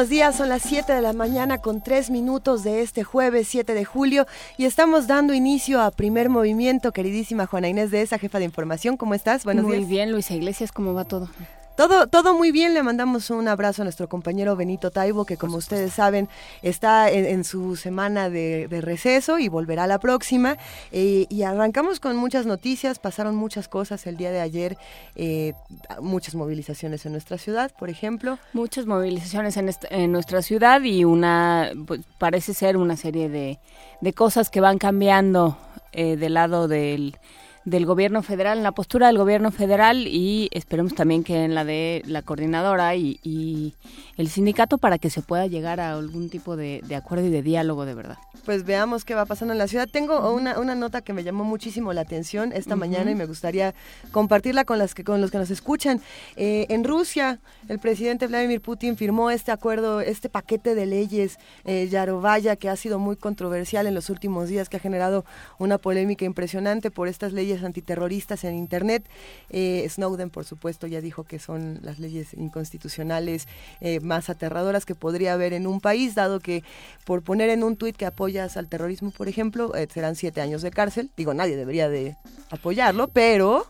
Buenos días, son las 7 de la mañana con 3 minutos de este jueves 7 de julio y estamos dando inicio a primer movimiento, queridísima Juana Inés de esa jefa de información. ¿Cómo estás? Buenos Muy bien, Luisa Iglesias, ¿cómo va todo? Todo, todo muy bien, le mandamos un abrazo a nuestro compañero Benito Taibo, que como ustedes saben está en, su semana de, receso y volverá la próxima. Eh, y arrancamos con muchas noticias, pasaron muchas cosas el día de ayer, eh, muchas movilizaciones en nuestra ciudad, por ejemplo. Muchas movilizaciones en, nuestra ciudad y una, pues, parece ser una serie de, de cosas que van cambiando eh, del lado del del gobierno federal, en la postura del gobierno federal y esperemos también que en la de la coordinadora y, el sindicato para que se pueda llegar a algún tipo de, acuerdo y de diálogo de verdad. Pues veamos qué va pasando en la ciudad. Tengo una, una nota que me llamó muchísimo la atención esta mañana y me gustaría compartirla con, las que, con los que nos escuchan. Eh, en Rusia, el presidente Vladimir Putin firmó este acuerdo, este paquete de leyes eh, Yarovaya que ha sido muy controversial en los últimos días, que ha generado una polémica impresionante por estas leyes antiterroristas en Internet. Eh, Snowden, por supuesto, ya dijo que son las leyes inconstitucionales eh, más aterradoras que podría haber en un país, dado que por poner en un tuit que apoyas al terrorismo, por ejemplo, eh, serán siete años de cárcel. Digo, nadie debería de apoyarlo, pero...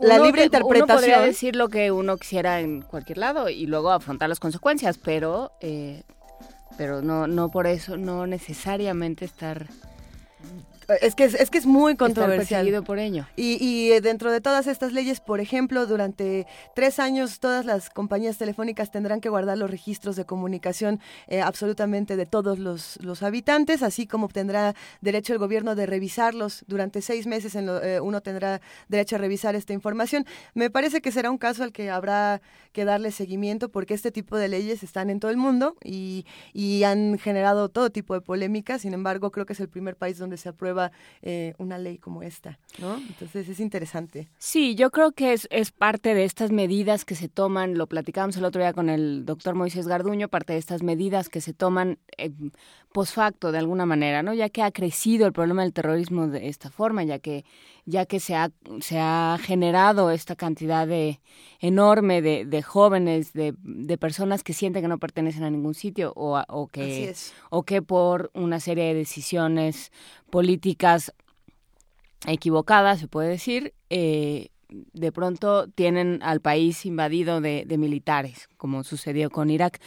la libre interpretación. Uno podría decir lo que uno quisiera en cualquier lado y luego afrontar las consecuencias, pero, pero no, no por eso, no necesariamente estar es que es, es que es muy controversial. por ello. Y, y, eh, dentro de todas estas leyes, por ejemplo, durante tres años todas las compañías telefónicas tendrán que guardar los registros de comunicación eh, absolutamente de todos los, los, habitantes, así como tendrá derecho el gobierno de revisarlos durante seis meses. En eh, uno tendrá derecho a revisar esta información. Me parece que será un caso al que habrá que darle seguimiento porque este tipo de leyes están en todo el mundo y, y han generado todo tipo de polémicas. Sin embargo, creo que es el primer país donde se aprueba eh, una ley como esta, ¿no? Entonces es interesante. Sí, yo creo que es, es parte de estas medidas que se toman, lo platicábamos el otro día con el doctor Moisés Garduño, parte de estas medidas que se toman eh, post facto de alguna manera, ¿no? Ya que ha crecido el problema del terrorismo de esta forma, ya que ya que se ha, se ha generado esta cantidad de enorme de, de jóvenes, de, de, personas que sienten que no pertenecen a ningún sitio o, o, que, o que por una serie de decisiones políticas equivocadas, se puede decir, eh, de pronto tienen al país invadido de, de militares, como sucedió con Irak.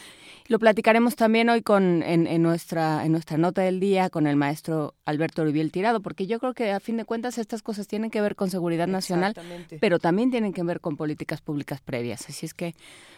Lo platicaremos también hoy con, en, nuestra, en nuestra nota del día con el maestro Alberto Rubiel Tirado, porque yo creo que a fin de cuentas estas cosas tienen que ver con seguridad nacional, pero también tienen que ver con políticas públicas previas. Así es que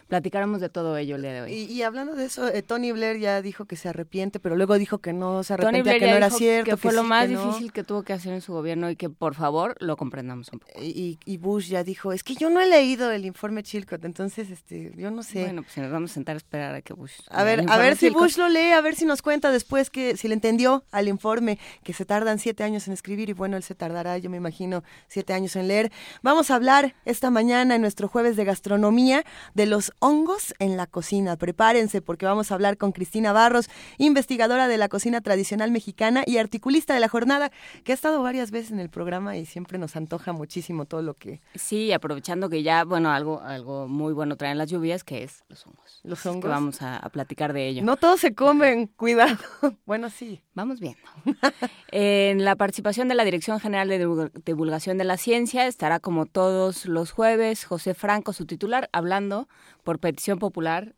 platicaremos de todo ello el día de hoy. Y, hablando de eso, eh, Tony Blair ya dijo que se arrepiente, pero luego dijo que no se arrepiente, que no era cierto. Que fue lo más difícil que tuvo que hacer en su gobierno y que por favor lo comprendamos un poco. Y, y, Bush ya dijo, es que yo no he leído el informe Chilcot, entonces este, yo no sé. Bueno, pues nos vamos a sentar a esperar a que Bush a ver, a ver si Bush lo lee, a ver si nos cuenta después que si le entendió al informe que se tardan siete años en escribir y bueno, él se tardará, yo me imagino, siete años en leer. Vamos a hablar esta mañana en nuestro jueves de gastronomía de los hongos en la cocina. Prepárense porque vamos a hablar con Cristina Barros, investigadora de la cocina tradicional mexicana y articulista de la jornada, que ha estado varias veces en el programa y siempre nos antoja muchísimo todo lo que... Sí, aprovechando que ya, bueno, algo, algo muy bueno traen las lluvias, que es los hongos. Los hongos. Que vamos a platicar de ello. No todos se comen, cuidado. Bueno, sí. Vamos viendo. en la participación de la Dirección General de Divulgación de la Ciencia estará como todos los jueves José Franco, su titular, hablando por petición popular.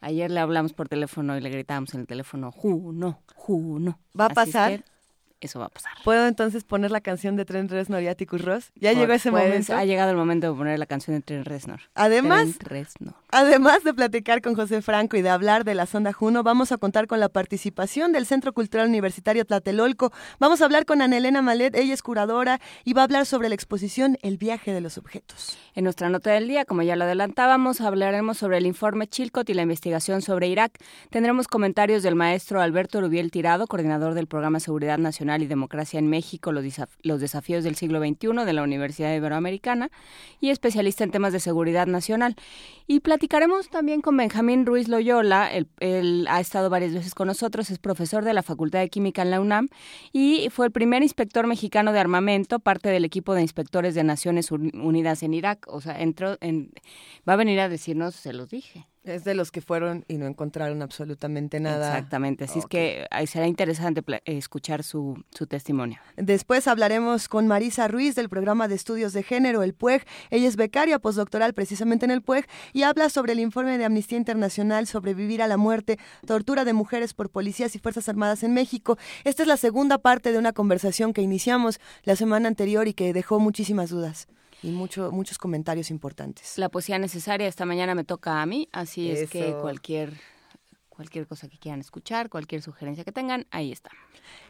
Ayer le hablamos por teléfono y le gritamos en el teléfono, Juno, Juno. ¿Va a pasar? Eso va a pasar. ¿Puedo entonces poner la canción de Tren Reznor y Atticus Ross? Ya llegó ese momento. Ha llegado el momento de poner la canción de Tren Reznor. Además, además de platicar con José Franco y de hablar de la sonda Juno, vamos a contar con la participación del Centro Cultural Universitario Tlatelolco. Vamos a hablar con Anelena Malet, ella es curadora y va a hablar sobre la exposición El viaje de los objetos. En nuestra nota del día, como ya lo adelantábamos, hablaremos sobre el informe Chilcot y la investigación sobre Irak. Tendremos comentarios del maestro Alberto Rubiel Tirado, coordinador del programa Seguridad Nacional Y Democracia en México, los, los desafíos del siglo XXI de la Universidad Iberoamericana y especialista en temas de seguridad nacional. Y platicaremos también con Benjamín Ruiz Loyola, él, ha estado varias veces con nosotros, es profesor de la Facultad de Química en la UNAM y fue el primer inspector mexicano de armamento, parte del equipo de inspectores de Naciones Unidas en Irak. O sea, entró en, va a venir a decirnos, se los dije. Es de los que fueron y no encontraron absolutamente nada. Exactamente, así es que será interesante escuchar su, su testimonio. Después hablaremos con Marisa Ruiz del programa de estudios de género, el PUEG. Ella es becaria postdoctoral precisamente en el PUEG y habla sobre el informe de Amnistía Internacional sobre vivir a la muerte, tortura de mujeres por policías y Fuerzas Armadas en México. Esta es la segunda parte de una conversación que iniciamos la semana anterior y que dejó muchísimas dudas y mucho, muchos comentarios importantes. La poesía necesaria esta mañana me toca a mí, así es que cualquier cualquier cosa que quieran escuchar, cualquier sugerencia que tengan, ahí está.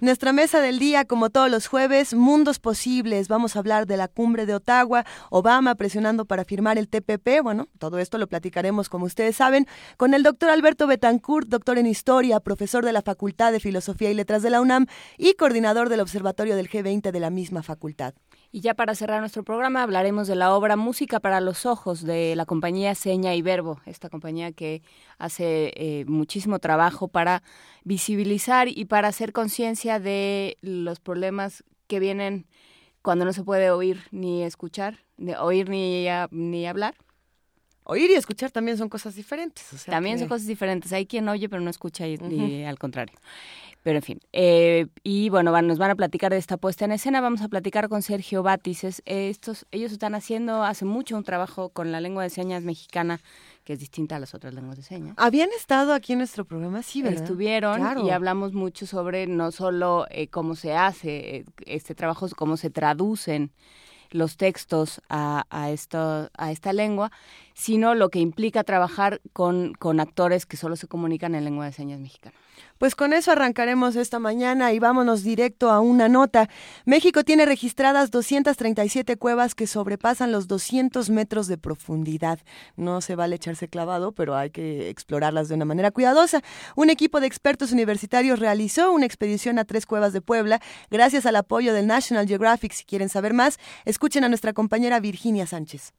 Nuestra mesa del día, como todos los jueves, Mundos Posibles. Vamos a hablar de la cumbre de Ottawa, Obama presionando para firmar el TPP. Bueno, todo esto lo platicaremos, como ustedes saben, con el doctor Alberto Betancourt, doctor en Historia, profesor de la Facultad de Filosofía y Letras de la UNAM y coordinador del Observatorio del G20 de la misma facultad. Y ya para cerrar nuestro programa hablaremos de la obra Música para los Ojos de la compañía Seña y Verbo, esta compañía que hace eh, muchísimo trabajo para visibilizar y para hacer conciencia de los problemas que vienen cuando no se puede oír ni escuchar, ni oír ni, ni hablar. Oír y escuchar también son cosas diferentes. también son cosas diferentes. Hay quien oye pero no escucha y al contrario. Pero en fin, eh, y bueno, nos van a platicar de esta puesta en escena. Vamos a platicar con Sergio Batis. estos, ellos están haciendo hace mucho un trabajo con la lengua de señas mexicana que es distinta a las otras lenguas de señas. Habían estado aquí en nuestro programa, sí, ¿verdad? Estuvieron y hablamos mucho sobre no solo eh, cómo se hace eh, este trabajo, cómo se traducen los textos a, a, esto, a esta lengua, sino lo que implica trabajar con, con actores que solo se comunican en lengua de señas mexicana. Pues con eso arrancaremos esta mañana y vámonos directo a una nota. México tiene registradas 237 cuevas que sobrepasan los 200 metros de profundidad. No se vale echarse clavado, pero hay que explorarlas de una manera cuidadosa. Un equipo de expertos universitarios realizó una expedición a tres cuevas de Puebla gracias al apoyo del National Geographic. Si quieren saber más, escuchen a nuestra compañera Virginia Sánchez.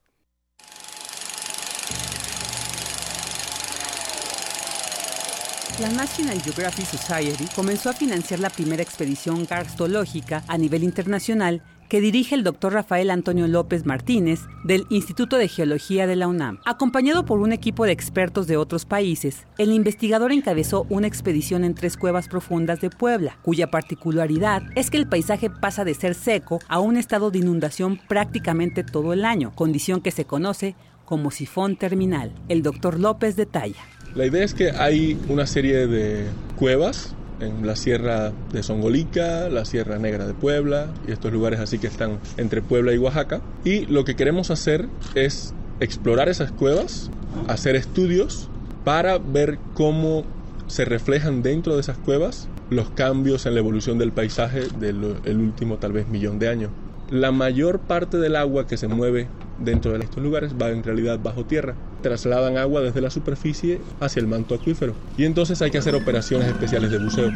La National Geographic Society comenzó a financiar la primera expedición carstológica a nivel internacional que dirige el doctor Rafael Antonio López Martínez del Instituto de Geología de la UNAM. Acompañado por un equipo de expertos de otros países, el investigador encabezó una expedición en tres cuevas profundas de Puebla, cuya particularidad es que el paisaje pasa de ser seco a un estado de inundación prácticamente todo el año, condición que se conoce como sifón terminal. El doctor López detalla. La idea es que hay una serie de cuevas en la Sierra de Songolica, la Sierra Negra de Puebla y estos lugares así que están entre Puebla y Oaxaca. Y lo que queremos hacer es explorar esas cuevas, hacer estudios para ver cómo se reflejan dentro de esas cuevas los cambios en la evolución del paisaje del último tal vez millón de años. La mayor parte del agua que se mueve dentro de estos lugares va en realidad bajo tierra. Trasladan agua desde la superficie hacia el manto acuífero y entonces hay que hacer operaciones especiales de buceo.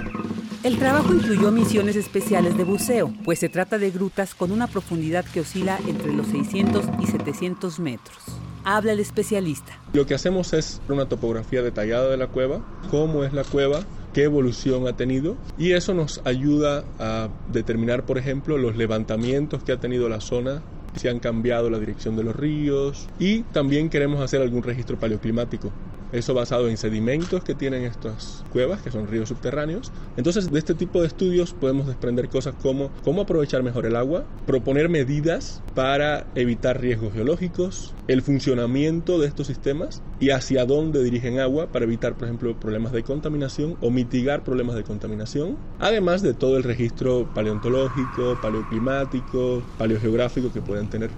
El trabajo incluyó misiones especiales de buceo, pues se trata de grutas con una profundidad que oscila entre los 600 y 700 metros. Habla el especialista. Lo que hacemos es una topografía detallada de la cueva, cómo es la cueva, qué evolución ha tenido y eso nos ayuda a determinar, por ejemplo, los levantamientos que ha tenido la zona si han cambiado la dirección de los ríos y también queremos hacer algún registro paleoclimático. Eso basado en sedimentos que tienen estas cuevas, que son ríos subterráneos. Entonces, de este tipo de estudios podemos desprender cosas como cómo aprovechar mejor el agua, proponer medidas para evitar riesgos geológicos, el funcionamiento de estos sistemas y hacia dónde dirigen agua para evitar, por ejemplo, problemas de contaminación o mitigar problemas de contaminación, además de todo el registro paleontológico, paleoclimático, paleogeográfico que pueden tener.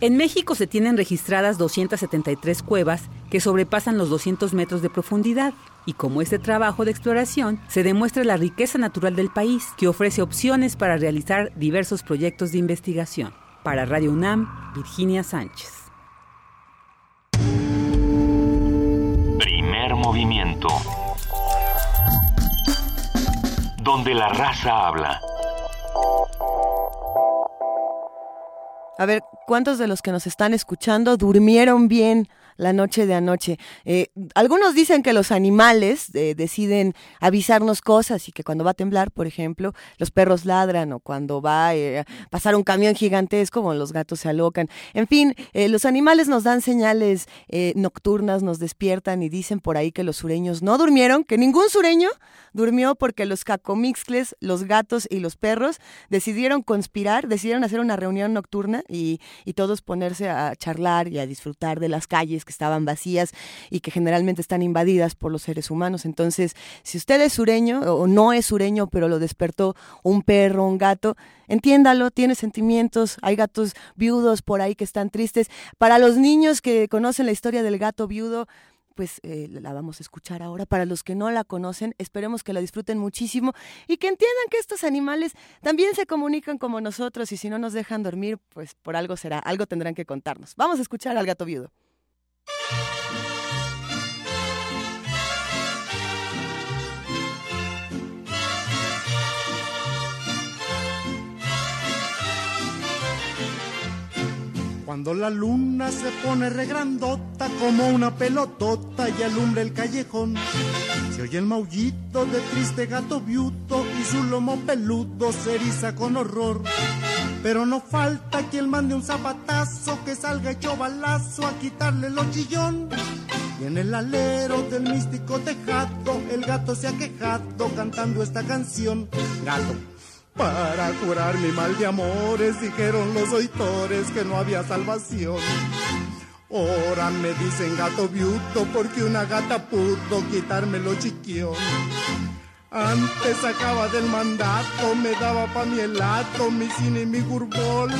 En México se tienen registradas 273 cuevas que sobrepasan los 200 metros de profundidad y como este trabajo de exploración se demuestra la riqueza natural del país que ofrece opciones para realizar diversos proyectos de investigación. Para Radio UNAM, Virginia Sánchez. Primer movimiento. Donde la raza habla. A ver, ¿cuántos de los que nos están escuchando durmieron bien la noche de anoche. Eh, algunos dicen que los animales eh, deciden avisarnos cosas y que cuando va a temblar, por ejemplo, los perros ladran o cuando va eh, a pasar un camión gigantesco, los gatos se alocan. En fin, los animales nos dan señales nocturnas, nos despiertan y dicen por ahí que los sureños no durmieron, que ningún sureño durmió porque los cacomixcles, los gatos y los perros decidieron conspirar, decidieron hacer una reunión nocturna y, y todos ponerse a charlar y a disfrutar de las calles que estaban vacías y que generalmente están invadidas por los seres humanos. Entonces, si usted es sureño o no es sureño, pero lo despertó un perro, un gato, entiéndalo, tiene sentimientos, hay gatos viudos por ahí que están tristes. Para los niños que conocen la historia del gato viudo, pues eh, la vamos a escuchar ahora. Para los que no la conocen, esperemos que la disfruten muchísimo y que entiendan que estos animales también se comunican como nosotros y si no nos dejan dormir, pues por algo será, algo tendrán que contarnos. Vamos a escuchar al gato viudo. Cuando la luna se pone regrandota como una pelotota y alumbra el callejón, se oye el maullito de triste gato viuto y su lomo peludo se eriza con horror. Pero no falta quien mande un zapatazo que salga hecho balazo a quitarle lo chillón. Y en el alero del místico tejado, el gato se ha quejado cantando esta canción. Gato. Para curar mi mal de amores, dijeron los oitores que no había salvación. Ahora me dicen gato viuto porque una gata pudo quitarme lo chiquión. Antes sacaba del mandato, me daba pa' mi helado, mi cine y mi gurbol.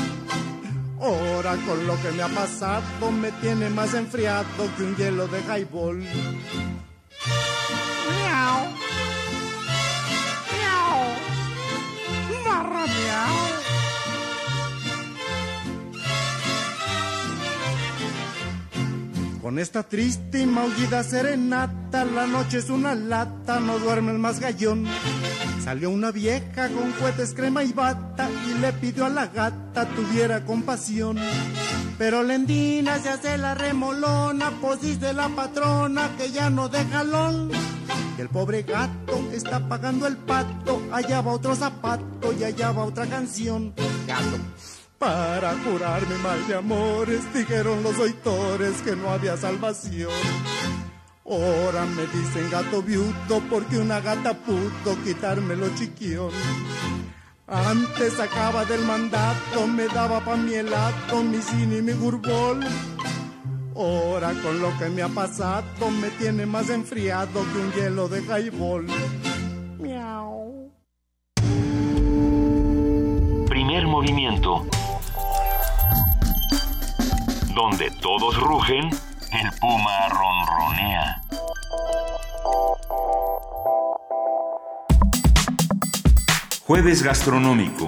Ahora con lo que me ha pasado, me tiene más enfriado que un hielo de highball. Miau. Con esta triste y maullida serenata, la noche es una lata, no duerme el más gallón. Salió una vieja con cohetes, crema y bata y le pidió a la gata tuviera compasión. Pero Lendina se hace la remolona, pues dice la patrona que ya no deja jalón. El pobre gato está pagando el pato, allá va otro zapato y allá va otra canción. Gato para curarme mal de amores, dijeron los oitores que no había salvación. Ahora me dicen gato viudo porque una gata pudo quitarme lo chiquión. Antes sacaba del mandato, me daba pa' mi helado, mi cine y mi gurbol. Ahora con lo que me ha pasado, me tiene más enfriado que un hielo de highball. Miau. Primer movimiento donde todos rugen, el puma ronronea. Jueves gastronómico.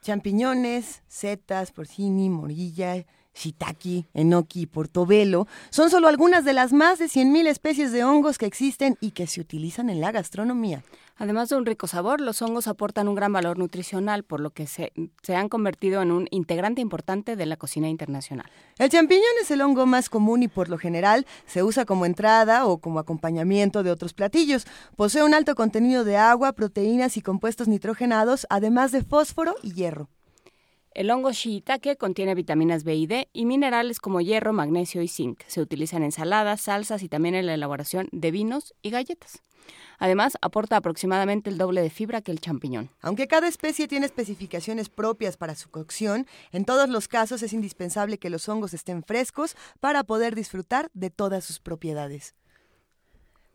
Champiñones, setas, porcini, morilla, shiitake, enoki y portobelo son solo algunas de las más de 100.000 especies de hongos que existen y que se utilizan en la gastronomía. Además de un rico sabor, los hongos aportan un gran valor nutricional, por lo que se, han convertido en un integrante importante de la cocina internacional. El champiñón es el hongo más común y por lo general se usa como entrada o como acompañamiento de otros platillos. Posee un alto contenido de agua, proteínas y compuestos nitrogenados, además de fósforo y hierro. El hongo shiitake contiene vitaminas B y D y minerales como hierro, magnesio y zinc. Se utilizan en ensaladas, salsas y también en la elaboración de vinos y galletas. Además, aporta aproximadamente el doble de fibra que el champiñón. Aunque cada especie tiene especificaciones propias para su cocción, en todos los casos es indispensable que los hongos estén frescos para poder disfrutar de todas sus propiedades.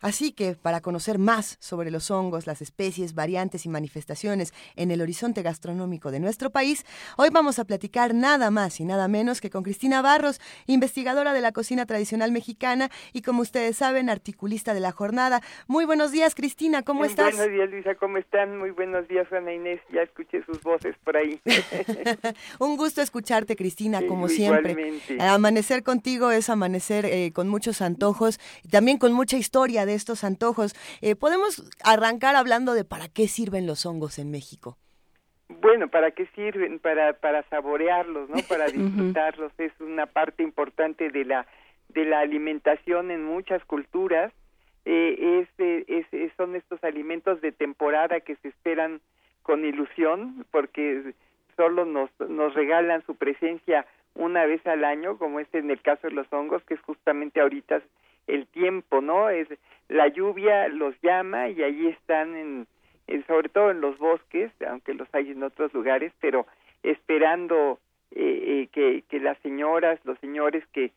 Así que, para conocer más sobre los hongos, las especies, variantes y manifestaciones en el horizonte gastronómico de nuestro país, hoy vamos a platicar nada más y nada menos que con Cristina Barros, investigadora de la cocina tradicional mexicana y, como ustedes saben, articulista de la jornada. Muy buenos días, Cristina, ¿cómo estás? Buenos días, Luisa, ¿cómo están? Muy buenos días, Ana Inés, ya escuché sus voces por ahí. Un gusto escucharte, Cristina, como siempre. Amanecer contigo es amanecer eh, con muchos antojos y también con mucha historia de estos antojos. Eh, podemos arrancar hablando de para qué sirven los hongos en México. Bueno, ¿para qué sirven? Para, para saborearlos, ¿no? Para disfrutarlos. Es una parte importante de la, de la alimentación en muchas culturas. Eh, es, es, son estos alimentos de temporada que se esperan con ilusión porque solo nos, nos regalan su presencia una vez al año, como es en el caso de los hongos, que es justamente ahorita el tiempo, ¿no? Es la lluvia los llama y allí están en, sobre todo en los bosques, aunque los hay en otros lugares, pero esperando eh, eh, que, las señoras, los señores que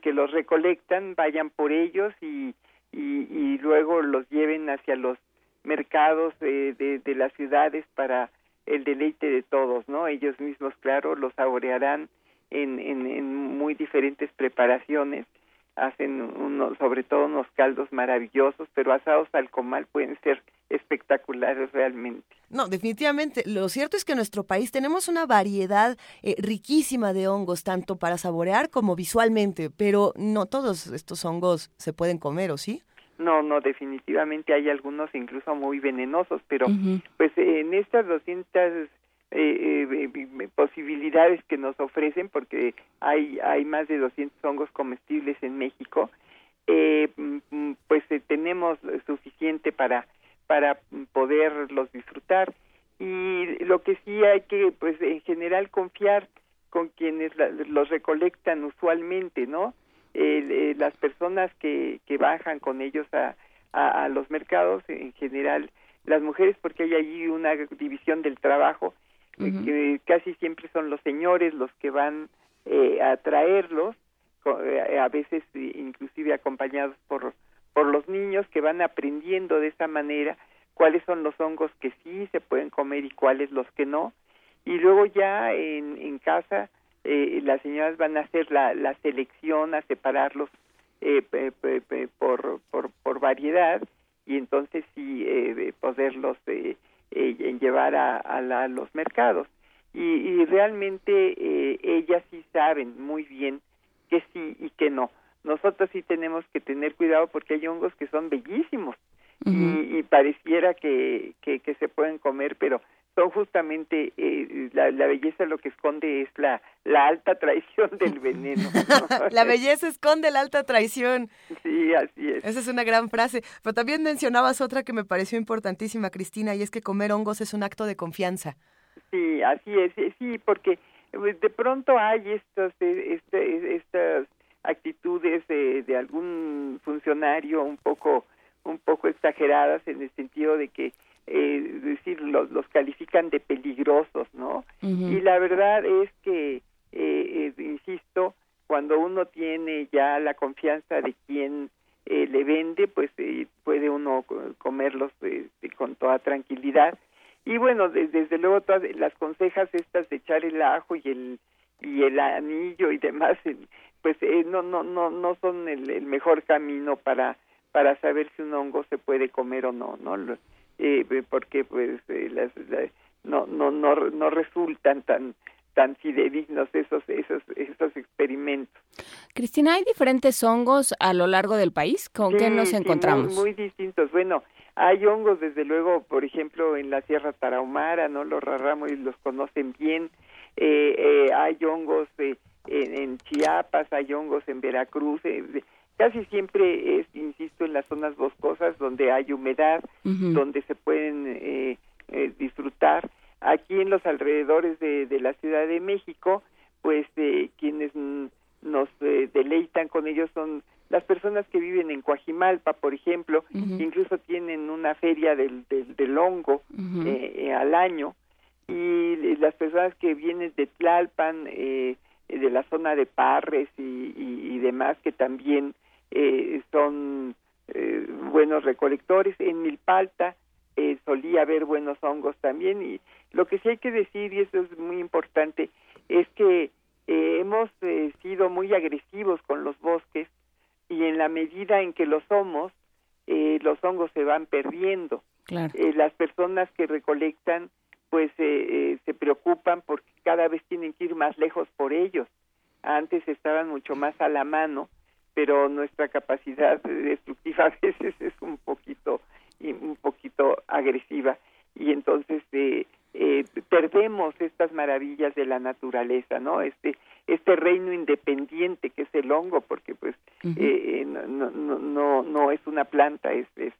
que los recolectan vayan por ellos y, y, luego los lleven hacia los mercados de, de las ciudades para el deleite de todos, ¿no? Ellos mismos, claro, los saborearán en, en, muy diferentes preparaciones hacen unos, sobre todo unos caldos maravillosos, pero asados al comal pueden ser espectaculares realmente. No, definitivamente. Lo cierto es que en nuestro país tenemos una variedad eh, riquísima de hongos, tanto para saborear como visualmente, pero no todos estos hongos se pueden comer, ¿o sí? No, no, definitivamente hay algunos incluso muy venenosos, pero pues en estas 200 eh, eh, posibilidades que nos ofrecen, porque hay, hay más de 200 hongos comestibles en México, eh, mm, pues eh, tenemos suficiente para, para poderlos disfrutar. Y lo que sí hay que, pues en general, confiar con quienes los recolectan usualmente, ¿no? Eh, las personas que, que bajan con ellos a, a, a, los mercados, en general, las mujeres, porque hay allí una división del trabajo, que casi siempre son los señores los que van eh, a traerlos, eh, a veces inclusive acompañados por, por los niños que van aprendiendo de esa manera cuáles son los hongos que sí se pueden comer y cuáles los que no. Y luego ya en, en casa eh, las señoras van a hacer la, la selección, a separarlos eh, por, por, por variedad y entonces sí eh, poderlos eh, eh, llevar a, a, los mercados. Y, y realmente eh, ellas sí saben muy bien que sí y que no. Nosotros sí tenemos que tener cuidado porque hay hongos que son bellísimos y, y, pareciera que, que, que, se pueden comer, pero son justamente eh, la, la, belleza lo que esconde es la, la alta traición del veneno. la belleza esconde la alta traición. Sí, así es. Esa es una gran frase. Pero también mencionabas otra que me pareció importantísima, Cristina, y es que comer hongos es un acto de confianza. Sí, así es, sí, porque pues, de pronto hay estos, eh, este, estas actitudes de, de algún funcionario un poco un poco exageradas en el sentido de que eh, decir los, los califican de peligrosos no y la verdad es que eh, eh, insisto cuando uno tiene ya la confianza de quien eh, le vende pues eh, puede uno comerlos con toda tranquilidad. Y bueno desde luego todas las consejas estas de echar el ajo y el y el anillo y demás pues no no no no son el, el mejor camino para para saber si un hongo se puede comer o no, ¿no? Eh, porque pues eh, las, no, no, no, no resultan tan tan fidedignos esos, esos, esos experimentos. Cristina, ¿hay diferentes hongos a lo largo del país? ¿Con qué nos encontramos? muy, distintos. Bueno, hay hongos, desde luego, por ejemplo, en la Sierra Tarahumara, ¿no? Los y los conocen bien. Eh, eh, hay hongos en, en, Chiapas, hay hongos en Veracruz. Casi siempre es, insisto, en las zonas boscosas donde hay humedad, donde se pueden eh, eh, disfrutar. Aquí en los alrededores de, de, la Ciudad de México, pues eh, quienes nos eh, deleitan con ellos son las personas que viven en Coajimalpa, por ejemplo, incluso tienen una feria del, del, del hongo eh, al año, y las personas que vienen de Tlalpan, eh, de la zona de Parres y, y, y demás, que también eh, son eh, buenos recolectores. En Milpalta eh, solía haber buenos hongos también y lo que sí hay que decir, y eso es muy importante, es que eh, hemos eh, sido muy agresivos con los bosques y en la medida en que lo somos, eh, los hongos se van perdiendo. Claro. Las personas que recolectan pues se preocupan porque cada vez tienen que ir más lejos por ellos. Antes estaban mucho más a la mano pero nuestra capacidad destructiva a veces es un poquito un poquito agresiva y entonces eh, eh, perdemos estas maravillas de la naturaleza, ¿no? Este este reino independiente que es el hongo, porque pues eh, no, no, no, no es una planta, es, es,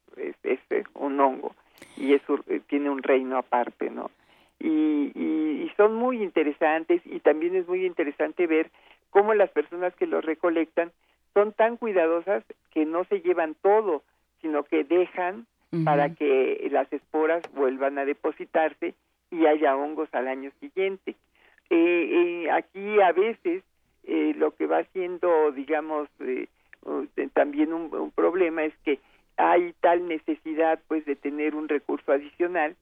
es, un hongo y eso tiene un reino aparte, ¿no? Y, y, y, son muy interesantes y también es muy interesante ver cómo las personas que los recolectan son tan cuidadosas que no se llevan todo, sino que dejan para que las esporas vuelvan a depositarse y haya hongos al año siguiente. Eh, eh, aquí a veces eh, lo que va siendo, digamos, también un, un, problema es que hay tal necesidad, pues, de tener un recurso adicional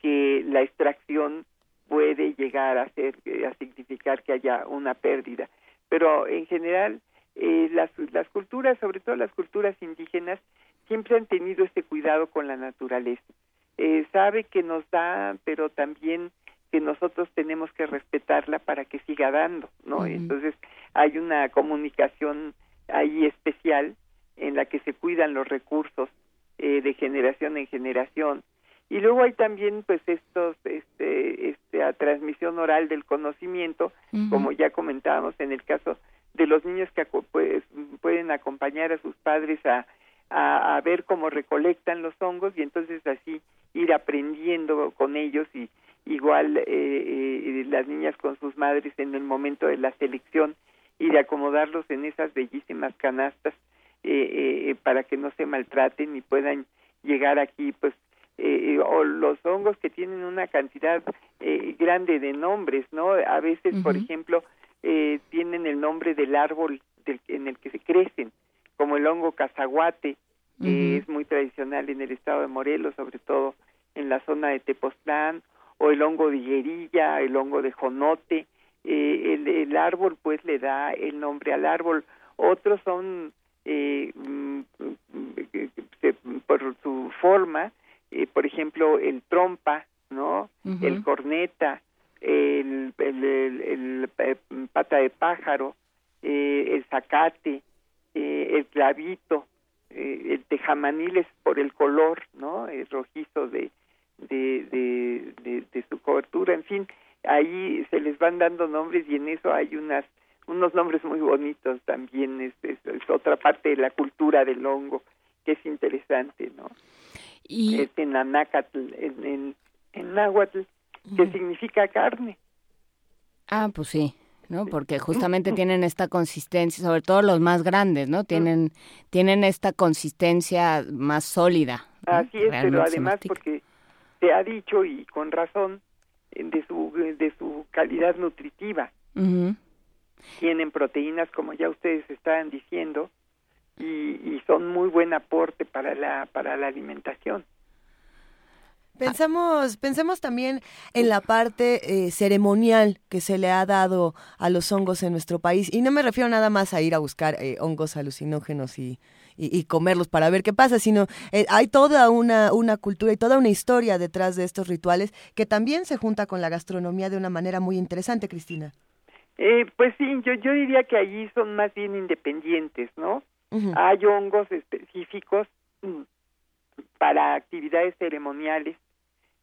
que la extracción puede llegar a ser, a significar que haya una pérdida. Pero en general, las, las culturas, sobre todo las culturas indígenas, siempre han tenido este cuidado con la naturaleza. Eh, sabe que nos da, pero también que nosotros tenemos que respetarla para que siga dando, ¿no? Entonces hay una comunicación ahí especial en la que se cuidan los recursos eh, de generación en generación y luego hay también pues estos este, este transmisión oral del conocimiento como ya comentábamos en el caso de los niños que pues, pueden acompañar a sus padres a a, ver cómo recolectan los hongos y entonces así ir aprendiendo con ellos y igual eh, eh, las niñas con sus madres en el momento de la selección y de acomodarlos en esas bellísimas canastas eh, para que no se maltraten y puedan llegar aquí pues o los hongos que tienen una cantidad grande de nombres no a veces por ejemplo tienen el nombre del árbol del, en el que se crecen como el hongo cazaguate, que es muy tradicional en el estado de Morelos, sobre todo en la zona de Tepoztlán, o el hongo de higuerilla, el hongo de jonote, eh, el, árbol pues le da el nombre al árbol. Otros son eh, mm, por su forma, eh, por ejemplo el trompa, ¿no? El corneta, el, el, pata de pájaro, el zacate, eh, el clavito, eh, el tejamanil es por el color, ¿no? El rojizo de, de, de, su cobertura, en fin, ahí se les van dando nombres y en eso hay unas unos nombres muy bonitos también, es, es, otra parte de la cultura del hongo que es interesante, ¿no? Y... Es en anácatl, en, en, en náhuatl, que significa carne. Ah, pues sí. ¿no? Porque justamente tienen esta consistencia, sobre todo los más grandes, ¿no? Tienen, tienen esta consistencia más sólida. Así es, pero además porque se ha dicho, y con razón, de su, de su calidad nutritiva. Tienen proteínas, como ya ustedes estaban diciendo, y, y son muy buen aporte para la, para la alimentación. Pensamos, pensemos también en la parte eh, ceremonial que se le ha dado a los hongos en nuestro país. Y no me refiero nada más a ir a buscar eh, hongos alucinógenos y, y, comerlos para ver qué pasa, sino eh, hay toda una, una cultura y toda una historia detrás de estos rituales que también se junta con la gastronomía de una manera muy interesante, Cristina. pues sí, yo, yo diría que allí son más bien independientes, ¿no? Hay hongos específicos mm, para actividades ceremoniales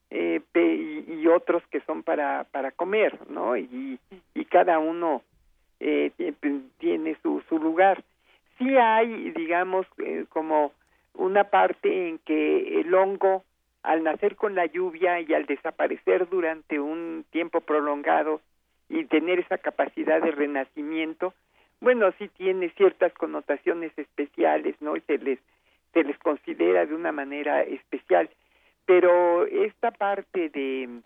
eh, y, otros que son para para comer no y, y cada uno eh, tiene su su lugar. Sí hay digamos eh, como una parte en que el hongo al nacer con la lluvia y al desaparecer durante un tiempo prolongado y tener esa capacidad de renacimiento bueno sí tiene ciertas connotaciones especiales no y se les se les considera de una manera especial pero esta parte de,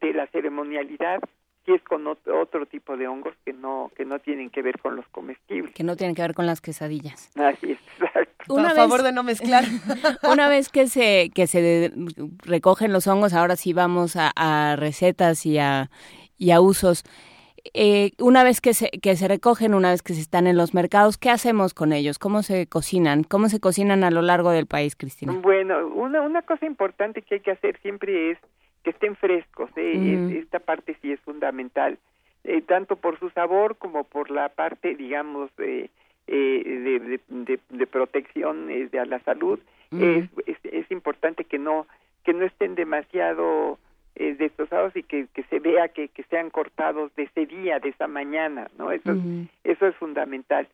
de la ceremonialidad sí es con otro, tipo de hongos que no que no tienen que ver con los comestibles. Que no tienen que ver con las quesadillas. Así es, exacto. Una favor de no mezclar. una vez que se que se recogen los hongos, ahora sí vamos a, a recetas y a, y a usos. Eh, una vez que se, que se recogen, una vez que se están en los mercados, ¿qué hacemos con ellos? ¿Cómo se cocinan? ¿Cómo se cocinan a lo largo del país, Cristina? Bueno, una, una cosa importante que hay que hacer siempre es que estén frescos. ¿eh? esta parte sí es fundamental, eh, tanto por su sabor como por la parte, digamos, de, de, protección de a la salud es, es, importante que no que no estén demasiado destrozados y que, que se vea que, que sean cortados de ese día de esa mañana no eso eso es fundamental.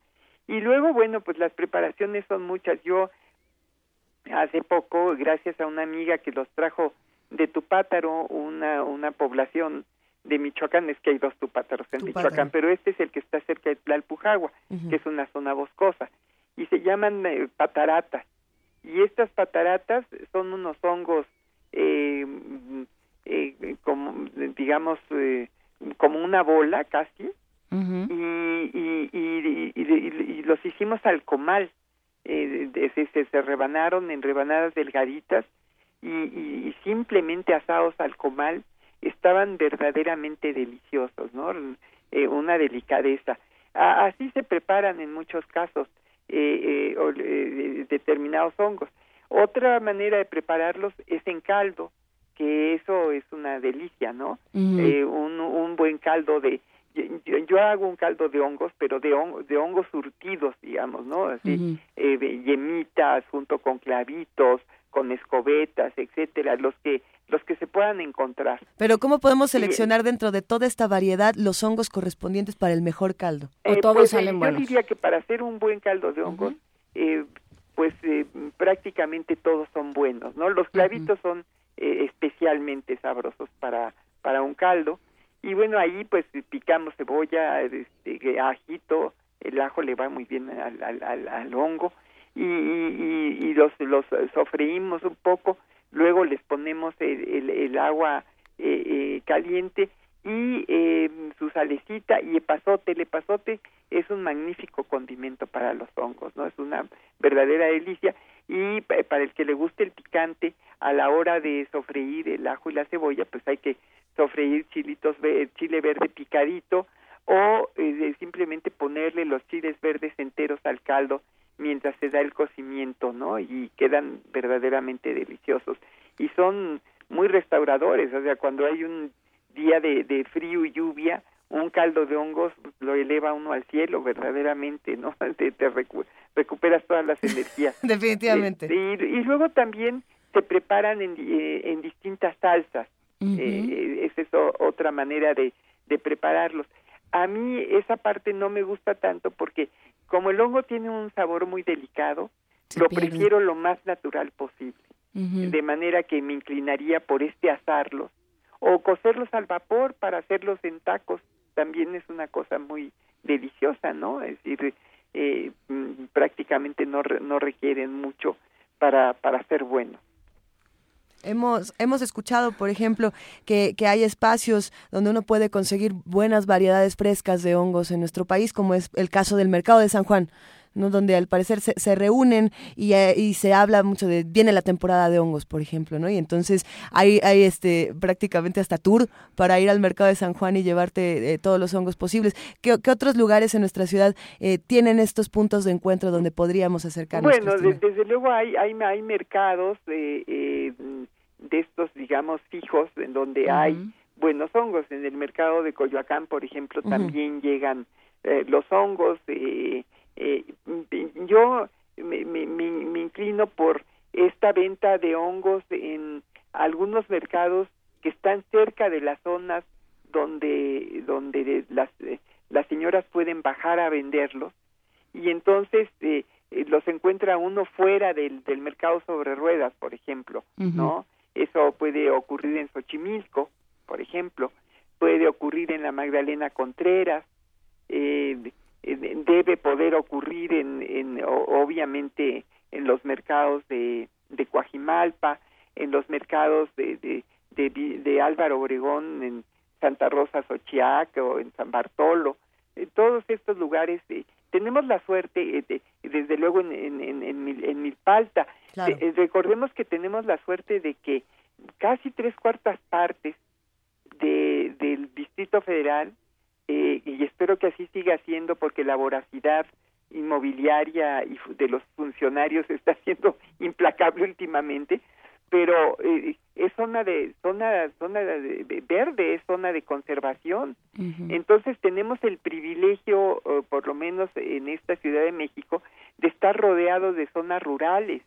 Y luego bueno pues las preparaciones son muchas. Yo hace poco gracias a una amiga que los trajo de Tupátaro una una población de Michoacán, es que hay dos tupátaros en Michoacán, pero este es el que está cerca de Tlalpujagua, que es una zona boscosa, y se llaman eh, pataratas. Y estas pataratas son unos hongos, eh, eh, como, digamos, como una bola casi, y, y, y, los hicimos al comal, se, se, se rebanaron en rebanadas delgaditas y simplemente asados al comal estaban verdaderamente deliciosos, ¿no? Eh, una delicadeza. así se preparan en muchos casos eh, eh, determinados hongos. Otra manera de prepararlos es en caldo, que eso es una delicia, ¿no? un, un buen caldo de yo, hago un caldo de hongos, pero de, de hongos surtidos, digamos, ¿no? Así, yemitas junto con clavitos, con escobetas, etcétera, los que los que se puedan encontrar. Pero ¿cómo podemos seleccionar dentro de toda esta variedad los hongos correspondientes para el mejor caldo? ¿O eh, todos pues, eh, salen buenos? Yo diría que para hacer un buen caldo de hongos, eh, pues prácticamente todos son buenos, ¿no? Los clavitos son especialmente sabrosos para para un caldo y bueno ahí pues picamos cebolla, este, ajito, el ajo le va muy bien al, al, al, hongo y, y, y los los sofreímos un poco luego les ponemos el, el, agua eh, eh, caliente y eh, su salecita y epazote. El epazote es un magnífico condimento para los hongos, ¿no? Es una verdadera delicia y para el que le guste el picante, a la hora de sofreír el ajo y la cebolla, pues hay que sofreír chilitos, chile verde picadito o simplemente ponerle los chiles verdes enteros al caldo mientras se da el cocimiento, ¿no? Y quedan verdaderamente deliciosos. Y son muy restauradores, o sea, cuando hay un día de frío y lluvia, un caldo de hongos lo eleva uno al cielo verdaderamente, ¿no? Te, te recuperas todas las energías. Definitivamente. Este, y, luego también se preparan en, eh, en distintas salsas. eh, es eso otra manera de, de prepararlos. A mí esa parte no me gusta tanto porque como el hongo tiene un sabor muy delicado, lo prefiero lo más natural posible. De manera que me inclinaría por este asarlos o cocerlos al vapor para hacerlos en tacos. También es una cosa muy deliciosa, ¿no? Es decir, eh, mm, prácticamente no, no requieren mucho para, para ser buenos. Hemos, hemos escuchado, por ejemplo, que, que, hay espacios donde uno puede conseguir buenas variedades frescas de hongos en nuestro país, como es el caso del mercado de San Juan. ¿No? donde al parecer se, se reúnen y, eh, y, se habla mucho de viene la temporada de hongos, por ejemplo, ¿no? Y entonces hay, hay este prácticamente hasta tour para ir al mercado de San Juan y llevarte eh, todos los hongos posibles. ¿Qué, ¿Qué, otros lugares en nuestra ciudad eh, tienen estos puntos de encuentro donde podríamos acercarnos? Bueno, desde luego hay, hay, hay mercados de de estos, digamos, fijos, en donde hay buenos hongos. En el mercado de Coyoacán, por ejemplo, también llegan eh, los hongos. Eh, eh, yo me, me, me, inclino por esta venta de hongos en algunos mercados que están cerca de las zonas donde donde las las señoras pueden bajar a venderlos. Y entonces los encuentra uno fuera del, del mercado sobre ruedas por ejemplo no eso puede ocurrir en Xochimilco, por ejemplo, puede ocurrir en la Magdalena Contreras, eh, debe poder ocurrir en, en obviamente en los mercados de, de Coajimalpa, en los mercados de, de, de, Álvaro Obregón, en Santa Rosa Xochiac o en San Bartolo, en todos estos lugares eh, tenemos la suerte, eh, desde luego en, en, en, en Milpalta, eh, recordemos que tenemos la suerte de que casi tres cuartas partes de, del Distrito Federal, eh, y espero que así siga siendo porque la voracidad inmobiliaria y de los funcionarios está siendo implacable últimamente, pero eh, es zona de zona zona de, verde, es zona de conservación. Entonces tenemos el privilegio, por lo menos en esta Ciudad de México, de estar rodeados de zonas rurales,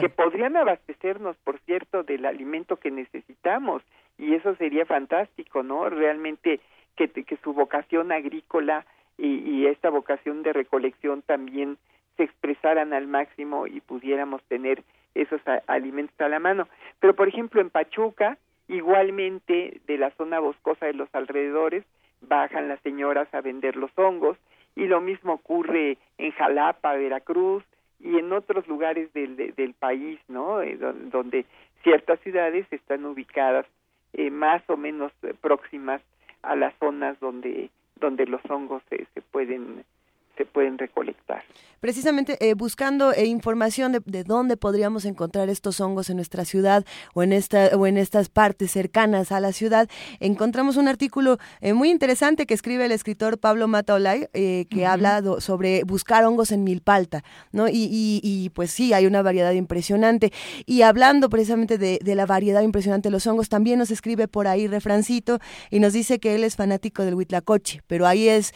que podrían abastecernos, por cierto, del alimento que necesitamos, y eso sería fantástico, ¿no? Realmente que, su vocación agrícola y, y esta vocación de recolección también se expresaran al máximo y pudiéramos tener esos alimentos a la mano. Pero, por ejemplo, en Pachuca, igualmente de la zona boscosa de los alrededores, bajan las señoras a vender los hongos y lo mismo ocurre en Jalapa, Veracruz y en otros lugares del, del país, ¿no? Eh, donde ciertas ciudades están ubicadas eh, más o menos próximas a las zonas donde donde los hongos se, se pueden se pueden recolectar. Precisamente eh, buscando eh, información de, dónde podríamos encontrar estos hongos en nuestra ciudad o en esta o en estas partes cercanas a la ciudad, encontramos un artículo eh, muy interesante que escribe el escritor Pablo Mataolay que habla sobre buscar hongos en Milpalta, ¿no? Y, pues sí, hay una variedad impresionante. Y hablando precisamente de, la variedad impresionante de los hongos, también nos escribe por ahí Refrancito y nos dice que él es fanático del huitlacoche, pero ahí es,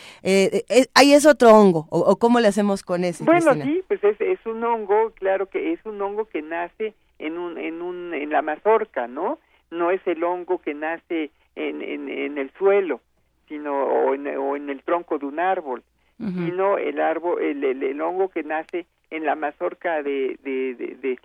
ahí es otro hongo o, cómo le hacemos con eso? Bueno, sí, pues es, es un hongo, claro que es un hongo que nace en un en un en la mazorca, ¿no? No es el hongo que nace en, en, el suelo, sino o en, o en el tronco de un árbol, sino el árbol el, el, hongo que nace en la mazorca de, de, de,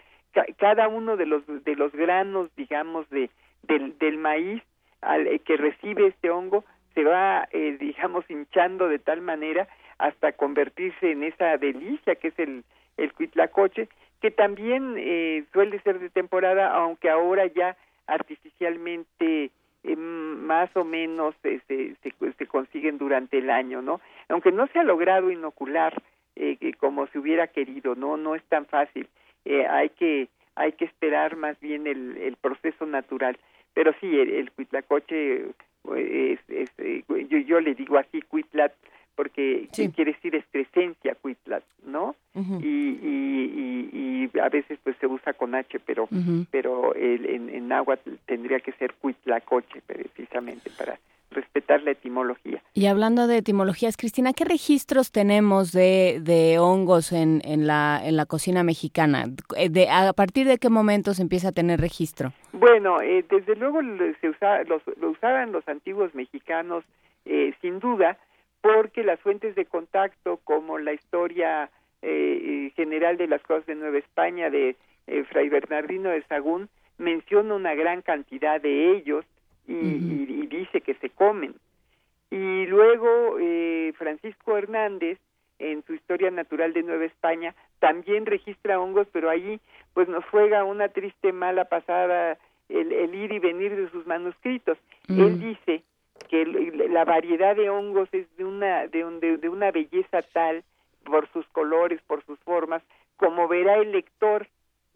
cada uno de los de los granos, digamos, de del, del maíz al, eh, que recibe este hongo se va, eh, digamos, hinchando de tal manera hasta convertirse en esa delicia que es el, el cuitlacoche, que también eh, suele ser de temporada, aunque ahora ya artificialmente eh, más o menos se, se, se, consiguen durante el año, ¿no? Aunque no se ha logrado inocular eh, como se hubiera querido, no, no es tan fácil. Eh, hay que hay que esperar más bien el, el proceso natural. Pero sí, el, el cuitlacoche es, es, yo, yo le digo así, cuitlat porque quiere decir excrescencia cuitlas, ¿no? y, y, y, a veces pues se usa con H, pero pero el, en, en náhuatl tendría que ser cuitlacoche precisamente para respetar la etimología. Y hablando de etimologías, Cristina, ¿qué registros tenemos de, de hongos en, en, la, en la cocina mexicana? Eh, de, ¿A partir de qué momento se empieza a tener registro? Bueno, eh, desde luego se usa, los, lo usaban los antiguos mexicanos, eh, sin duda, porque las fuentes de contacto como la historia eh, general de las cosas de Nueva España de eh, Fray Bernardino de Sagún menciona una gran cantidad de ellos y, dice que se comen. Y luego eh, Francisco Hernández en su Historia Natural de Nueva España también registra hongos, pero allí pues nos juega una triste mala pasada el, ir y venir de sus manuscritos. Él dice que la variedad de hongos es de una de, de, una belleza tal por sus colores, por sus formas, como verá el lector,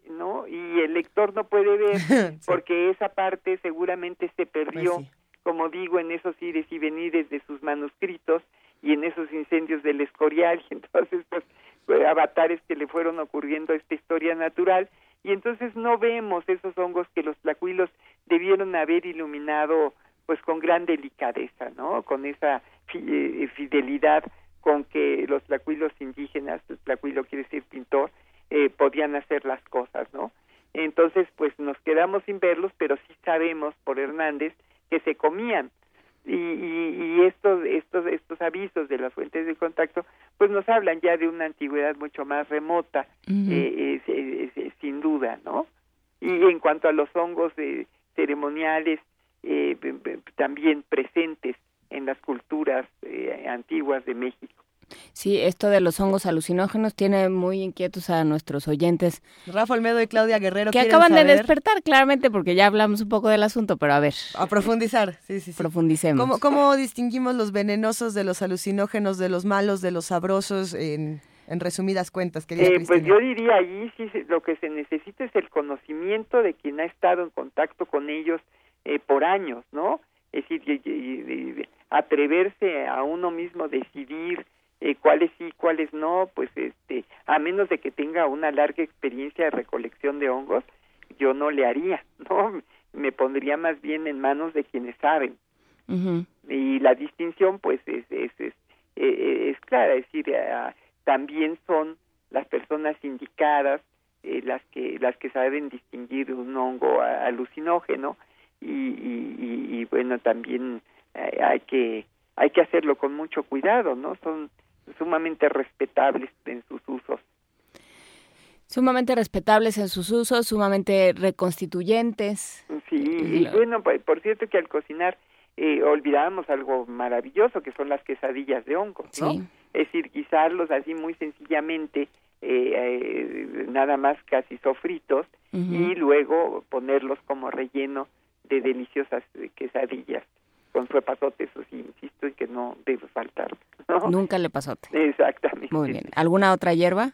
¿no? Y el lector no puede ver porque esa parte seguramente se perdió, pues como digo, en esos ires y venires de sus manuscritos y en esos incendios del Escorial, y entonces pues, pues avatares que le fueron ocurriendo a esta historia natural. Y entonces no vemos esos hongos que los tlacuilos debieron haber iluminado pues con gran delicadeza, ¿no? Con esa eh, fidelidad con que los tlacuilos indígenas, el tlacuilo quiere decir pintor, eh, podían hacer las cosas, ¿no? Entonces, pues nos quedamos sin verlos, pero sí sabemos por Hernández que se comían. Y, y, estos, estos, estos avisos de las fuentes de contacto, pues nos hablan ya de una antigüedad mucho más remota, eh, sin duda, ¿no? Y en cuanto a los hongos ceremoniales, eh, también presentes en las culturas eh, antiguas de México. Sí, esto de los hongos alucinógenos tiene muy inquietos a nuestros oyentes. Rafa Olmedo y Claudia Guerrero. Que acaban de despertar, claramente, porque ya hablamos un poco del asunto, pero a ver. A profundizar, sí, sí, sí. Profundicemos. ¿Cómo, ¿Cómo, distinguimos los venenosos de los alucinógenos, de los malos, de los sabrosos, en, en resumidas cuentas, eh, Pues yo diría ahí sí lo que se necesita es el conocimiento de quien ha estado en contacto con ellos eh, por años, ¿no? Es decir, atreverse a uno mismo decidir eh, cuáles sí, cuáles no, pues este, a menos de que tenga una larga experiencia de recolección de hongos, yo no le haría, ¿no? Me pondría más bien en manos de quienes saben. Y la distinción, pues, es, es, es clara, es decir, también son las personas indicadas las que las que saben distinguir un hongo alucinógeno y, y, y bueno también hay que hay que hacerlo con mucho cuidado, ¿no? Son sumamente respetables en sus usos. Sumamente respetables en sus usos, sumamente reconstituyentes. Sí, y bueno, por cierto que al cocinar eh, olvidábamos algo maravilloso, que son las quesadillas de hongos, ¿no? Es decir, guisarlos así muy sencillamente, eh, eh, nada más casi sofritos, y luego ponerlos como relleno de deliciosas quesadillas con su epazote, eso sí, insisto, y que no debe faltar. Nunca le pasote. Exactamente. Muy bien. ¿Alguna otra hierba?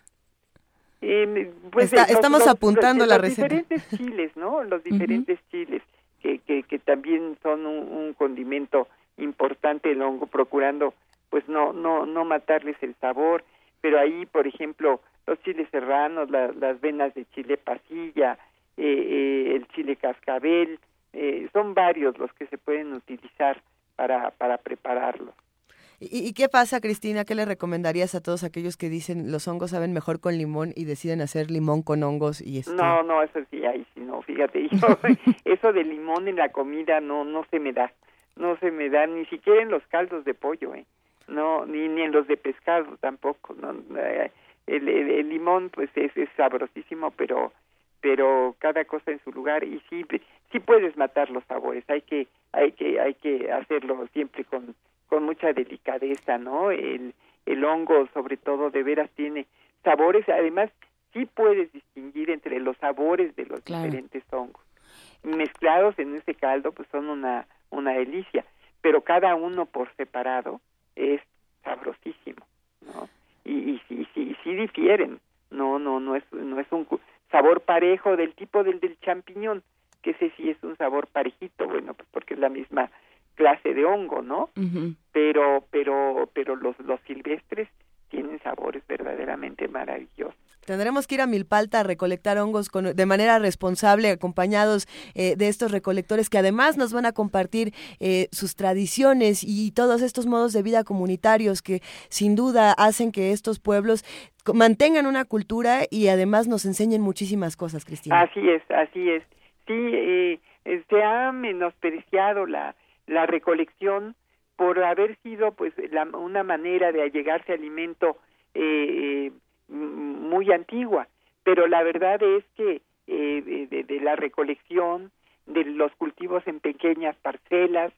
Eh, pues estamos apuntando la receta. Los diferentes chiles, ¿no? Los diferentes chiles, que, que, que también son un, condimento importante el hongo, procurando pues no, no, no matarles el sabor, pero ahí, por ejemplo, los chiles serranos, las venas de chile pasilla, eh, eh, el chile cascabel, eh, son varios los que se pueden utilizar para, para prepararlo. ¿Y, qué pasa, Cristina? ¿Qué le recomendarías a todos aquellos que dicen los hongos saben mejor con limón y deciden hacer limón con hongos? y este... No, no, eso sí, ahí sí, no, fíjate, eso de limón en la comida no, no se me da, no se me da, ni siquiera en los caldos de pollo, ¿eh? No, ni, ni en los de pescado tampoco, no, eh, el, el, limón pues es, es sabrosísimo, pero pero cada cosa en su lugar y sí sí puedes matar los sabores hay que hay que hay que hacerlo siempre con con mucha delicadeza no el el hongo sobre todo de veras tiene sabores además sí puedes distinguir entre los sabores de los diferentes hongos. Mezclados en ese caldo pues son una una delicia pero cada uno por separado es sabrosísimo no y, y, y, y sí difieren no no no es no es un sabor parejo del tipo del del champiñón, que ese sí es un sabor parejito, bueno, pues porque es la misma clase de hongo, ¿no? Pero pero pero los los silvestres tienen sabores verdaderamente maravillosos. Tendremos que ir a Milpalta a recolectar hongos con, de manera responsable, acompañados eh, de estos recolectores que además nos van a compartir eh, sus tradiciones y todos estos modos de vida comunitarios que sin duda hacen que estos pueblos mantengan una cultura y además nos enseñen muchísimas cosas, Cristina. Así es, así es. Sí, eh, se ha menospreciado la, la recolección por haber sido pues la, una manera de allegarse alimento eh, muy antigua, pero la verdad es que eh, de, la recolección, de los cultivos en pequeñas parcelas,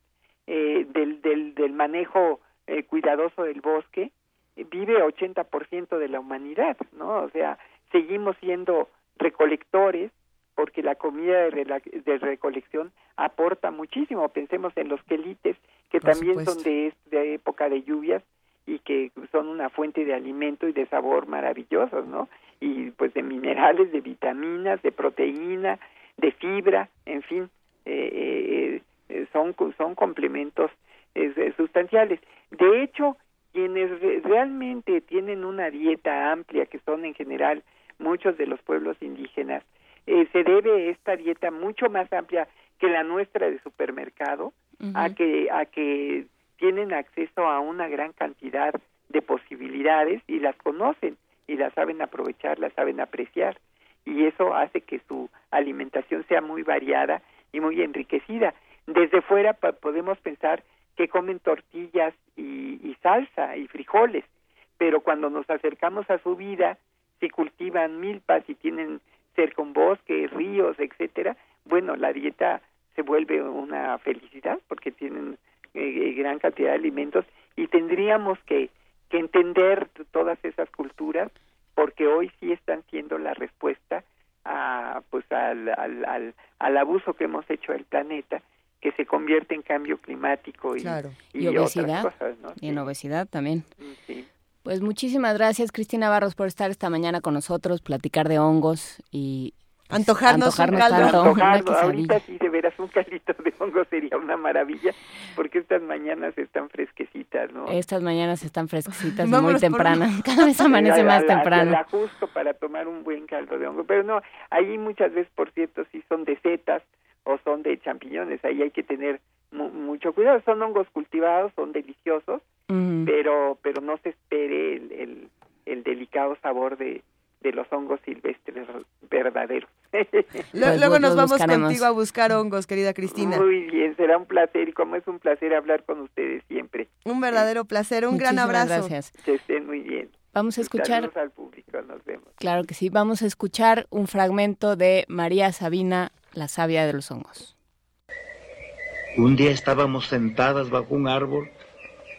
eh, del, del, del manejo eh, cuidadoso del bosque, vive 80% de la humanidad, ¿no? O sea, seguimos siendo recolectores porque la comida de, de recolección aporta muchísimo. Pensemos en los quelites, que también son de, de época de lluvias y que son una fuente de alimento y de sabor maravillosos, ¿no? Y pues de minerales, de vitaminas, de proteína, de fibra, en fin, eh, eh, son, son complementos eh, sustanciales. De hecho, quienes realmente tienen una dieta amplia, que son en general muchos de los pueblos indígenas, se debe esta dieta mucho más amplia que la nuestra de supermercado a que a que tienen acceso a una gran cantidad de posibilidades y las conocen y las saben aprovechar, las saben apreciar y eso hace que su alimentación sea muy variada y muy enriquecida. Desde fuera podemos pensar que comen tortillas y, y, salsa y frijoles, pero cuando nos acercamos a su vida, si cultivan milpas y tienen cerca un bosque, ríos, etcétera, bueno, la dieta se vuelve una felicidad porque tienen eh, gran cantidad de alimentos y tendríamos que, que entender todas esas culturas porque hoy sí están siendo la respuesta a pues al, al, al, abuso que hemos hecho del planeta que se convierte en cambio climático y, y, obesidad. y en obesidad también pues muchísimas gracias Cristina Barros por estar esta mañana con nosotros platicar de hongos y Antojarnos, un caldo. ahorita sí, de veras, un caldito de hongo sería una maravilla, porque estas mañanas están fresquecitas, ¿no? Estas mañanas están fresquecitas muy tempranas, cada vez amanece más temprano. La, justo para tomar un buen caldo de hongo, pero no, ahí muchas veces, por cierto, sí son de setas o son de champiñones, ahí hay que tener mucho cuidado, son hongos cultivados, son deliciosos, pero pero no se espere el, el, delicado sabor de, de los hongos silvestres verdaderos. luego, nos vamos contigo a buscar hongos, querida Cristina. Muy bien, será un placer y como es un placer hablar con ustedes siempre. Un verdadero placer, un gran abrazo. Gracias. Que estén muy bien. Vamos a escuchar. al público, nos vemos. Claro que sí, vamos a escuchar un fragmento de María Sabina, la sabia de los hongos. Un día estábamos sentadas bajo un árbol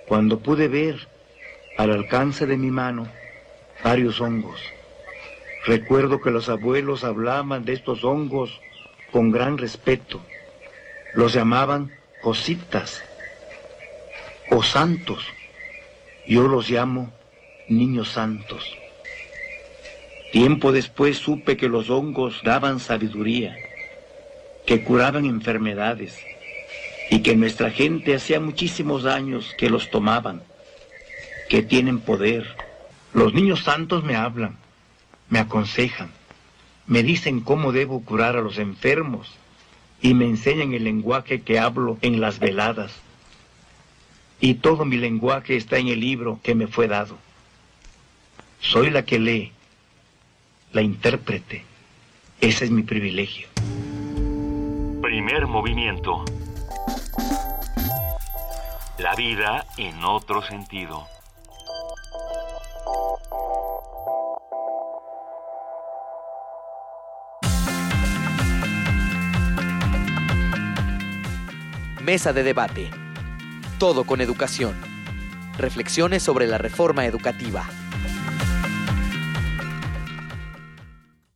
cuando pude ver al alcance de mi mano varios hongos. Recuerdo que los abuelos hablaban de estos hongos con gran respeto. Los llamaban cositas o santos. Yo los llamo niños santos. Tiempo después supe que los hongos daban sabiduría, que curaban enfermedades y que nuestra gente hacía muchísimos años que los tomaban, que tienen poder. Los niños santos me hablan, me aconsejan, me dicen cómo debo curar a los enfermos y me enseñan el lenguaje que hablo en las veladas. Y todo mi lenguaje está en el libro que me fue dado. Soy la que lee, la intérprete. Ese es mi privilegio. Primer movimiento. La vida en otro sentido. Mesa de debate. Todo con educación. Reflexiones sobre la reforma educativa.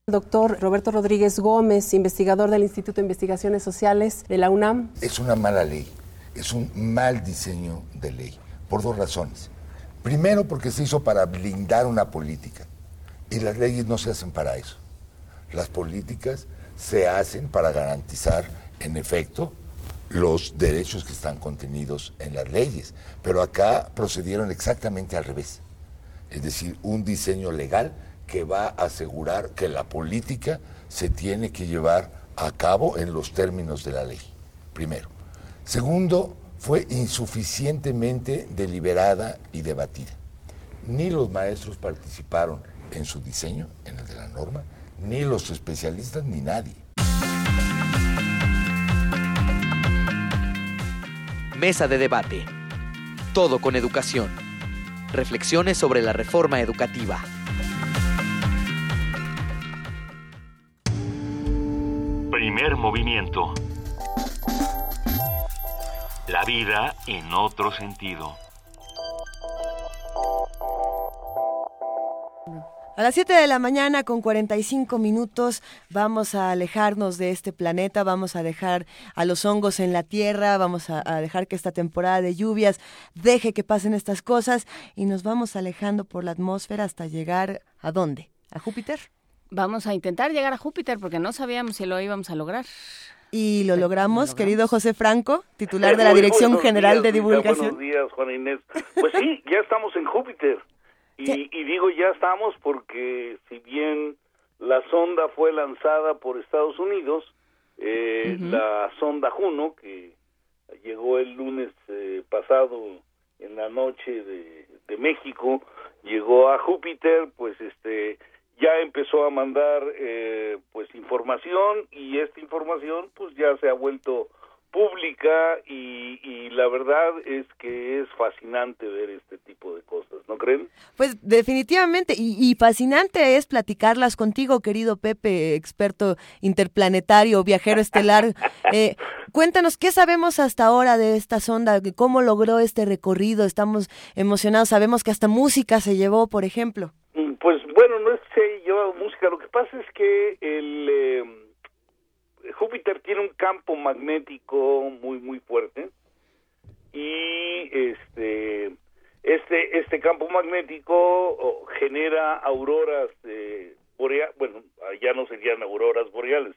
Doctor Roberto Rodríguez Gómez, investigador del Instituto de Investigaciones Sociales de la UNAM. Es una mala ley, es un mal diseño de ley, por dos razones. Primero, porque se hizo para blindar una política, y las leyes no se hacen para eso. Las políticas se hacen para garantizar, en efecto, los derechos que están contenidos en las leyes. Pero acá procedieron exactamente al revés. Es decir, un diseño legal que va a asegurar que la política se tiene que llevar a cabo en los términos de la ley, primero. Segundo, fue insuficientemente deliberada y debatida. Ni los maestros participaron en su diseño, en el de la norma, ni los especialistas, ni nadie. Mesa de debate. Todo con educación. Reflexiones sobre la reforma educativa. Primer movimiento. La vida en otro sentido. A las 7 de la mañana con 45 minutos vamos a alejarnos de este planeta, vamos a dejar a los hongos en la Tierra, vamos a, dejar que esta temporada de lluvias deje que pasen estas cosas y nos vamos alejando por la atmósfera hasta llegar a dónde? ¿A Júpiter? Vamos a intentar llegar a Júpiter porque no sabíamos si lo íbamos a lograr. Y lo logramos, querido José Franco, titular de la Dirección General de Divulgación. Buenos días, Juan Inés. Pues sí, ya estamos en Júpiter. Y, y, digo ya estamos porque si bien la sonda fue lanzada por Estados Unidos, eh, la sonda Juno, que llegó el lunes eh, pasado en la noche de, de México, llegó a Júpiter, pues este ya empezó a mandar eh, pues información y esta información pues ya se ha vuelto pública y, y, la verdad es que es fascinante ver este tipo de cosas, ¿no creen? Pues definitivamente, y, fascinante es platicarlas contigo, querido Pepe, experto interplanetario, viajero estelar. eh, cuéntanos, ¿qué sabemos hasta ahora de esta sonda? ¿Cómo logró este recorrido? Estamos emocionados, sabemos que hasta música se llevó, por ejemplo. Bueno, no es que lleva música, lo que pasa es que el... Eh, Júpiter tiene un campo magnético muy muy fuerte y este este este campo magnético genera auroras eh, boreales, bueno, ya no serían auroras boreales,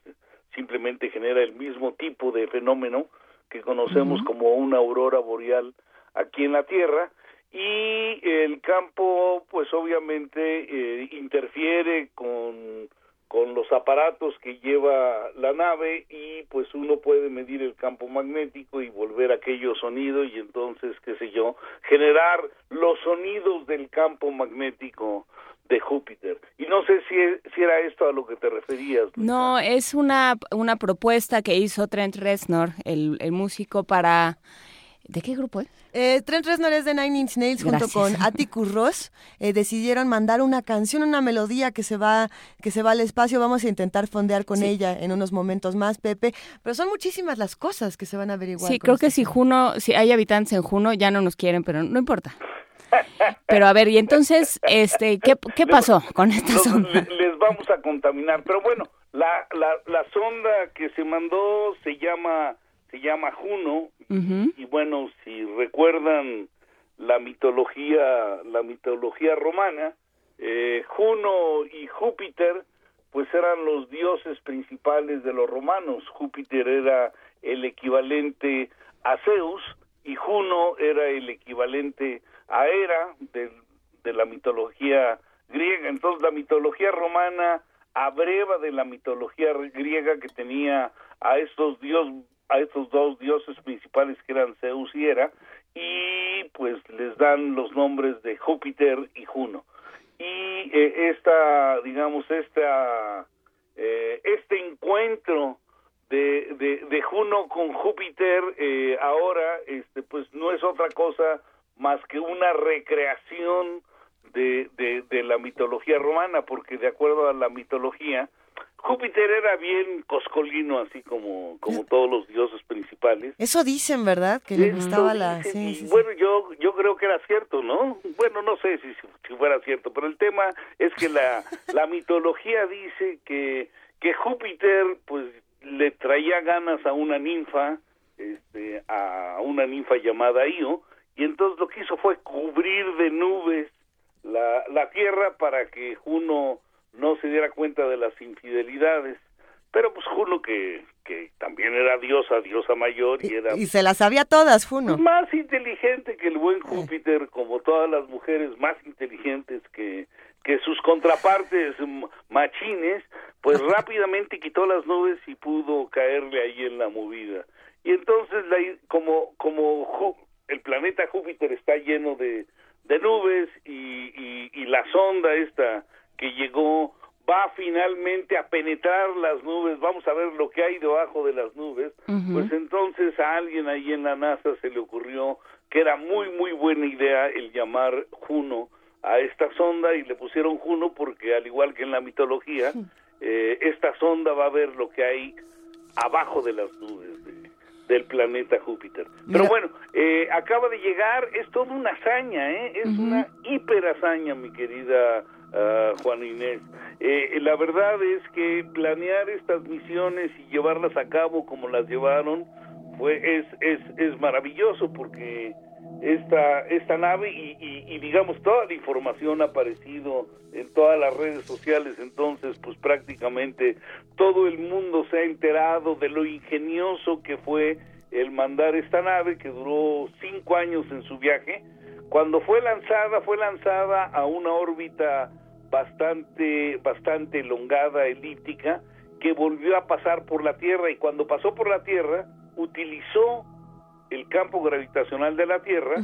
simplemente genera el mismo tipo de fenómeno que conocemos como una aurora boreal aquí en la Tierra y el campo pues obviamente eh, interfiere con con los aparatos que lleva la nave y pues uno puede medir el campo magnético y volver aquello sonido y entonces, qué sé yo, generar los sonidos del campo magnético de Júpiter. Y no sé si, si era esto a lo que te referías. No, es una, una propuesta que hizo Trent Reznor, el, el músico, para ¿De qué grupo es? Eh, Trent Reznor es de Nine Inch Nails junto con Atticus Ross. Eh, decidieron mandar una canción, una melodía que se va que se va al espacio. Vamos a intentar fondear con ella en unos momentos más, Pepe. Pero son muchísimas las cosas que se van a averiguar. Sí, creo que si Juno, si hay habitantes en Juno, ya no nos quieren, pero no importa. Pero a ver, y entonces, este, ¿qué, qué pasó con esta sonda? Les vamos a contaminar. Pero bueno, la, la, la sonda que se mandó se llama se llama Juno y bueno si recuerdan la mitología la mitología romana eh, Juno y Júpiter pues eran los dioses principales de los romanos. Júpiter era el equivalente a Zeus y Juno era el equivalente a Hera de, de la mitología griega. Entonces la mitología romana abreva de la mitología griega que tenía a estos dios a estos dos dioses principales que eran Zeus y Hera y pues les dan los nombres de Júpiter y Juno. Y eh, esta digamos esta eh, este encuentro de, de, Juno con Júpiter eh, ahora este pues no es otra cosa más que una recreación de, de la mitología romana porque de acuerdo a la mitología Júpiter era bien coscolino, así como, como todos los dioses principales. Eso dicen, ¿verdad? Que le gustaba la... Bueno, yo, yo creo que era cierto, ¿no? Bueno, no sé si, si fuera cierto, pero el tema es que la, la mitología dice que, que Júpiter, pues, le traía ganas a una ninfa, este, a una ninfa llamada Io, y entonces lo que hizo fue cubrir de nubes la, la tierra para que Juno no se diera cuenta de las infidelidades. Pero pues Juno que, que también era diosa, diosa mayor y era... Y se las sabía todas, Juno. Más inteligente que el buen Júpiter, como todas las mujeres más inteligentes que, que sus contrapartes machines, pues rápidamente quitó las nubes y pudo caerle ahí en la movida. Y entonces, la, como, como el planeta Júpiter está lleno de, de nubes y, y, y la sonda esta que llegó va finalmente a penetrar las nubes, vamos a ver lo que hay debajo de las nubes, pues entonces a alguien ahí en la NASA se le ocurrió que era muy muy buena idea el llamar Juno a esta sonda y le pusieron Juno porque al igual que en la mitología, eh, esta sonda va a ver lo que hay abajo de las nubes del planeta Júpiter. Pero bueno, eh, acaba de llegar, es toda una hazaña, ¿eh? es una hiper hazaña, mi querida uh, Juan Inés. Eh, la verdad es que planear estas misiones y llevarlas a cabo como las llevaron fue es es, es maravilloso porque esta esta nave y, y, digamos toda la información ha aparecido en todas las redes sociales entonces pues prácticamente todo el mundo se ha enterado de lo ingenioso que fue el mandar esta nave que duró cinco años en su viaje cuando fue lanzada fue lanzada a una órbita bastante, bastante elongada, elíptica, que volvió a pasar por la Tierra y cuando pasó por la Tierra utilizó el campo gravitacional de la Tierra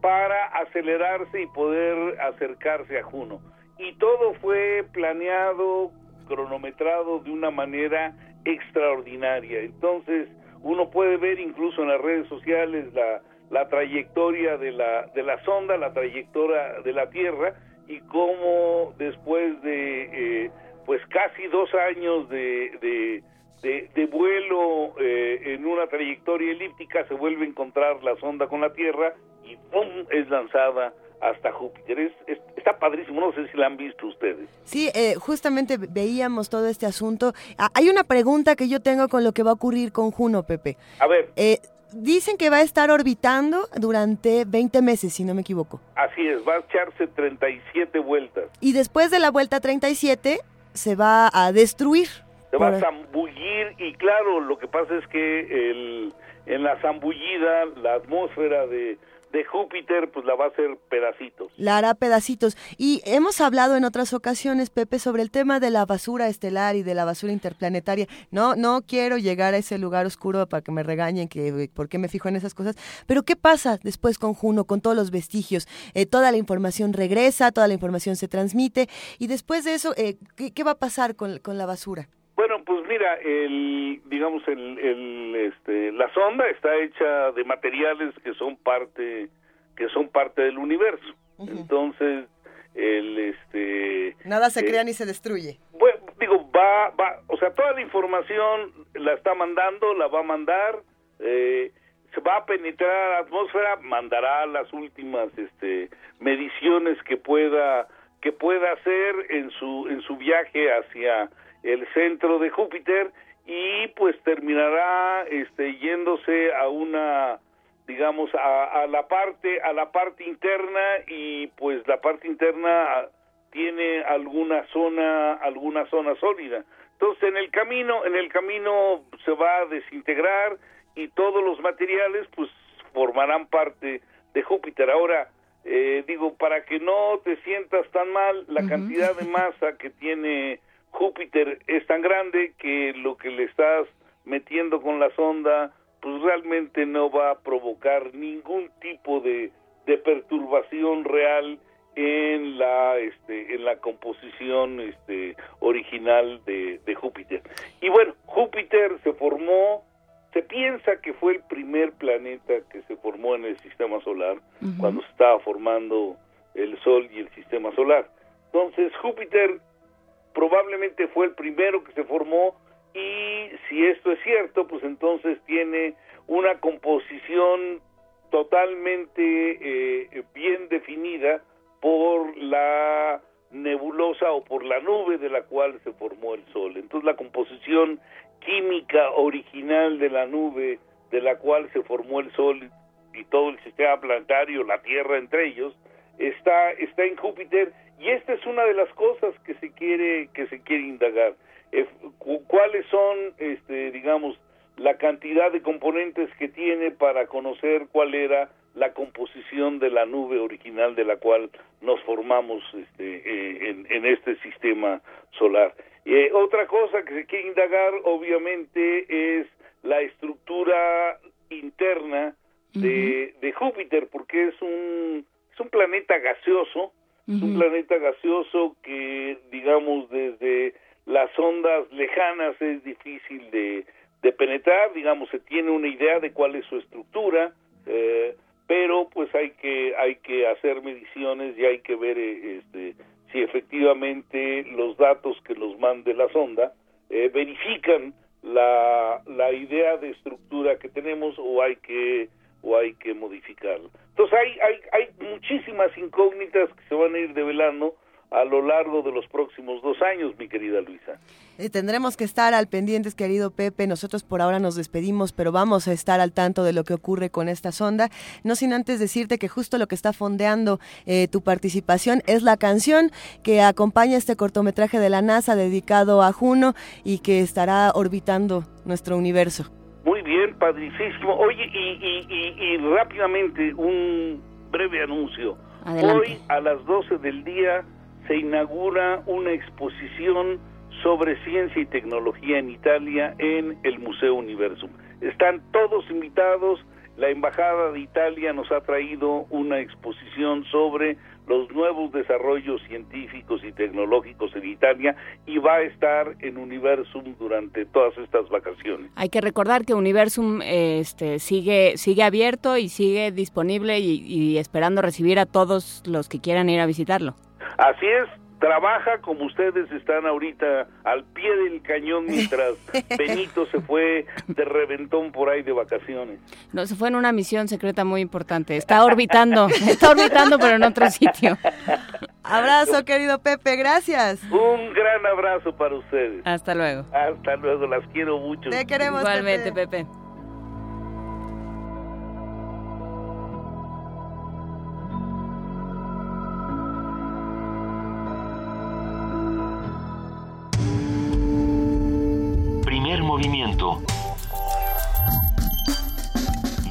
para acelerarse y poder acercarse a Juno. Y todo fue planeado, cronometrado de una manera extraordinaria. Entonces, uno puede ver incluso en las redes sociales la, la trayectoria de la, de la sonda, la trayectoria de la Tierra, y cómo después de eh, pues casi dos años de, de, vuelo eh, en una trayectoria elíptica se vuelve a encontrar la sonda con la Tierra y ¡pum! es lanzada hasta Júpiter. Es, está padrísimo, no sé si la han visto ustedes. Sí, eh, justamente veíamos todo este asunto. Ah, hay una pregunta que yo tengo con lo que va a ocurrir con Juno, Pepe. A ver. Eh, dicen que va a estar orbitando durante 20 meses, si no me equivoco. Así es, va a echarse 37 vueltas. Y después de la vuelta 37 se va a destruir. Se va a zambullir y claro, lo que pasa es que el, en la zambullida la atmósfera de, de Júpiter pues la va a hacer pedacitos. La hará pedacitos. Y hemos hablado en otras ocasiones, Pepe, sobre el tema de la basura estelar y de la basura interplanetaria. No, no quiero llegar a ese lugar oscuro para que me regañen que por qué me fijo en esas cosas. Pero ¿qué pasa después con Juno, con todos los vestigios? Eh, toda la información regresa, toda la información se transmite. Y después de eso, eh, ¿qué, va a pasar con, con la basura? Bueno, pues mira, el, digamos, el, el, este, la sonda está hecha de materiales que son parte, que son parte del universo. Entonces, el, este, nada se crea eh, ni se destruye. Bueno, digo, va, va, o sea, toda la información la está mandando, la va a mandar, eh, se va a penetrar a la atmósfera, mandará las últimas, este, mediciones que pueda, que pueda hacer en su, en su viaje hacia el centro de Júpiter y pues terminará este yéndose a una digamos a, a, la parte a la parte interna y pues la parte interna tiene alguna zona alguna zona sólida. Entonces en el camino en el camino se va a desintegrar y todos los materiales pues formarán parte de Júpiter. Ahora eh, digo para que no te sientas tan mal la cantidad de masa que tiene Júpiter es tan grande que lo que le estás metiendo con la sonda pues realmente no va a provocar ningún tipo de, de perturbación real en la este en la composición este original de, de Júpiter. Y bueno Júpiter se formó se piensa que fue el primer planeta que se formó en el sistema solar cuando se estaba formando el Sol y el sistema solar. Entonces Júpiter probablemente fue el primero que se formó y si esto es cierto, pues entonces tiene una composición totalmente eh, bien definida por la nebulosa o por la nube de la cual se formó el Sol. Entonces la composición química original de la nube de la cual se formó el Sol y todo el sistema planetario, la Tierra entre ellos, está, está en Júpiter y esta es una de las cosas que se quiere que se quiere indagar cuáles son este digamos la cantidad de componentes que tiene para conocer cuál era la composición de la nube original de la cual nos formamos este, eh, en, este sistema solar. Eh, otra cosa que se quiere indagar, obviamente, es la estructura interna de, de Júpiter, porque es un, es un planeta gaseoso, un planeta gaseoso que, digamos, desde las ondas lejanas es difícil de, de penetrar, digamos, se tiene una idea de cuál es su estructura, eh, pero pues hay que hay que hacer mediciones y hay que ver eh, este, si efectivamente los datos que nos mande la sonda eh, verifican la, la idea de estructura que tenemos o hay que o hay que modificarla. Entonces hay, hay, hay muchísimas incógnitas que se van a ir develando a lo largo de los próximos dos años, mi querida Luisa. Eh, tendremos que estar al pendientes, querido Pepe. Nosotros por ahora nos despedimos, pero vamos a estar al tanto de lo que ocurre con esta sonda. No sin antes decirte que justo lo que está fondeando eh, tu participación es la canción que acompaña este cortometraje de la NASA dedicado a Juno y que estará orbitando nuestro universo. Muy bien, padricísimo. Oye, y, rápidamente un breve anuncio. Hoy a las 12 del día se inaugura una exposición sobre ciencia y tecnología en Italia en el Museo Universum. Están todos invitados. La Embajada de Italia nos ha traído una exposición sobre los nuevos desarrollos científicos y tecnológicos en Italia y va a estar en Universum durante todas estas vacaciones. Hay que recordar que Universum este, sigue, sigue abierto y sigue disponible y esperando recibir a todos los que quieran ir a visitarlo. Así es, trabaja como ustedes están ahorita al pie del cañón mientras Benito se fue de reventón por ahí de vacaciones. No, se fue en una misión secreta muy importante. Está orbitando, está orbitando pero en otro sitio. Abrazo, querido Pepe, gracias. Un gran abrazo para ustedes. Hasta luego. Hasta luego, las quiero mucho. Te queremos, Igualmente, Pepe. movimiento.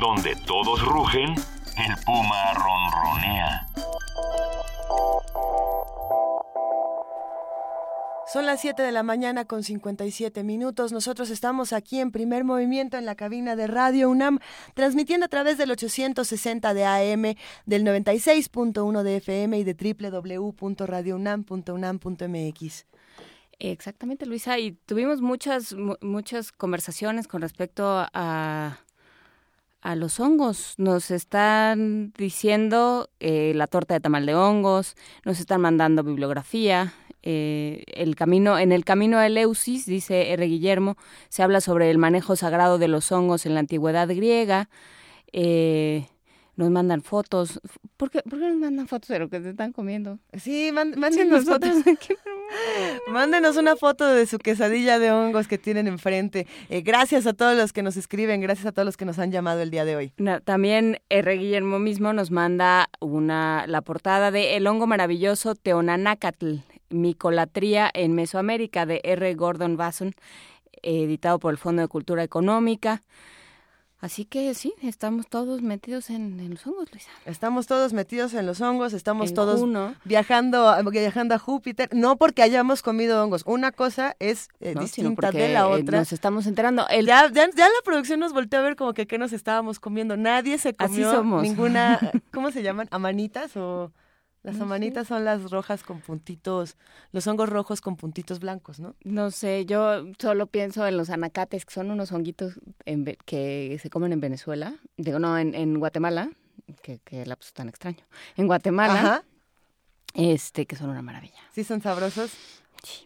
Donde todos rugen, El puma ronronea. Son las 7 de la mañana con 57 minutos. Nosotros estamos aquí en primer movimiento en la cabina de Radio UNAM, transmitiendo a través del 860 de AM, del 96.1 de FM y de www.radiounam.unam.mx. Exactamente, Luisa. Y tuvimos muchas, muchas conversaciones con respecto a, a los hongos. Nos están diciendo eh, la torta de tamal de hongos, nos están mandando bibliografía, eh, el camino, en el camino de Eleusis, dice R. Guillermo, se habla sobre el manejo sagrado de los hongos en la antigüedad griega. Eh, nos mandan fotos. ¿Por qué, ¿Por qué, nos mandan fotos de lo que se están comiendo? Sí, mándenos fotos. Mándenos una foto de su quesadilla de hongos que tienen enfrente. Eh, gracias a todos los que nos escriben, gracias a todos los que nos han llamado el día de hoy. también R. Guillermo mismo nos manda una la portada de El hongo maravilloso Teonanacatl, Micolatría en Mesoamérica de R. Gordon Basson, editado por el Fondo de Cultura Económica. Así que sí, estamos todos metidos en, los hongos, Luisa. Estamos todos metidos en los hongos, estamos todos viajando, viajando a Júpiter, no porque hayamos comido hongos. Una cosa es eh, distinta de la otra. Nos estamos enterando. Ya, ya, la producción nos volteó a ver como que qué nos estábamos comiendo. Nadie se comió ninguna, ¿cómo se llaman? ¿Amanitas o...? Las amanitas son las rojas con puntitos, los hongos rojos con puntitos blancos, ¿no? No sé, yo solo pienso en los anacates, que son unos honguitos que se comen en Venezuela, digo, no, en, Guatemala, que, que lapso tan extraño, en Guatemala, este, que son una maravilla. ¿Sí son sabrosos?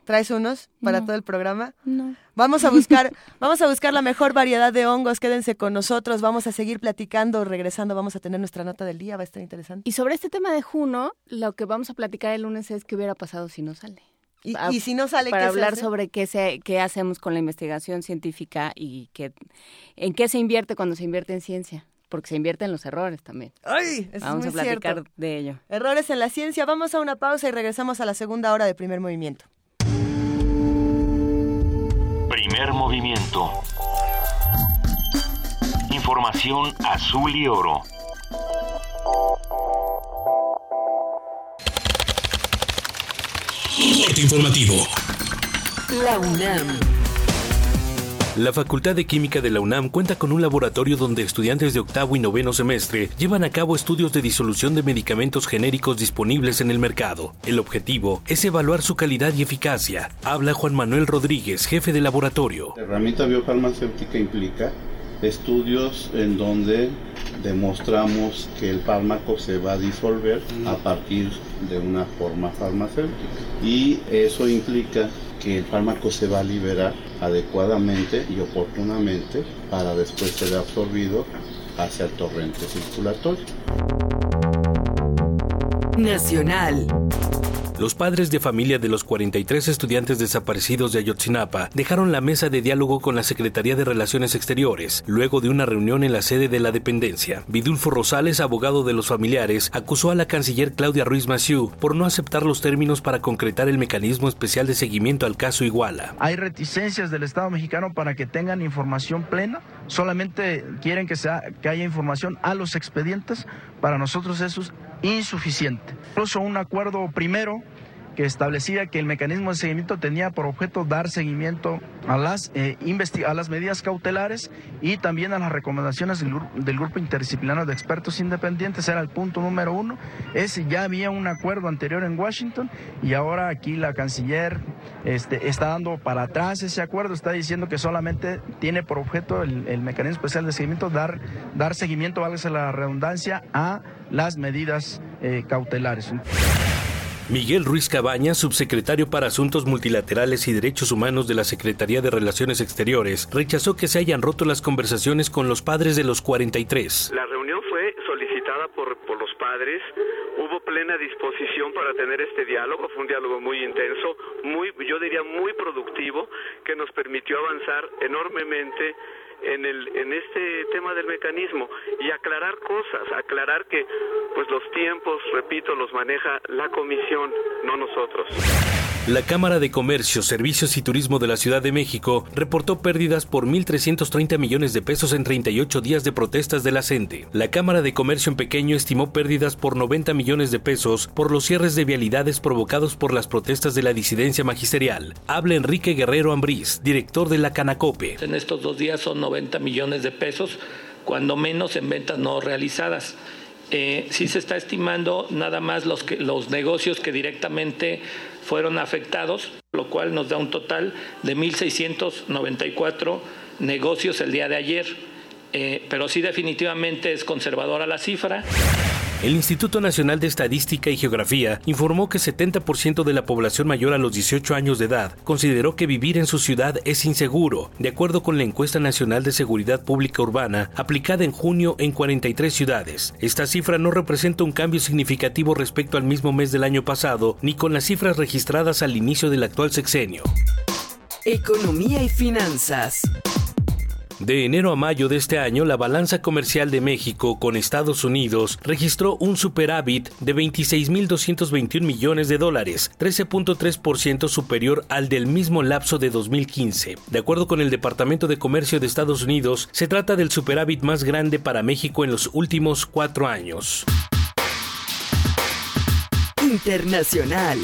¿Traes unos para todo el programa? No. Vamos a buscar, vamos a buscar la mejor variedad de hongos. Quédense con nosotros. Vamos a seguir platicando. Regresando, vamos a tener nuestra nota del día. Va a estar interesante. Y sobre este tema de Juno, lo que vamos a platicar el lunes es qué hubiera pasado si no sale. Y, ah, si no sale, para hablar sobre qué se, qué hacemos con la investigación científica y qué, en qué se invierte cuando se invierte en ciencia porque se invierte en los errores también. Ay, Vamos a platicar de ello. Errores en la ciencia. Vamos a una pausa y regresamos a la segunda hora de primer movimiento. Primer movimiento. Información azul y oro. informativo. La UNAM. La Facultad de Química de la UNAM cuenta con un laboratorio donde estudiantes de octavo y noveno semestre llevan a cabo estudios de disolución de medicamentos genéricos disponibles en el mercado. El objetivo es evaluar su calidad y eficacia. Habla Juan Manuel Rodríguez, jefe de laboratorio. La herramienta biofarmacéutica implica estudios en donde demostramos que el fármaco se va a disolver a partir de una forma farmacéutica. Y eso implica que el fármaco se va a liberar adecuadamente y oportunamente para después ser absorbido hacia el torrente circulatorio. Nacional. Los padres de familia de los 43 estudiantes desaparecidos de Ayotzinapa dejaron la mesa de diálogo con la Secretaría de Relaciones Exteriores luego de una reunión en la sede de la dependencia. Vidulfo Rosales, abogado de los familiares, acusó a la canciller Claudia Ruiz Massieu por no aceptar los términos para concretar el mecanismo especial de seguimiento al caso Iguala. Hay reticencias del Estado mexicano para que tengan información plena, solamente quieren que, que haya información a los expedientes. Para nosotros eso es insuficiente. Incluso un acuerdo primero que establecía que el mecanismo de seguimiento tenía por objeto dar seguimiento a las, eh, a las medidas cautelares y también a las recomendaciones del, Grupo Interdisciplinario de Expertos Independientes. Era el punto número uno. Ese ya había un acuerdo anterior en Washington y ahora aquí la canciller este, está dando para atrás ese acuerdo, está diciendo que solamente tiene por objeto el, mecanismo especial de seguimiento dar, dar seguimiento, válgase la redundancia, a las medidas eh, cautelares. Miguel Ruiz Cabaña, subsecretario para Asuntos Multilaterales y Derechos Humanos de la Secretaría de Relaciones Exteriores, rechazó que se hayan roto las conversaciones con los padres de los 43. La reunión fue solicitada por, por los padres, hubo plena disposición para tener este diálogo, fue un diálogo muy intenso, muy, yo diría muy productivo, que nos permitió avanzar enormemente en, el, en este tema del mecanismo y aclarar cosas, aclarar que pues los tiempos, repito, los maneja la comisión, no nosotros. La Cámara de Comercio, Servicios y Turismo de la Ciudad de México reportó pérdidas por 1.330 millones de pesos en 38 días de protestas de la. La Cámara de Comercio en Pequeño estimó pérdidas por 90 millones de pesos por los cierres de vialidades provocados por las protestas de la disidencia magisterial. Habla Enrique Guerrero Ambrís, director de la Canacope. En estos dos días son 90 millones de pesos, cuando menos en ventas no realizadas. Eh, sí se está estimando nada más los, que, los negocios que directamente fueron afectados, lo cual nos da un total de 1.694 negocios el día de ayer. Eh, pero sí definitivamente es conservadora la cifra. El Instituto Nacional de Estadística y Geografía informó que 70% de la población mayor a los 18 años de edad consideró que vivir en su ciudad es inseguro, de acuerdo con la encuesta nacional de seguridad pública urbana aplicada en junio en 43 ciudades. Esta cifra no representa un cambio significativo respecto al mismo mes del año pasado, ni con las cifras registradas al inicio del actual sexenio. Economía y finanzas. De enero a mayo de este año, la balanza comercial de México con Estados Unidos registró un superávit de 26.221 millones de dólares, 13.3% superior al del mismo lapso de 2015. De acuerdo con el Departamento de Comercio de Estados Unidos, se trata del superávit más grande para México en los últimos cuatro años. Internacional.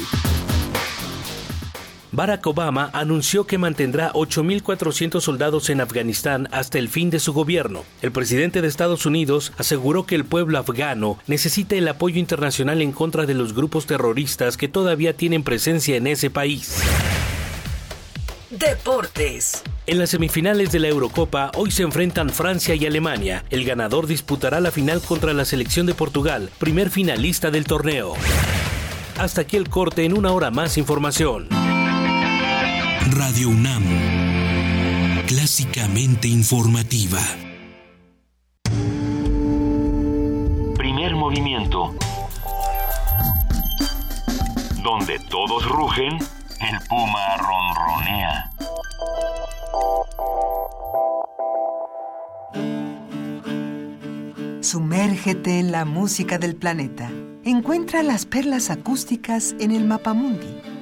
Barack Obama anunció que mantendrá 8.400 soldados en Afganistán hasta el fin de su gobierno. El presidente de Estados Unidos aseguró que el pueblo afgano necesita el apoyo internacional en contra de los grupos terroristas que todavía tienen presencia en ese país. Deportes. En las semifinales de la Eurocopa, hoy se enfrentan Francia y Alemania. El ganador disputará la final contra la selección de Portugal, primer finalista del torneo. Hasta aquí el corte en una hora más información. Radio UNAM, clásicamente informativa. Primer movimiento. Donde todos rugen, el puma ronronea. Sumérgete en la música del planeta. Encuentra las perlas acústicas en el Mapamundi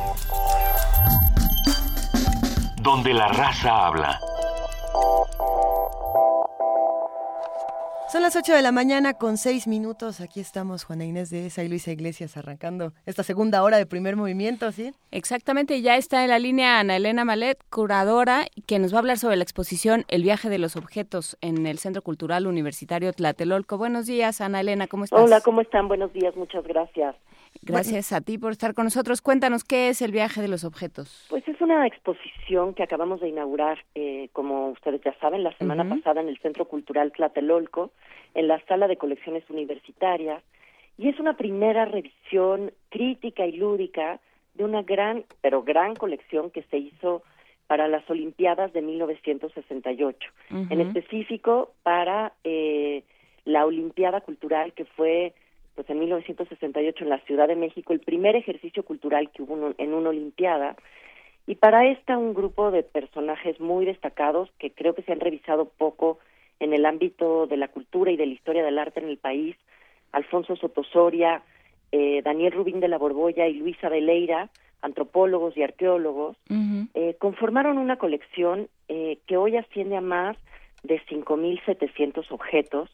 Donde la raza habla. Son las 8 de la mañana con 6 minutos. Aquí estamos Juana Inés de esa y Luisa Iglesias arrancando esta segunda hora de primer movimiento, ¿sí? Exactamente, ya está en la línea Ana Elena Malet, curadora, que nos va a hablar sobre la exposición El viaje de los objetos en el Centro Cultural Universitario Tlatelolco. Buenos días, Ana Elena, ¿cómo estás? Hola, ¿cómo están? Buenos días, muchas gracias. Gracias a ti por estar con nosotros. Cuéntanos qué es el viaje de los objetos. Pues es una exposición que acabamos de inaugurar, eh, como ustedes ya saben, la semana pasada en el Centro Cultural Tlatelolco, en la sala de colecciones universitarias. y es una primera revisión crítica y lúdica de una gran, pero gran colección que se hizo para las Olimpiadas de 1968, en específico para eh, la Olimpiada Cultural que fue pues en 1968 en la Ciudad de México, el primer ejercicio cultural que hubo en una Olimpiada, y para esta un grupo de personajes muy destacados que creo que se han revisado poco en el ámbito de la cultura y de la historia del arte en el país, Alfonso Sotosoria, eh, Daniel Rubín de la Borbolla y Luisa Veleira, antropólogos y arqueólogos, eh, conformaron una colección eh, que hoy asciende a más de 5.700 objetos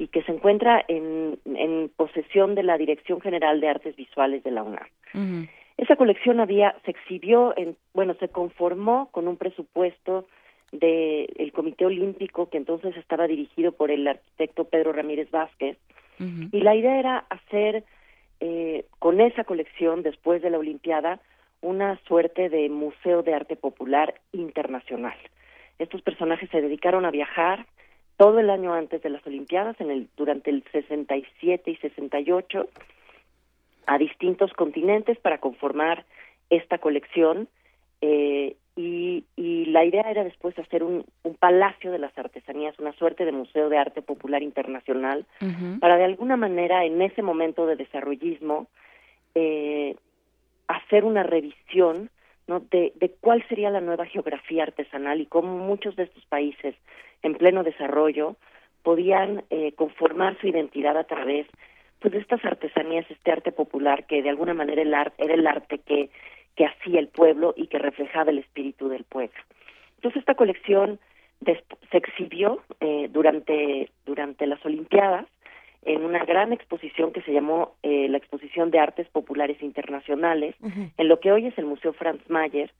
y que se encuentra en, en, posesión de la Dirección General de Artes Visuales de la UNAM. Esa colección había, se exhibió, en, bueno, se conformó con un presupuesto del el Comité Olímpico que entonces estaba dirigido por el arquitecto Pedro Ramírez Vázquez y la idea era hacer eh, con esa colección después de la Olimpiada una suerte de museo de arte popular internacional. Estos personajes se dedicaron a viajar todo el año antes de las Olimpiadas, en el, durante el 67 y 68, a distintos continentes para conformar esta colección. Eh, y, y, la idea era después hacer un, un, palacio de las artesanías, una suerte de museo de arte popular internacional, para de alguna manera en ese momento de desarrollismo eh, hacer una revisión ¿no? de, de cuál sería la nueva geografía artesanal y cómo muchos de estos países en pleno desarrollo podían eh, conformar su identidad a través pues, de estas artesanías, este arte popular que de alguna manera el arte, era el arte que, que hacía el pueblo y que reflejaba el espíritu del pueblo. Entonces esta colección se exhibió eh, durante, durante las Olimpiadas en una gran exposición que se llamó eh, la Exposición de Artes Populares Internacionales, en lo que hoy es el Museo Franz Mayer,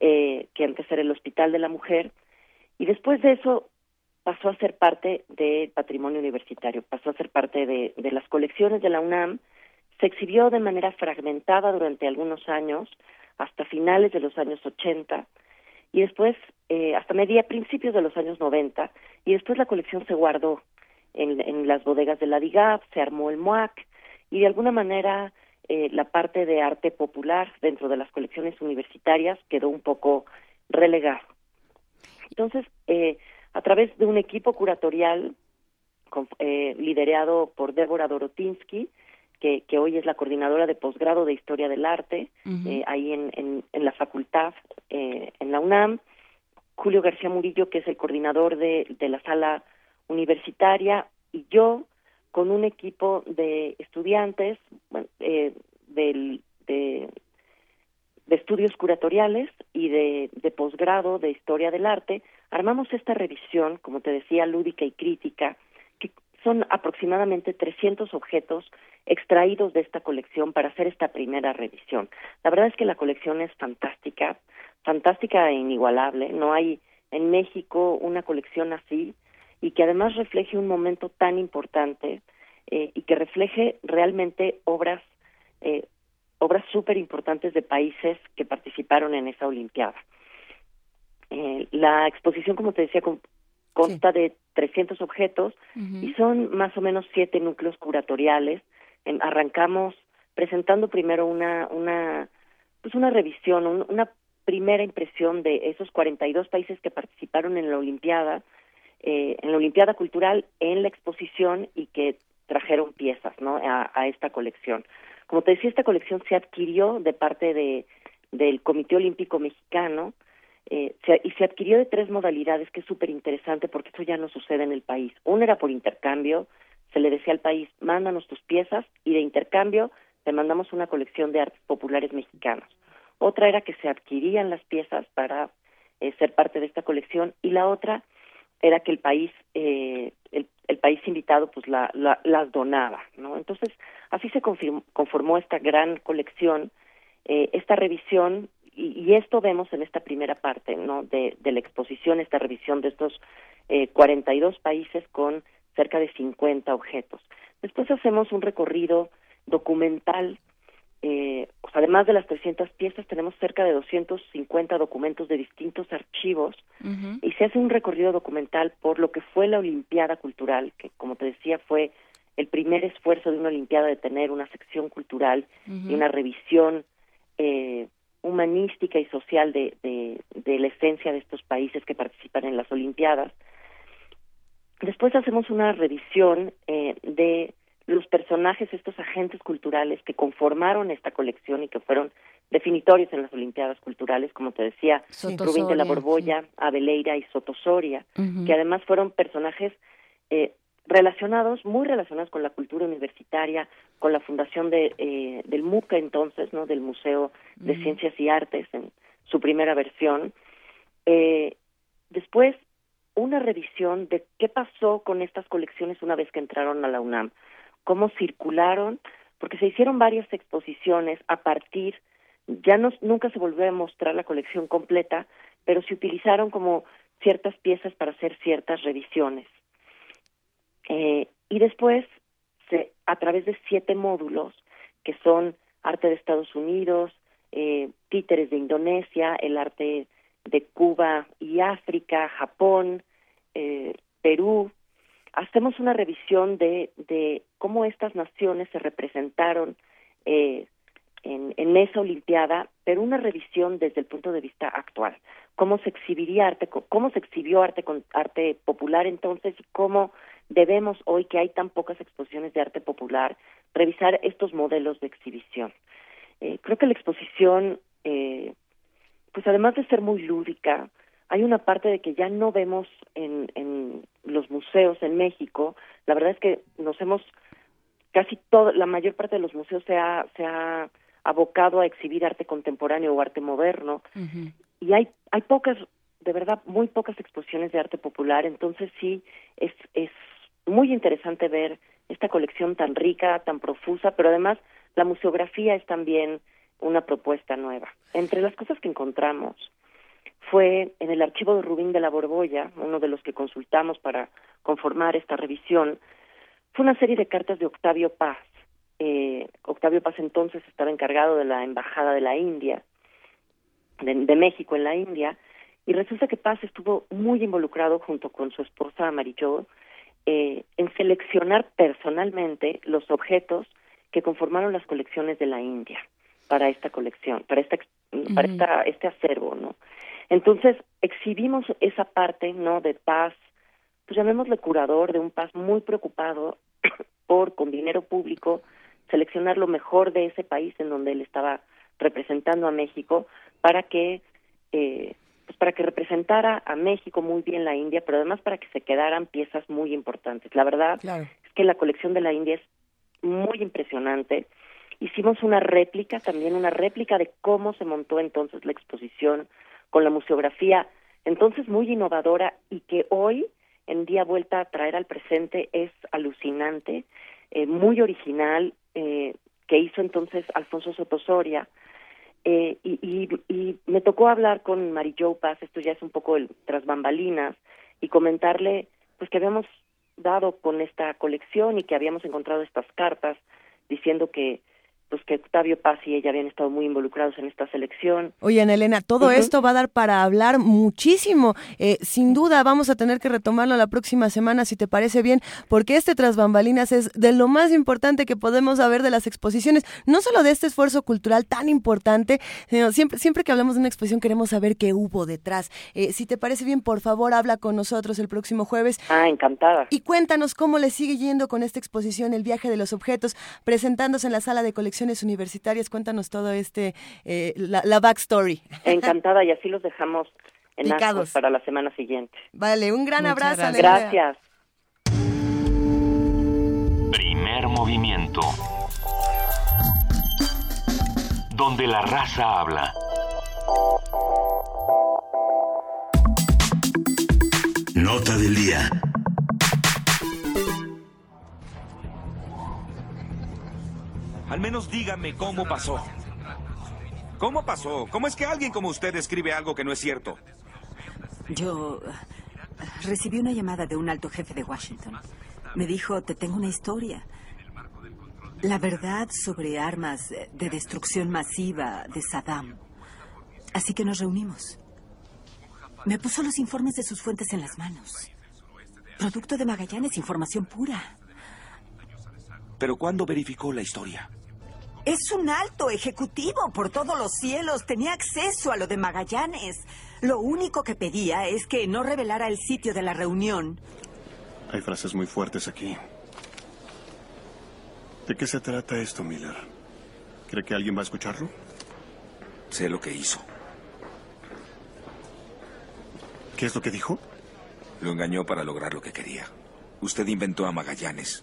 eh, que antes era el Hospital de la Mujer, y después de eso pasó a ser parte del patrimonio universitario, pasó a ser parte de, de las colecciones de la UNAM, se exhibió de manera fragmentada durante algunos años, hasta finales de los años 80, y después eh, hasta media principios de los años 90, y después la colección se guardó en, en las bodegas de la DIGAP, se armó el MUAC y de alguna manera eh, la parte de arte popular dentro de las colecciones universitarias quedó un poco relegado. Entonces, eh, a través de un equipo curatorial con, eh, liderado por Débora Dorotinsky, que, que, hoy es la coordinadora de posgrado de Historia del Arte, uh -huh. eh, ahí en, en, en, la facultad, eh, en la UNAM, Julio García Murillo, que es el coordinador de, de la sala universitaria y yo con un equipo de estudiantes eh, del, de, de, estudios curatoriales y de, de posgrado de historia del arte, armamos esta revisión, como te decía, lúdica y crítica, que son aproximadamente 300 objetos extraídos de esta colección para hacer esta primera revisión. La verdad es que la colección es fantástica, fantástica e inigualable. No hay en México una colección así y que además refleje un momento tan importante eh, y que refleje realmente obras eh, obras súper importantes de países que participaron en esa Olimpiada. Eh, la exposición, como te decía, con, consta sí. de 300 objetos uh -huh. y son más o menos siete núcleos curatoriales. arrancamos presentando primero una una pues una revisión, un, una primera impresión de esos 42 países que participaron en la Olimpiada eh, en la Olimpiada Cultural en la exposición y que trajeron piezas ¿no? a, a, esta colección. Como te decía, esta colección se adquirió de parte de, del Comité Olímpico Mexicano eh, se, y se adquirió de tres modalidades que es súper interesante porque eso ya no sucede en el país. Una era por intercambio, se le decía al país, mándanos tus piezas y de intercambio te mandamos una colección de artes populares mexicanos. Otra era que se adquirían las piezas para eh, ser parte de esta colección y la otra era que el país eh, el, el, país invitado pues la, la, las donaba no entonces así se conformó esta gran colección eh, esta revisión y, y, esto vemos en esta primera parte no de, de la exposición esta revisión de estos eh, 42 países con cerca de 50 objetos. Después hacemos un recorrido documental eh, pues además de las 300 piezas, tenemos cerca de 250 documentos de distintos archivos uh -huh. y se hace un recorrido documental por lo que fue la Olimpiada Cultural, que como te decía fue el primer esfuerzo de una Olimpiada de tener una sección cultural y una revisión eh, humanística y social de, de, la esencia de estos países que participan en las Olimpiadas. Después hacemos una revisión eh, de los personajes, estos agentes culturales que conformaron esta colección y que fueron definitorios en las Olimpiadas Culturales, como te decía, Rubín de la Borbolla, Abeleira y Sotosoria, que además fueron personajes eh, relacionados, muy relacionados con la cultura universitaria, con la fundación de, eh, del MUCA entonces, ¿no? del Museo de Ciencias y Artes en su primera versión. Eh, después, una revisión de qué pasó con estas colecciones una vez que entraron a la UNAM, cómo circularon, porque se hicieron varias exposiciones a partir, ya no, nunca se volvió a mostrar la colección completa, pero se utilizaron como ciertas piezas para hacer ciertas revisiones. Eh, y después, se, a través de siete módulos, que son arte de Estados Unidos, eh, títeres de Indonesia, el arte de Cuba y África, Japón, eh, Perú, hacemos una revisión de, de cómo estas naciones se representaron eh, en, en, esa Olimpiada, pero una revisión desde el punto de vista actual. Cómo se exhibiría arte, cómo se exhibió arte con arte popular entonces y cómo debemos hoy que hay tan pocas exposiciones de arte popular revisar estos modelos de exhibición. Eh, creo que la exposición, eh, pues además de ser muy lúdica, hay una parte de que ya no vemos en, en los museos en México. La verdad es que nos hemos casi toda la mayor parte de los museos se ha, se ha abocado a exhibir arte contemporáneo o arte moderno y hay hay pocas de verdad muy pocas exposiciones de arte popular entonces sí es es muy interesante ver esta colección tan rica, tan profusa, pero además la museografía es también una propuesta nueva. Entre las cosas que encontramos fue en el archivo de Rubín de la Borbolla, uno de los que consultamos para conformar esta revisión, fue una serie de cartas de Octavio Paz. Eh, Octavio Paz entonces estaba encargado de la Embajada de la India, de, de México en la India, y resulta que Paz estuvo muy involucrado junto con su esposa Amarillo eh, en seleccionar personalmente los objetos que conformaron las colecciones de la India para esta colección, para esta para esta, este acervo, ¿no? Entonces exhibimos esa parte, ¿no? De paz, pues llamémosle curador de un paz muy preocupado por con dinero público seleccionar lo mejor de ese país en donde él estaba representando a México para que eh, pues para que representara a México muy bien la India, pero además para que se quedaran piezas muy importantes. La verdad es que la colección de la India es muy impresionante. Hicimos una réplica, también una réplica de cómo se montó entonces la exposición con la museografía, entonces muy innovadora y que hoy en día vuelta a traer al presente es alucinante, eh, muy original, eh, que hizo entonces Alfonso Sotosoria, eh, y, y, me tocó hablar con Mary Jo Paz, esto ya es un poco el tras bambalinas, y comentarle pues que habíamos dado con esta colección y que habíamos encontrado estas cartas diciendo que pues que Octavio Paz y ella habían estado muy involucrados en esta selección. Oye, Elena, todo esto va a dar para hablar muchísimo. Eh, sin duda vamos a tener que retomarlo la próxima semana, si te parece bien, porque este Tras Bambalinas es de lo más importante que podemos saber de las exposiciones, no solo de este esfuerzo cultural tan importante, sino siempre, siempre que hablamos de una exposición queremos saber qué hubo detrás. Eh, si te parece bien, por favor, habla con nosotros el próximo jueves. Ah, encantada. Y cuéntanos cómo le sigue yendo con esta exposición, El viaje de los objetos, presentándose en la sala de colección universitarias. Cuéntanos todo este, eh, la, backstory. Encantada, y así los dejamos en para la semana siguiente. Vale, un gran abrazo. Gracias. Primer movimiento. Donde la raza habla. Nota del día. Al menos dígame cómo pasó. ¿Cómo pasó? ¿Cómo es que alguien como usted escribe algo que no es cierto? Yo recibí una llamada de un alto jefe de Washington. Me dijo, te tengo una historia. La verdad sobre armas de destrucción masiva de Saddam. Así que nos reunimos. Me puso los informes de sus fuentes en las manos. Producto de Magallanes, información pura. Pero ¿cuándo verificó la historia? Es un alto ejecutivo por todos los cielos. Tenía acceso a lo de Magallanes. Lo único que pedía es que no revelara el sitio de la reunión. Hay frases muy fuertes aquí. ¿De qué se trata esto, Miller? ¿Cree que alguien va a escucharlo? Sé lo que hizo. ¿Qué es lo que dijo? Lo engañó para lograr lo que quería. Usted inventó a Magallanes.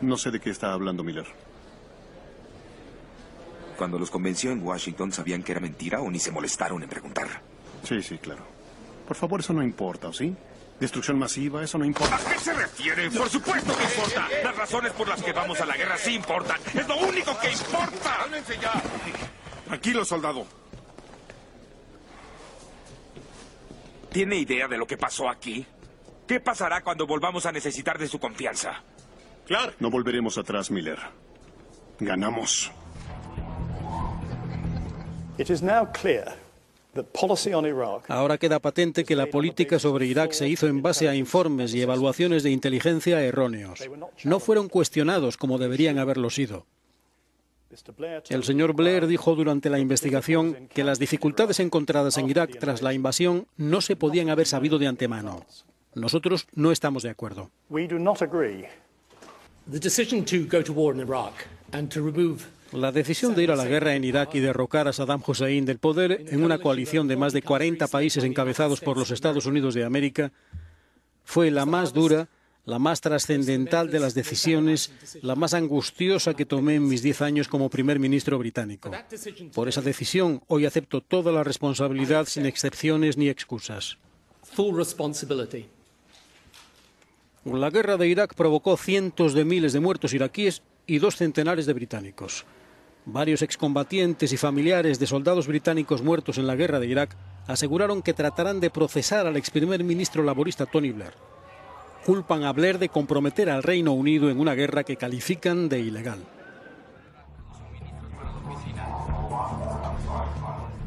No sé de qué está hablando Miller. Cuando los convenció en Washington, ¿sabían que era mentira o ni se molestaron en preguntar? Sí, sí, claro. Por favor, eso no importa, ¿o sí? Destrucción masiva, eso no importa. ¿A qué se refiere? Por supuesto que importa. Las razones por las que vamos a la guerra sí importan. Es lo único que importa. ¡Cálmense ya! Tranquilo, soldado. ¿Tiene idea de lo que pasó aquí? ¿Qué pasará cuando volvamos a necesitar de su confianza? Claro. No volveremos atrás, Miller. Ganamos. Ahora queda patente que la política sobre Irak se hizo en base a informes y evaluaciones de inteligencia erróneos. No fueron cuestionados como deberían haberlo sido. El señor Blair dijo durante la investigación que las dificultades encontradas en Irak tras la invasión no se podían haber sabido de antemano. Nosotros no estamos de acuerdo. La decisión de ir a la guerra en Irak y derrocar a Saddam Hussein del poder en una coalición de más de 40 países encabezados por los Estados Unidos de América fue la más dura la más trascendental de las decisiones, la más angustiosa que tomé en mis diez años como primer ministro británico. Por esa decisión, hoy acepto toda la responsabilidad sin excepciones ni excusas. La guerra de Irak provocó cientos de miles de muertos iraquíes y dos centenares de británicos. Varios excombatientes y familiares de soldados británicos muertos en la guerra de Irak aseguraron que tratarán de procesar al ex primer ministro laborista Tony Blair culpan a Blair de comprometer al Reino Unido en una guerra que califican de ilegal.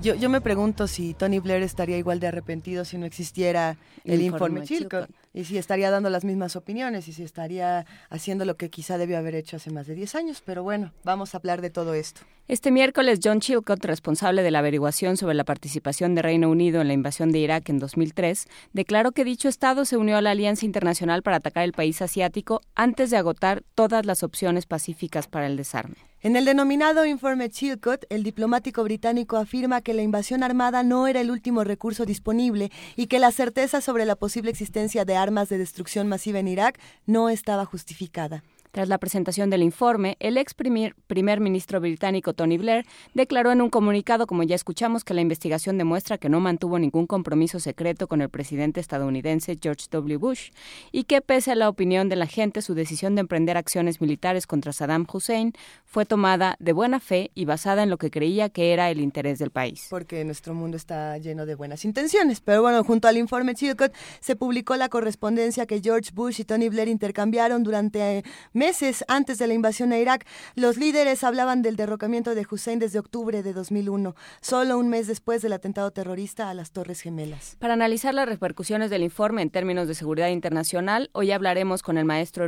Yo, me pregunto si Tony Blair estaría igual de arrepentido si no existiera el, informe, Chilcot y si estaría dando las mismas opiniones y si estaría haciendo lo que quizá debió haber hecho hace más de 10 años. Pero bueno, vamos a hablar de todo esto. Este miércoles, John Chilcott, responsable de la averiguación sobre la participación de Reino Unido en la invasión de Irak en 2003, declaró que dicho Estado se unió a la Alianza Internacional para atacar el país asiático antes de agotar todas las opciones pacíficas para el desarme. En el denominado informe Chilcot, el diplomático británico afirma que la invasión armada no era el último recurso disponible y que la certeza sobre la posible existencia de armas de destrucción masiva en Irak no estaba justificada. Tras la presentación del informe, el ex primer, ministro británico Tony Blair declaró en un comunicado, como ya escuchamos, que la investigación demuestra que no mantuvo ningún compromiso secreto con el presidente estadounidense George W. Bush y que, pese a la opinión de la gente, su decisión de emprender acciones militares contra Saddam Hussein fue tomada de buena fe y basada en lo que creía que era el interés del país. Porque nuestro mundo está lleno de buenas intenciones. Pero bueno, junto al informe Chilcot se publicó la correspondencia que George Bush y Tony Blair intercambiaron durante meses antes de la invasión a Irak, los líderes hablaban del derrocamiento de Hussein desde octubre de 2001, solo un mes después del atentado terrorista a las Torres Gemelas. Para analizar las repercusiones del informe en términos de seguridad internacional, hoy hablaremos con el maestro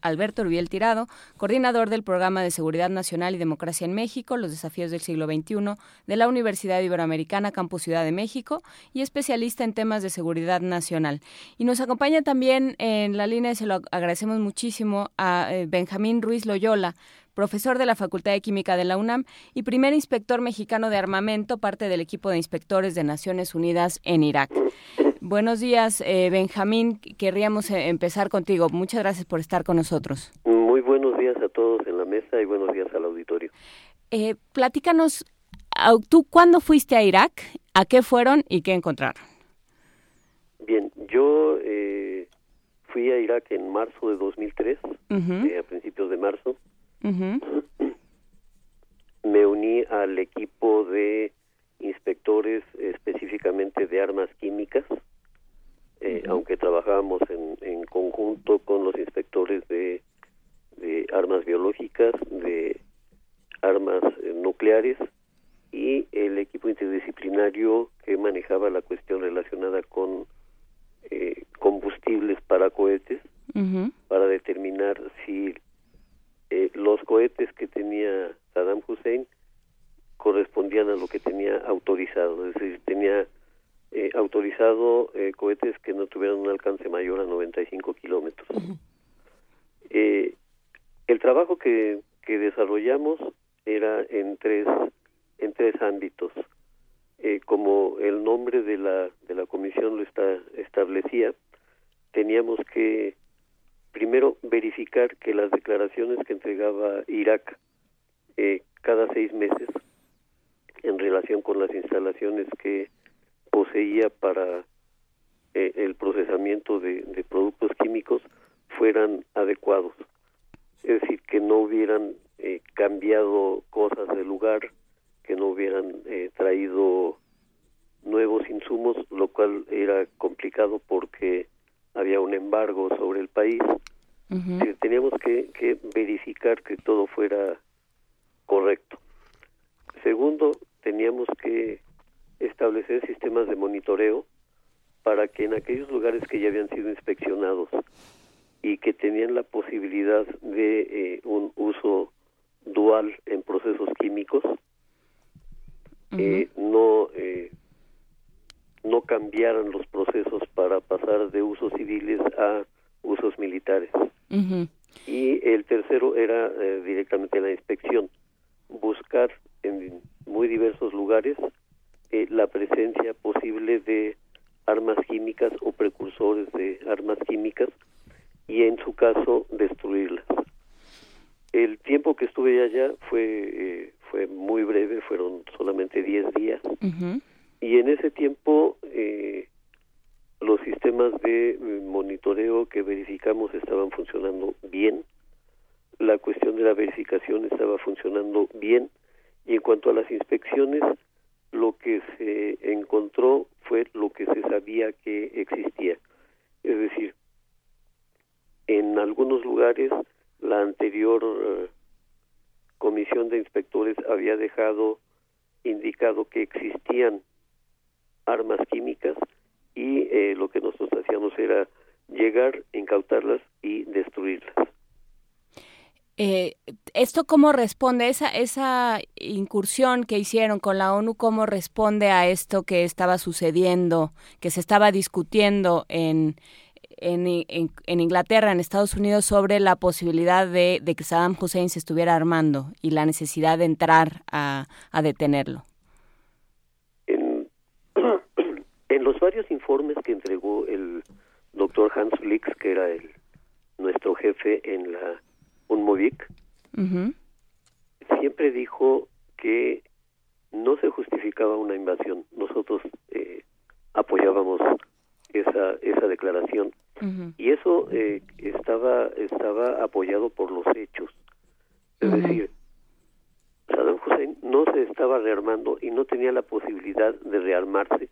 Alberto Rubiel Tirado, coordinador del Programa de Seguridad Nacional y Democracia en México, los desafíos del siglo XXI, de la Universidad Iberoamericana Campus Ciudad de México y especialista en temas de seguridad nacional. Y nos acompaña también en la línea, se lo agradecemos muchísimo, a eh, Benjamín Ruiz Loyola, profesor de la Facultad de Química de la UNAM y primer inspector mexicano de armamento, parte del equipo de inspectores de Naciones Unidas en Irak. Buenos días, eh, Benjamín. Querríamos eh, empezar contigo. Muchas gracias por estar con nosotros. Muy buenos días a todos en la mesa y buenos días al auditorio. platícanos, ¿tú cuándo fuiste a Irak? ¿A qué fueron y qué encontraron? Bien, yo fui a Irak en marzo de 2003, eh, a principios de marzo. Me uní al equipo de inspectores específicamente de armas químicas, eh, aunque trabajábamos en, en, conjunto con los inspectores de, de armas biológicas, de armas eh, nucleares y el equipo interdisciplinario que manejaba la cuestión relacionada con eh, combustibles para cohetes para determinar si eh, los cohetes que tenía Saddam Hussein correspondían a lo que tenía autorizado, es decir, tenía eh, autorizado eh, cohetes que no tuvieran un alcance mayor a 95 kilómetros. Eh, el trabajo que, que desarrollamos era en tres en tres ámbitos. Eh, como el nombre de la de la comisión lo está establecía, teníamos que primero verificar que las declaraciones que entregaba Irak eh, cada seis meses en relación con las instalaciones que poseía para eh, el procesamiento de, de productos químicos fueran adecuados. Es decir, que no hubieran eh, cambiado cosas del lugar, que no hubieran eh, traído nuevos insumos, lo cual era complicado porque había un embargo sobre el país. Eh, teníamos que, que verificar que todo fuera correcto. Segundo, teníamos que establecer sistemas de monitoreo para que en aquellos lugares que ya habían sido inspeccionados y que tenían la posibilidad de eh, un uso dual en procesos químicos, eh, no eh, no cambiaran los procesos para pasar de usos civiles a usos militares. Y el tercero era eh, directamente la inspección, buscar en muy diversos lugares eh, la presencia posible de armas químicas o precursores de armas químicas y en su caso destruirlas. El tiempo que estuve allá fue eh, fue muy breve, fueron solamente 10 días. Y en ese tiempo eh, los sistemas de eh, monitoreo que verificamos estaban funcionando bien, la cuestión de la verificación estaba funcionando bien. Y en cuanto a las inspecciones lo que se encontró fue lo que se sabía que existía. Es decir, en algunos lugares la anterior eh, comisión de inspectores había dejado indicado que existían armas químicas y eh, lo que nosotros hacíamos era llegar, incautarlas y destruirlas. Eh, ¿Esto cómo responde? Esa, esa incursión que hicieron con la ONU, ¿cómo responde a esto que estaba sucediendo, que se estaba discutiendo en, en, en, en Inglaterra, en Estados Unidos, sobre la posibilidad de, de, que Saddam Hussein se estuviera armando y la necesidad de entrar a, a detenerlo? En, en, los varios informes que entregó el doctor Hans Flix, que era el, nuestro jefe en la UNMOVIC, uh -huh. siempre dijo que no se justificaba una invasión. Nosotros eh, apoyábamos esa esa declaración uh -huh. y eso eh, estaba estaba apoyado por los hechos. Es uh -huh. decir, Saddam Hussein no se estaba rearmando y no tenía la posibilidad de rearmarse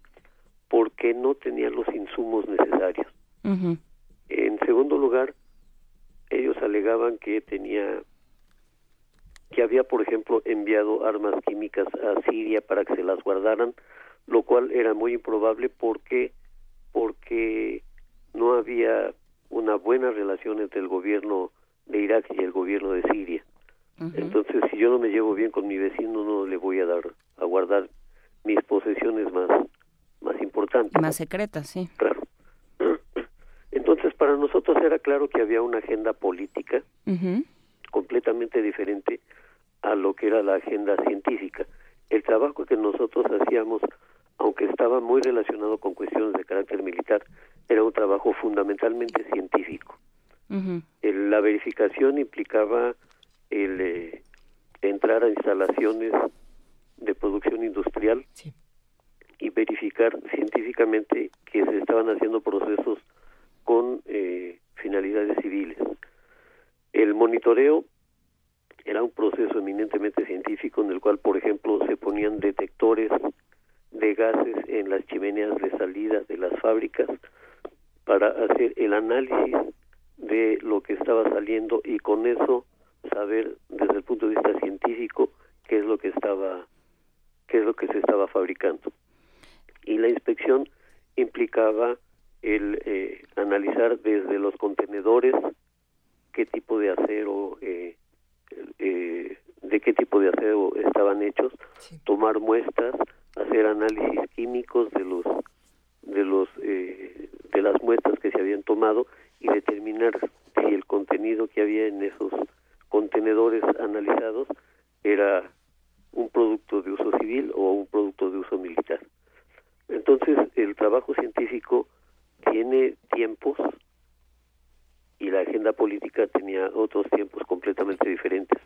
porque no tenía los insumos necesarios. En segundo lugar, ellos alegaban que tenía que había por ejemplo enviado armas químicas a Siria para que se las guardaran lo cual era muy improbable porque porque no había una buena relación entre el gobierno de Irak y el gobierno de Siria uh -huh. entonces si yo no me llevo bien con mi vecino no le voy a dar a guardar mis posesiones más más importantes más secretas sí claro entonces, para nosotros era claro que había una agenda política uh -huh. completamente diferente a lo que era la agenda científica. El trabajo que nosotros hacíamos, aunque estaba muy relacionado con cuestiones de carácter militar, era un trabajo fundamentalmente científico. Uh -huh. la verificación implicaba el eh, entrar a instalaciones de producción industrial sí. y verificar científicamente que se estaban haciendo procesos con eh, finalidades civiles. El monitoreo era un proceso eminentemente científico en el cual, por ejemplo, se ponían detectores de gases en las chimeneas de salida de las fábricas para hacer el análisis de lo que estaba saliendo y con eso saber desde el punto de vista científico qué es lo que estaba qué es lo que se estaba fabricando. Y la inspección implicaba el eh, analizar desde los contenedores qué tipo de acero, eh, eh, de qué tipo de acero estaban hechos, tomar muestras, hacer análisis químicos de los de los eh, de las muestras que se habían tomado y determinar si el contenido que había en esos contenedores analizados era un producto de uso civil o un producto de uso militar. Entonces, el trabajo científico tiene tiempos y la agenda política tenía otros tiempos completamente diferentes.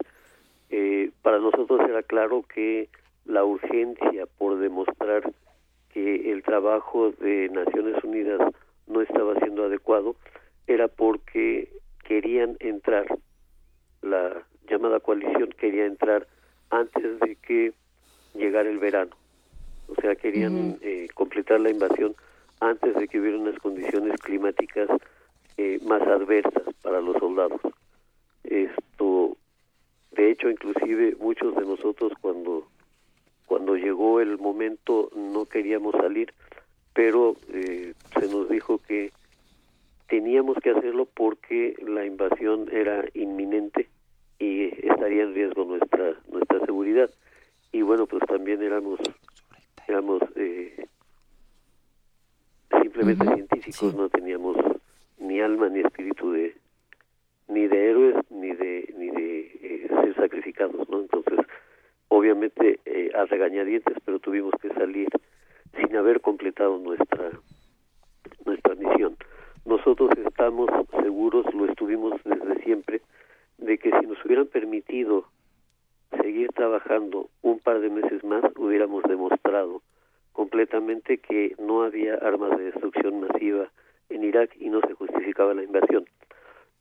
Eh, para nosotros era claro que la urgencia por demostrar que el trabajo de Naciones Unidas no estaba siendo adecuado era porque querían entrar, la llamada coalición quería entrar antes de que llegara el verano. O sea, querían eh, completar la invasión antes de que hubiera unas condiciones climáticas eh, más adversas para los soldados. Esto, de hecho, inclusive muchos de nosotros cuando cuando llegó el momento no queríamos salir, pero eh, se nos dijo que teníamos que hacerlo porque la invasión era inminente y estaría en riesgo nuestra nuestra seguridad. Y bueno pues también éramos éramos eh, simplemente científicos no teníamos ni alma ni espíritu de ni de héroes ni de ni de eh, ser sacrificados no entonces obviamente eh, a regañadientes pero tuvimos que salir sin haber completado nuestra nuestra misión nosotros estamos seguros lo estuvimos desde siempre de que si nos hubieran permitido seguir trabajando un par de meses más hubiéramos demostrado completamente que no había armas de destrucción masiva en Irak y no se justificaba la invasión.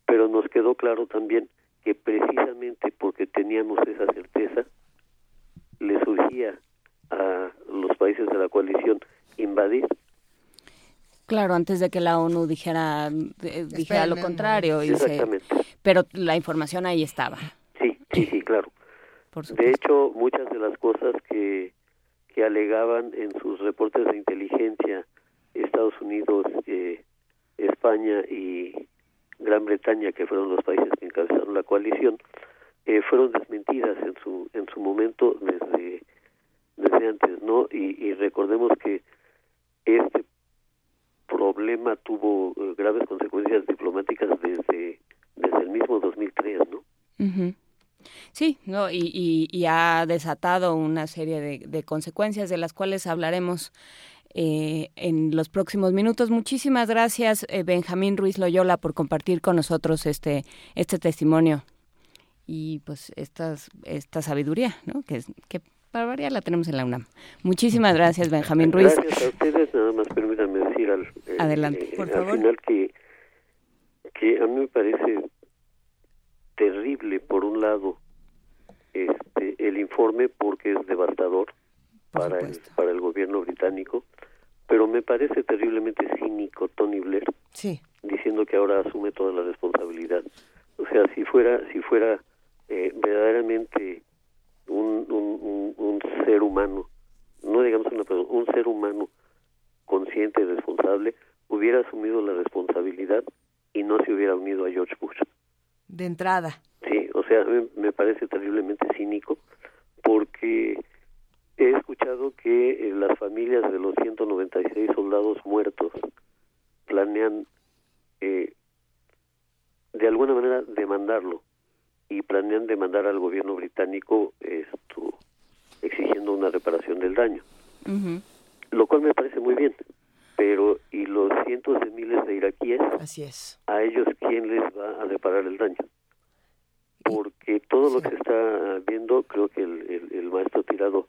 Pero nos quedó claro también que precisamente porque teníamos esa certeza, le surgía a los países de la coalición invadir. Claro, antes de que la ONU dijera, eh, dijera lo contrario. Y se, pero la información ahí estaba. Sí, sí, sí, claro. de hecho, muchas de las cosas que, que alegaban en sus reportes de inteligencia Estados Unidos, eh, España y Gran Bretaña, que fueron los países que encabezaron la coalición, eh, fueron desmentidas en su en su momento desde desde antes, ¿no? Y, y recordemos que este problema tuvo eh, graves consecuencias diplomáticas desde desde el mismo 2003, ¿no? Sí, no, y, y, ha desatado una serie de, de, consecuencias de las cuales hablaremos eh, en los próximos minutos. Muchísimas gracias, eh, Benjamín Ruiz Loyola, por compartir con nosotros este, este testimonio y pues estas, esta sabiduría, ¿no? Que, que para variar la tenemos en la UNAM. Muchísimas gracias, Benjamín Ruiz. Gracias a ustedes, nada más permítanme decir al, eh, Adelante, por al final que, que a mí me parece terrible, por un lado, este, el informe porque es devastador para el, para el gobierno británico, pero me parece terriblemente cínico Tony Blair diciendo que ahora asume toda la responsabilidad. O sea, si fuera si fuera eh, verdaderamente un, un, un, ser humano, no digamos una persona, un ser humano consciente y responsable, hubiera asumido la responsabilidad y no se hubiera unido a George Bush de entrada. Sí, o sea, me, me parece terriblemente cínico porque he escuchado que eh, las familias de los 196 soldados muertos planean eh, de alguna manera demandarlo y planean demandar al gobierno británico esto exigiendo una reparación del daño. Lo cual me parece muy bien. Pero ¿y los cientos de miles de iraquíes? Así es. ¿A ellos quién les va a reparar el daño? Porque todo lo que se está viendo, creo que el, el, maestro Tirado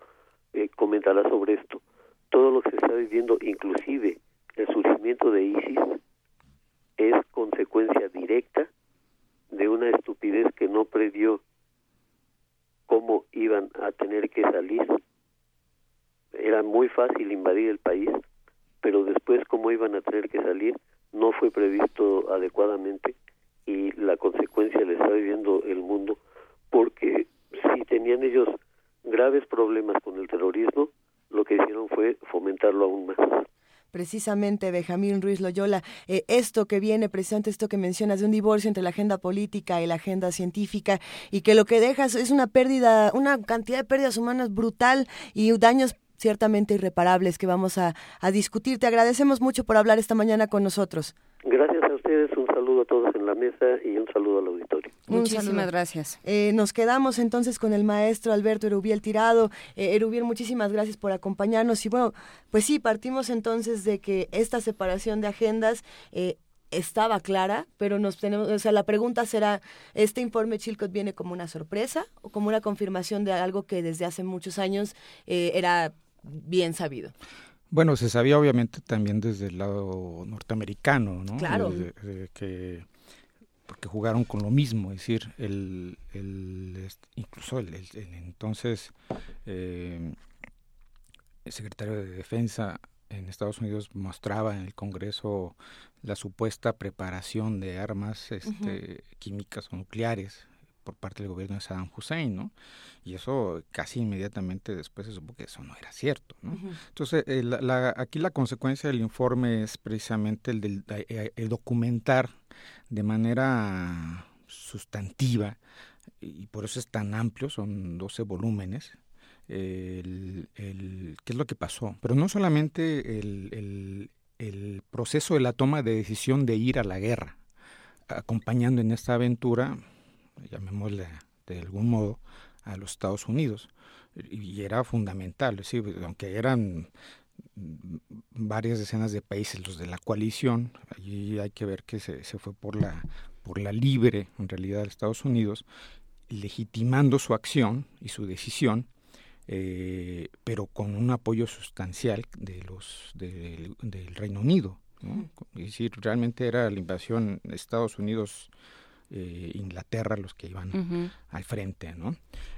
eh, comentará sobre esto, todo lo que se está viviendo, inclusive el surgimiento de ISIS, es consecuencia directa de una estupidez que no previó cómo iban a tener que salir. Era muy fácil invadir el país, pero después cómo iban a tener que salir no fue previsto adecuadamente y la consecuencia la está viviendo el mundo porque si tenían ellos graves problemas con el terrorismo, lo que hicieron fue fomentarlo aún más. Precisamente Benjamín Ruiz Loyola, eh, esto que viene, precisamente esto que mencionas de un divorcio entre la agenda política y la agenda científica y que lo que dejas es una pérdida, una cantidad de pérdidas humanas brutal y daños ciertamente irreparables que vamos a, a discutir. Te agradecemos mucho por hablar esta mañana con nosotros. Gracias a ustedes, saludo a todos en la mesa y un saludo al auditorio. Muchísimas gracias. Eh, nos quedamos entonces con el maestro Alberto Erubiel Tirado. Eh, Erubiel, muchísimas gracias por acompañarnos. Y bueno, pues sí, partimos entonces de que esta separación de agendas eh, estaba clara, pero nos tenemos, o sea, la pregunta será, ¿este informe Chilcot viene como una sorpresa o como una confirmación de algo que desde hace muchos años eh, era bien sabido? Bueno, se sabía obviamente también desde el lado norteamericano, ¿no? Claro. Que porque jugaron con lo mismo, es decir, el, el incluso el, el- el entonces eh, el secretario de Defensa en Estados Unidos mostraba en el Congreso la supuesta preparación de armas este, químicas o nucleares por parte del gobierno de Saddam Hussein, ¿no? Y eso casi inmediatamente después se supo que eso no era cierto, ¿no? Ujú. Entonces, eh, la- la- aquí la consecuencia del informe es precisamente el, del, eh, el documentar de manera sustantiva, y por eso es tan amplio, son 12 volúmenes, el, el- qué es lo que pasó. Pero no solamente el, el- el proceso de la toma de decisión de ir a la guerra, acompañando en esta aventura, llamémosle de algún modo, a los Estados Unidos. Y era fundamental, es decir, aunque eran varias decenas de países los de la coalición, allí hay que ver que se, se fue por la, por la libre, en realidad, de Estados Unidos, legitimando su acción y su decisión, eh, pero con un apoyo sustancial de los del, del Reino Unido. ¿no? Es decir, realmente era la invasión de Estados Unidos, eh, Inglaterra los que iban al frente, ¿no?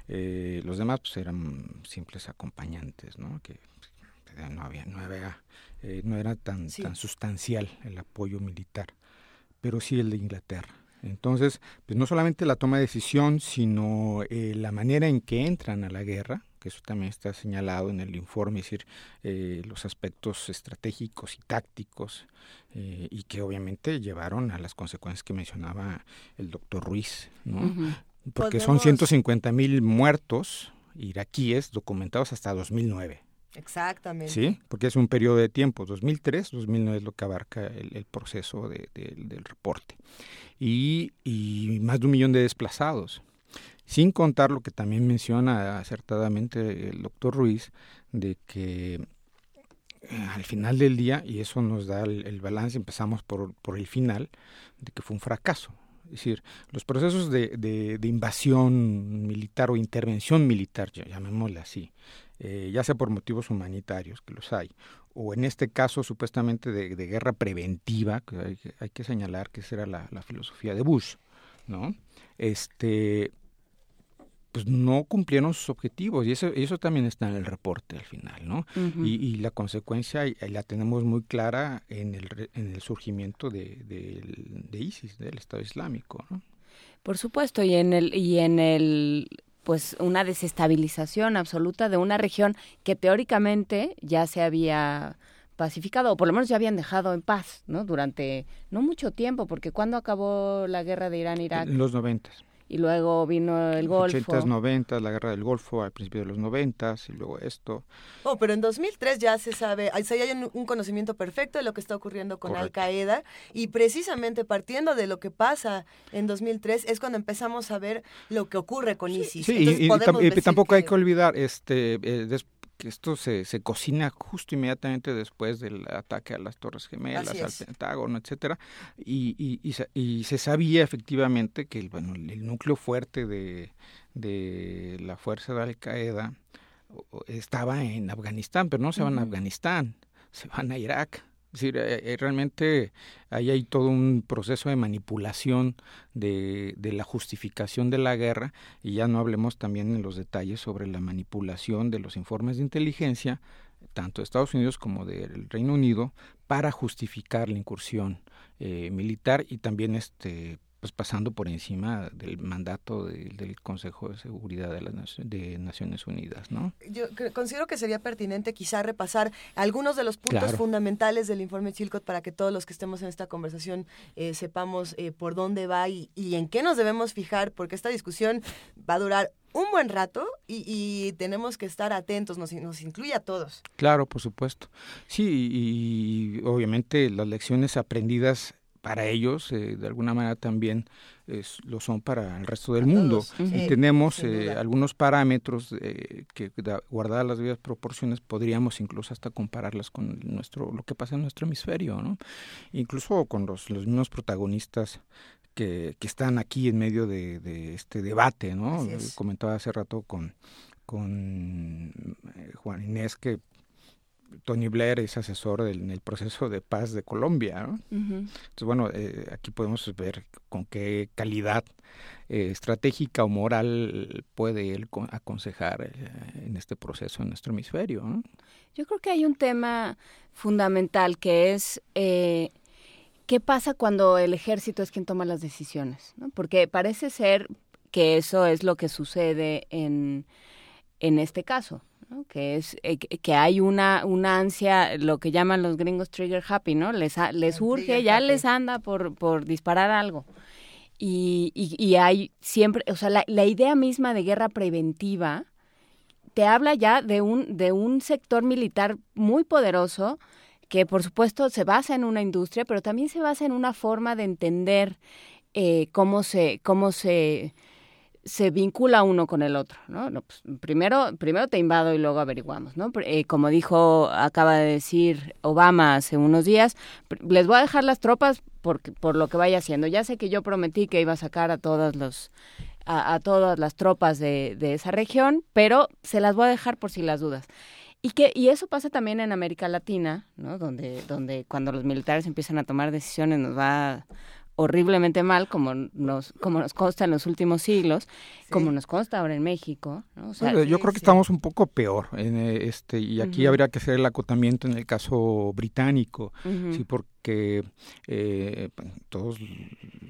Eh, los demás pues eran simples acompañantes, ¿no? Que eh, no había, no había, eh, no era tan, Sí. tan sustancial el apoyo militar, pero sí el de Inglaterra. Entonces, pues no solamente la toma de decisión, sino eh, la manera en que entran a la guerra, que eso también está señalado en el informe, es decir, eh, los aspectos estratégicos y tácticos, eh, y que obviamente llevaron a las consecuencias que mencionaba el doctor Ruiz, ¿no? Porque son Podemos- 150 mil muertos iraquíes documentados hasta 2009. Exactamente. Sí, porque es un periodo de tiempo, 2003, 2009 es lo que abarca el, el proceso de- de- del reporte. Y, y más de un millón de desplazados, sin contar lo que también menciona acertadamente el doctor Ruiz, de que eh, al final del día, y eso nos da el, balance, empezamos por, por el final, de que fue un fracaso. Es decir, los procesos de, de- invasión militar o intervención militar, llamémosle así, eh, ya sea por motivos humanitarios, que los hay, o en este caso supuestamente de, guerra preventiva, que hay, que hay que señalar que esa era la, la filosofía de Bush, ¿no? Este, pues no cumplieron sus objetivos y eso, eso también está en el reporte al final, ¿no? Y, y la consecuencia la tenemos muy clara en el, en el surgimiento de, de ISIS, del Estado Islámico, ¿no? Por supuesto, y en el y en el pues una desestabilización absoluta de una región que teóricamente ya se había pacificado o por lo menos ya habían dejado en paz, ¿no? Durante no mucho tiempo, porque cuando acabó la guerra de Irán-Irak En los noventas. Y luego vino el Golfo. 80s, 90 la guerra del Golfo al principio de los 90 y luego esto. Oh, pero en 2003 ya se sabe, sí hay un, un conocimiento perfecto de lo que está ocurriendo con Correcto. Al Qaeda y precisamente partiendo de lo que pasa en 2003 es cuando empezamos a ver lo que ocurre con ISIS. Sí, y- Entonces y, y decir tampoco hay que olvidar este eh, des- que esto se, se cocina justo inmediatamente después del ataque a las Torres Gemelas, al. Pentágono, etcétera, y, y, y, se, y se sabía efectivamente que el, bueno, el núcleo fuerte de, de la fuerza de Al Qaeda estaba en Afganistán, pero no se van a. Afganistán, se van a Irak. Es decir, eh, eh, realmente ahí hay todo un proceso de manipulación de, de la justificación de la guerra y ya no hablemos también en los detalles sobre la manipulación de los informes de inteligencia, tanto de Estados Unidos como del Reino Unido, para justificar la incursión eh, militar y también este pues pasando por encima del mandato del Consejo de Seguridad de las de Naciones Unidas, ¿no? Yo considero que sería pertinente quizá repasar algunos de los puntos fundamentales del informe Chilcot para que todos los que estemos en esta conversación eh, sepamos eh, por dónde va y, y en qué nos debemos fijar, porque esta discusión va a durar un buen rato y, tenemos que estar atentos, nos, nos, incluye a todos. Claro, por supuesto. Sí, y, obviamente las lecciones aprendidas para ellos, eh, de alguna manera también lo son para el resto del mundo. y tenemos eh, algunos parámetros eh, que, guardadas las debidas proporciones, podríamos incluso hasta compararlas con nuestro lo que pasa en nuestro hemisferio, ¿no? Incluso con los, los mismos protagonistas que, que están aquí en medio de, este debate, ¿no? Comentaba hace rato con, con eh, Juan Inés que Tony Blair es asesor en el proceso de paz de Colombia. ¿no? Entonces, bueno, eh, aquí podemos ver con qué calidad eh, estratégica o moral puede él aconsejar en este proceso en nuestro hemisferio. ¿no? Yo creo que hay un tema fundamental que es ¿qué pasa cuando el ejército es quien toma las decisiones? Porque parece ser que eso es lo que sucede en, en este caso. Que es eh, que hay una una ansia lo que llaman los gringos trigger happy no les les urge ya les anda por por disparar algo. Y, y, hay siempre o sea la, la, idea misma de guerra preventiva te habla ya de un de un sector militar muy poderoso que por supuesto se basa en una industria, pero también se basa en una forma de entender eh, cómo se, cómo se, se vincula uno con el otro, ¿no? Pues, primero, primero te invado y luego averiguamos, ¿no? Eh, como dijo, acaba de decir Obama hace unos días, les voy a dejar las tropas por, por lo que vaya haciendo. Ya sé que yo prometí que iba a sacar a todas los a, a todas las tropas de, de esa región, pero se las voy a dejar por si las dudas. Y, que, y eso pasa también en América Latina, ¿no? Donde, donde cuando los militares empiezan a tomar decisiones nos va horriblemente mal, como nos, como nos consta en los últimos siglos, como nos consta ahora en México. yo creo que estamos un poco peor, en eh, este y aquí habría que hacer el acotamiento en el caso británico, sí, porque eh, todos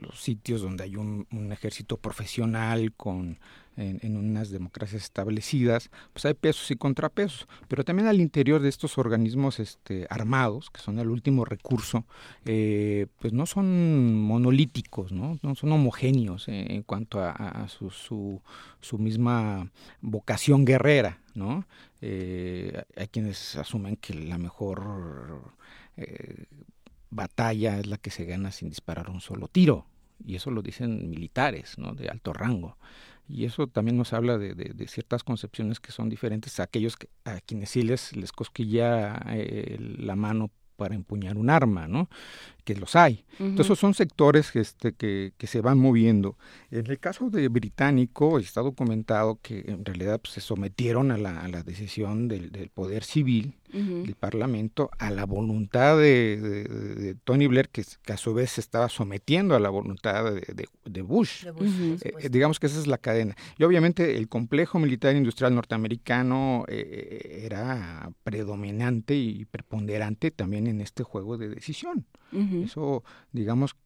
los sitios donde hay un ejército profesional con en, unas democracias establecidas, pues hay pesos y contrapesos, pero también al interior de estos organismos este, armados, que son el último recurso, eh, pues no son monolíticos, no, no son homogéneos en cuanto a, su, su, misma vocación guerrera, ¿no? Eh, hay quienes asumen que la mejor eh, batalla es la que se gana sin disparar un solo tiro, y eso lo dicen militares, ¿no? De alto rango y eso también nos habla de, de, ciertas concepciones que son diferentes a aquellos que, a quienes sí les, les cosquilla eh, la mano para empuñar un arma, ¿no? Que los hay. Entonces son sectores este, que, que, se van moviendo. En el caso de británico está documentado que en realidad pues, se sometieron a la, a la decisión del, del, poder civil, del Parlamento, a la voluntad de, de, Tony Blair, que, a su vez se estaba sometiendo a la voluntad de, Bush. Eh, digamos que esa es la cadena. Y obviamente el complejo militar industrial norteamericano eh, era predominante y preponderante también en este juego de decisión. Eso, digamos,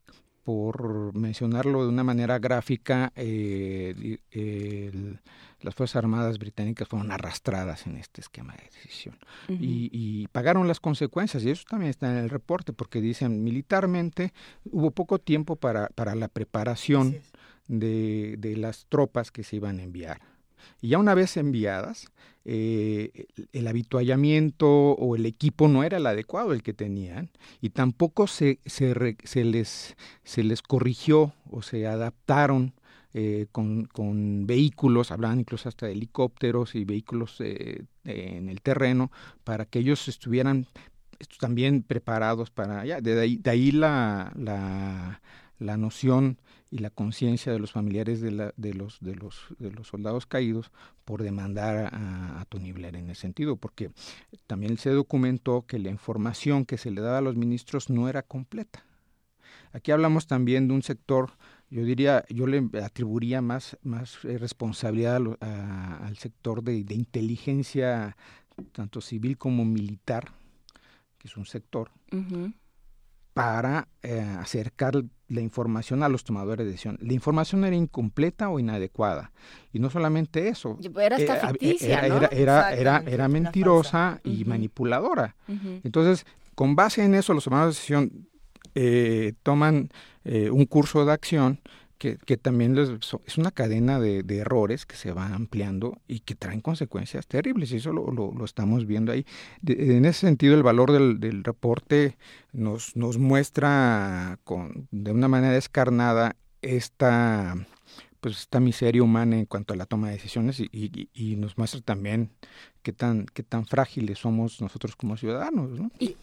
por mencionarlo de una manera gráfica, eh, las Fuerzas Armadas británicas fueron arrastradas en este esquema de decisión y, pagaron las consecuencias, y eso también está en el reporte, porque dicen militarmente hubo poco tiempo para, para la preparación de, de las tropas que se iban a enviar. Y ya una vez enviadas, eh, el habituallamiento o el equipo no era el adecuado el que tenían y tampoco se, se, se les, se les corrigió o se adaptaron eh, con, con, vehículos, hablaban incluso hasta de helicópteros y vehículos eh, en el terreno, para que ellos estuvieran también preparados para allá. De ahí, de ahí la, la, la noción y la conciencia de los familiares de, la, de, los, de, los, de los soldados caídos por demandar a, a, Tony Blair en ese sentido, porque también se documentó que la información que se le daba a los ministros no era completa. Aquí hablamos también de un sector, yo diría, yo le atribuiría más, más eh, responsabilidad al sector de, de inteligencia, tanto civil como militar, que es un sector, para eh, acercar la información a los tomadores de decisión. La información era incompleta o inadecuada. Y no solamente eso. Era hasta ficticia, era, ¿no? era, era, era, mentirosa y manipuladora. Entonces, con base en eso, los tomadores de decisión eh, toman eh, un curso de acción que, también les, es una cadena de, errores que se va ampliando y que traen consecuencias terribles, y eso lo, lo, estamos viendo ahí. En ese sentido, el valor del, del reporte nos, nos muestra con, de una manera descarnada esta pues esta miseria humana en cuanto a la toma de decisiones y, y, y nos muestra también qué tan qué tan frágiles somos nosotros como ciudadanos ¿no? y,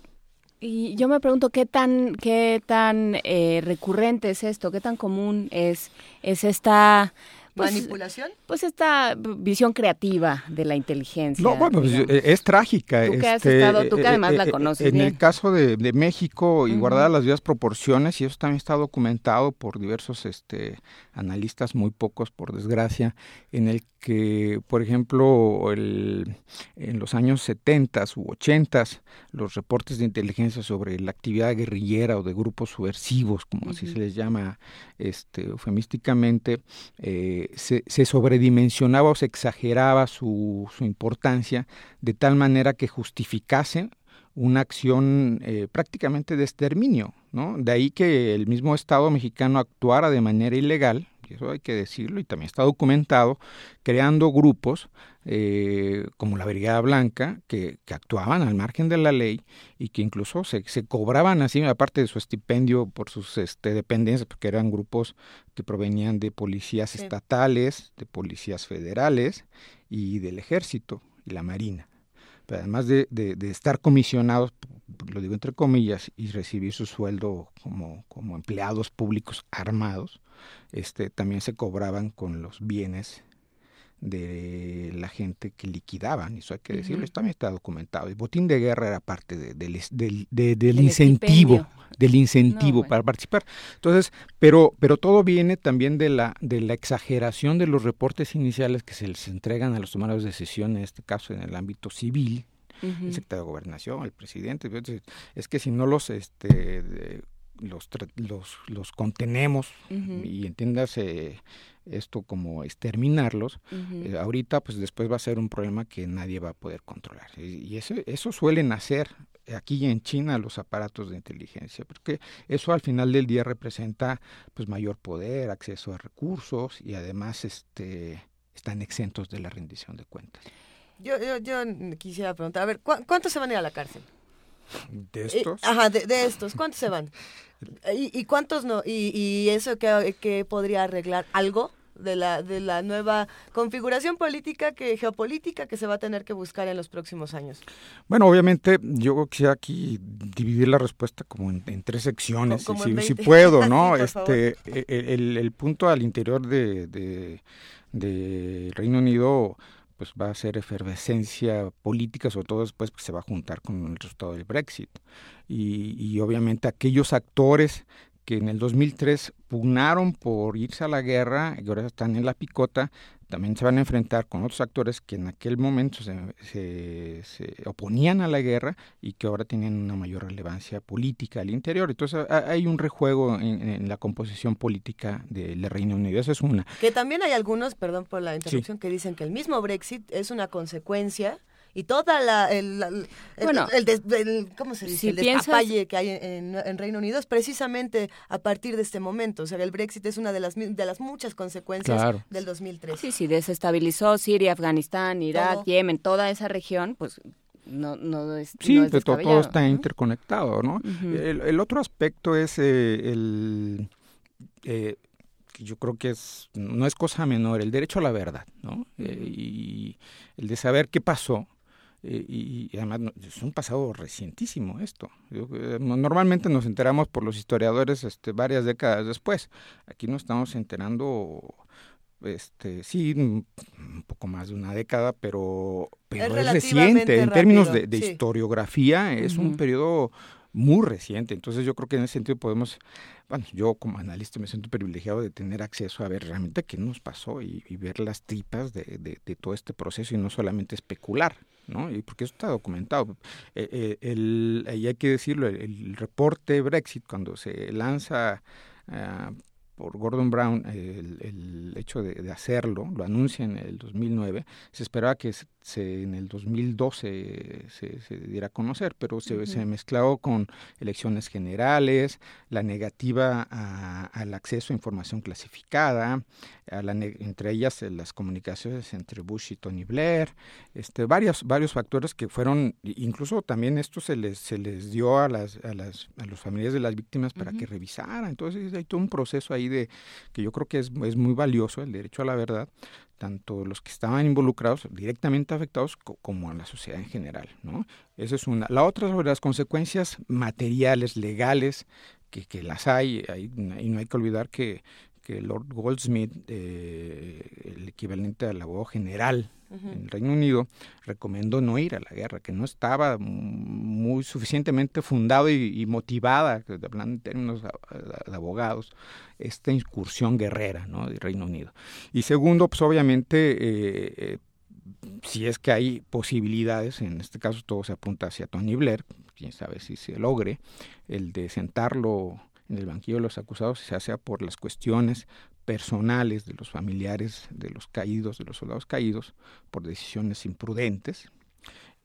y yo me pregunto qué tan, qué tan eh, recurrente es esto, qué tan común es, es esta pues, manipulación. Pues esta visión creativa de la inteligencia. No, bueno, pues, es trágica. Tú que, este, has estado, tú que además eh, la conoces. En bien. el caso de, de México, y uh -huh. guardadas las debidas proporciones, y eso también está documentado por diversos este, analistas, muy pocos por desgracia, en el que, por ejemplo, el, en los años 70 u 80 los reportes de inteligencia sobre la actividad guerrillera o de grupos subversivos, como uh -huh. así se les llama este, eufemísticamente, eh, se, se, sobredimensionaba o se exageraba su, su, importancia de tal manera que justificase una acción eh, prácticamente de exterminio. ¿no? De ahí que el mismo Estado mexicano actuara de manera ilegal, y eso hay que decirlo, y también está documentado, creando grupos eh, como la Brigada Blanca, que, que, actuaban al margen de la ley y que incluso se, se cobraban así, aparte de su estipendio por sus este, dependencias, porque eran grupos que provenían de policías sí. estatales, de policías federales y del ejército y la marina. Pero además de, de, estar comisionados, lo digo entre comillas, y recibir su sueldo como, como empleados públicos armados, este, también se cobraban con los bienes de la gente que liquidaban, eso hay que decirlo, -huh. también está documentado. El botín de guerra era parte de, de, del, incentivo, estipendio. del incentivo no, para participar. Entonces, pero, pero todo viene también de la, de la exageración de los reportes iniciales que se les entregan a los tomadores de decisión, en este caso en el ámbito civil, uh -huh. el secretario de Gobernación, el presidente. Es que si no los este, los, los, los contenemos uh -huh. y entiéndase esto como exterminarlos, uh -huh. eh, ahorita pues después va a ser un problema que nadie va a poder controlar. Y, y eso, eso suelen hacer aquí en China los aparatos de inteligencia, porque eso al final del día representa pues mayor poder, acceso a recursos y además este están exentos de la rendición de cuentas. Yo, yo, yo quisiera preguntar, a ver, ¿cu ¿cuántos se van a ir a la cárcel? ¿De estos? Eh, ajá, de, de, estos, ¿cuántos se van? ¿Y, y cuántos no? ¿Y, y eso que, que, podría arreglar algo de la, de la nueva configuración política, que geopolítica que se va a tener que buscar en los próximos años? Bueno, obviamente yo quisiera aquí dividir la respuesta como en, en tres secciones, como si, en si, puedo, ¿no? sí, este, el, el, punto al interior de, de, de Reino Unido pues va a ser efervescencia política, sobre todo después que se va a juntar con el resultado del Brexit. Y, y, obviamente aquellos actores que en el 2003 pugnaron por irse a la guerra y ahora están en la picota, también se van a enfrentar con otros actores que en aquel momento se, se, se oponían a la guerra y que ahora tienen una mayor relevancia política al interior. Entonces hay un rejuego en, en la composición política del Reino Unido. Esa es una. Que también hay algunos, perdón por la interrupción, sí. que dicen que el mismo Brexit es una consecuencia y toda la el, el bueno el, el, el, cómo se dice si el despapalle que hay en, en, Reino Unido es precisamente a partir de este momento o sea el Brexit es una de las de las muchas consecuencias claro. del 2003 sí sí desestabilizó Siria Afganistán Irak todo. Yemen toda esa región pues no, no es, sí, no es todo, todo, está ¿no? interconectado, ¿no? Uh -huh. el, el, otro aspecto es eh, el eh, yo creo que es no es cosa menor el derecho a la verdad, ¿no? Eh, y el de saber qué pasó eh, y, y, además es un pasado recientísimo esto. Yo, eh, normalmente nos enteramos por los historiadores este, varias décadas después. Aquí nos estamos enterando, este, sí, un poco más de una década, pero, pero es, es reciente. En términos de, de sí. historiografía, es uh -huh. un periodo muy reciente. Entonces yo creo que en ese sentido podemos, bueno, yo como analista me siento privilegiado de tener acceso a ver realmente qué nos pasó y, y ver las tripas de, de, de, todo este proceso y no solamente especular. ¿No? Y porque eso está documentado. Eh, eh, el, y hay que decirlo, el, reporte Brexit, cuando se lanza ah, por Gordon Brown el, hecho de, hacerlo, lo anuncia en el 2009, se esperaba que se, en el 2012 se, se, diera a conocer, pero se, se mezcló con elecciones generales, la negativa al acceso a información clasificada, a la, entre ellas eh, las comunicaciones entre Bush y Tony Blair, este, varios, varios factores que fueron, incluso también esto se les, se les dio a, las, a, las, a los familiares de las víctimas para que revisaran, entonces hay todo un proceso ahí de que yo creo que es, es muy valioso, el derecho a la verdad, tanto los que estaban involucrados, directamente afectados, como a la sociedad en general. ¿no? Esa es una. La otra sobre las consecuencias materiales, legales, que, que las hay, hay, y no hay que olvidar que, que Lord Goldsmith, eh, el equivalente al abogado general en el Reino Unido, recomendó no ir a la guerra, que no estaba muy suficientemente fundado y, motivada, hablando en términos de, abogados, esta incursión guerrera ¿no? del Reino Unido. Y segundo, pues obviamente, eh, eh, si es que hay posibilidades, en este caso todo se apunta hacia Tony Blair, quién sabe si se logre, el de sentarlo en el banquillo de los acusados, se hace por las cuestiones personales de los familiares de los caídos, de los soldados caídos, por decisiones imprudentes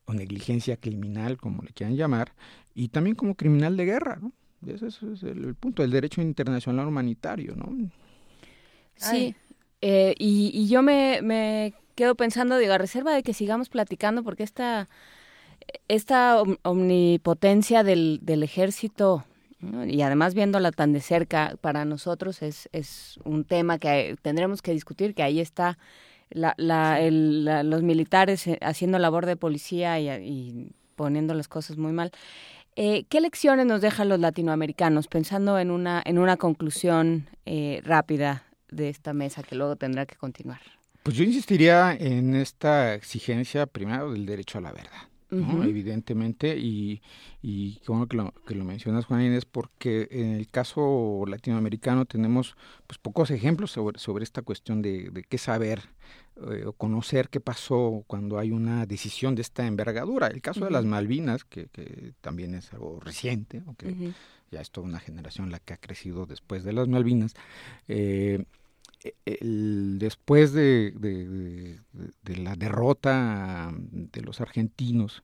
o negligencia criminal, como le quieran llamar, y también como criminal de guerra, ¿no? Ese es, el, punto del derecho internacional humanitario, ¿no? Sí, eh, y, yo me, quedo pensando, digo, a reserva de que sigamos platicando, porque esta, esta omnipotencia del, del ejército y además viéndola tan de cerca, para nosotros es, es un tema que tendremos que discutir, que ahí está la, la, los militares eh, haciendo labor de policía y, poniendo las cosas muy mal. Eh, ¿Qué lecciones nos dejan los latinoamericanos? Pensando en una, en una conclusión eh, rápida de esta mesa que luego tendrá que continuar. Pues yo insistiría en esta exigencia primero del derecho a la verdad evidentemente, y, y bueno que lo, que lo mencionas, Juan Inés, porque en el caso latinoamericano tenemos pues pocos ejemplos sobre, sobre esta cuestión de, de qué saber eh, o conocer qué pasó cuando hay una decisión de esta envergadura. El caso de las Malvinas, que, que, también es algo reciente, aunque ya es toda una generación la que ha crecido después de las Malvinas, eh, después de, la derrota de los argentinos,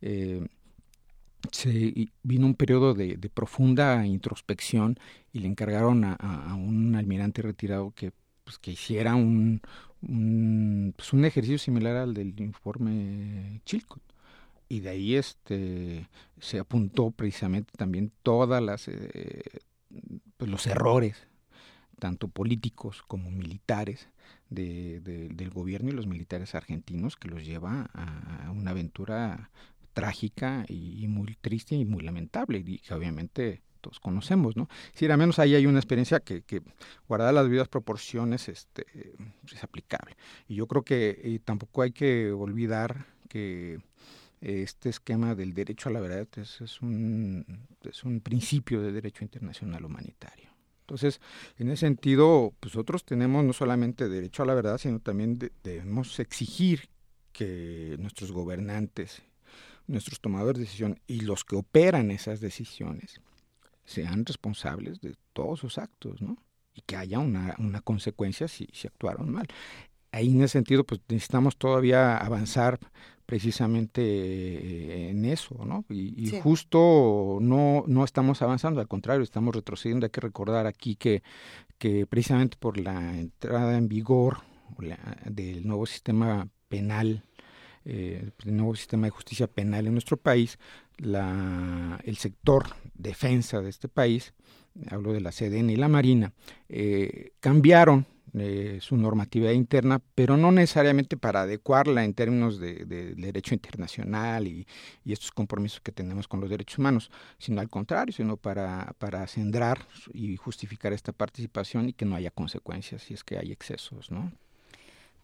eh, se vino un periodo de, profunda introspección y le encargaron a, un almirante retirado que, pues, hiciera pues, un, ejercicio similar al del informe Chilcot. Y de ahí este, se apuntó precisamente también todas las eh, pues, los errores tanto políticos como militares de, del gobierno y los militares argentinos que los lleva a, una aventura trágica y, muy triste y muy lamentable y que obviamente todos conocemos, ¿no? Si al menos ahí hay una experiencia que, que guardada las vidas proporciones este, es aplicable. Y yo creo que tampoco hay que olvidar que este esquema del derecho a la verdad es, es, un, es un principio de derecho internacional humanitario. Entonces, en ese sentido, pues nosotros tenemos no solamente derecho a la verdad, sino también debemos exigir que nuestros gobernantes, nuestros tomadores de decisión y los que operan esas decisiones sean responsables de todos sus actos, ¿no? Y que haya una, consecuencia si, si actuaron mal. Ahí en ese sentido, pues necesitamos todavía avanzar precisamente en eso, ¿no? Y, justo no, no estamos avanzando, al contrario, estamos retrocediendo. Hay que recordar aquí que, que precisamente por la entrada en vigor del nuevo sistema penal, eh, el nuevo sistema de justicia penal en nuestro país, la, el sector defensa de este país, hablo de la CDN y la Marina, eh, cambiaron eh, su normatividad interna, pero no necesariamente para adecuarla en términos de, derecho internacional y, estos compromisos que tenemos con los derechos humanos, sino al contrario, sino para, para centrar y justificar esta participación y que no haya consecuencias si es que hay excesos, ¿no?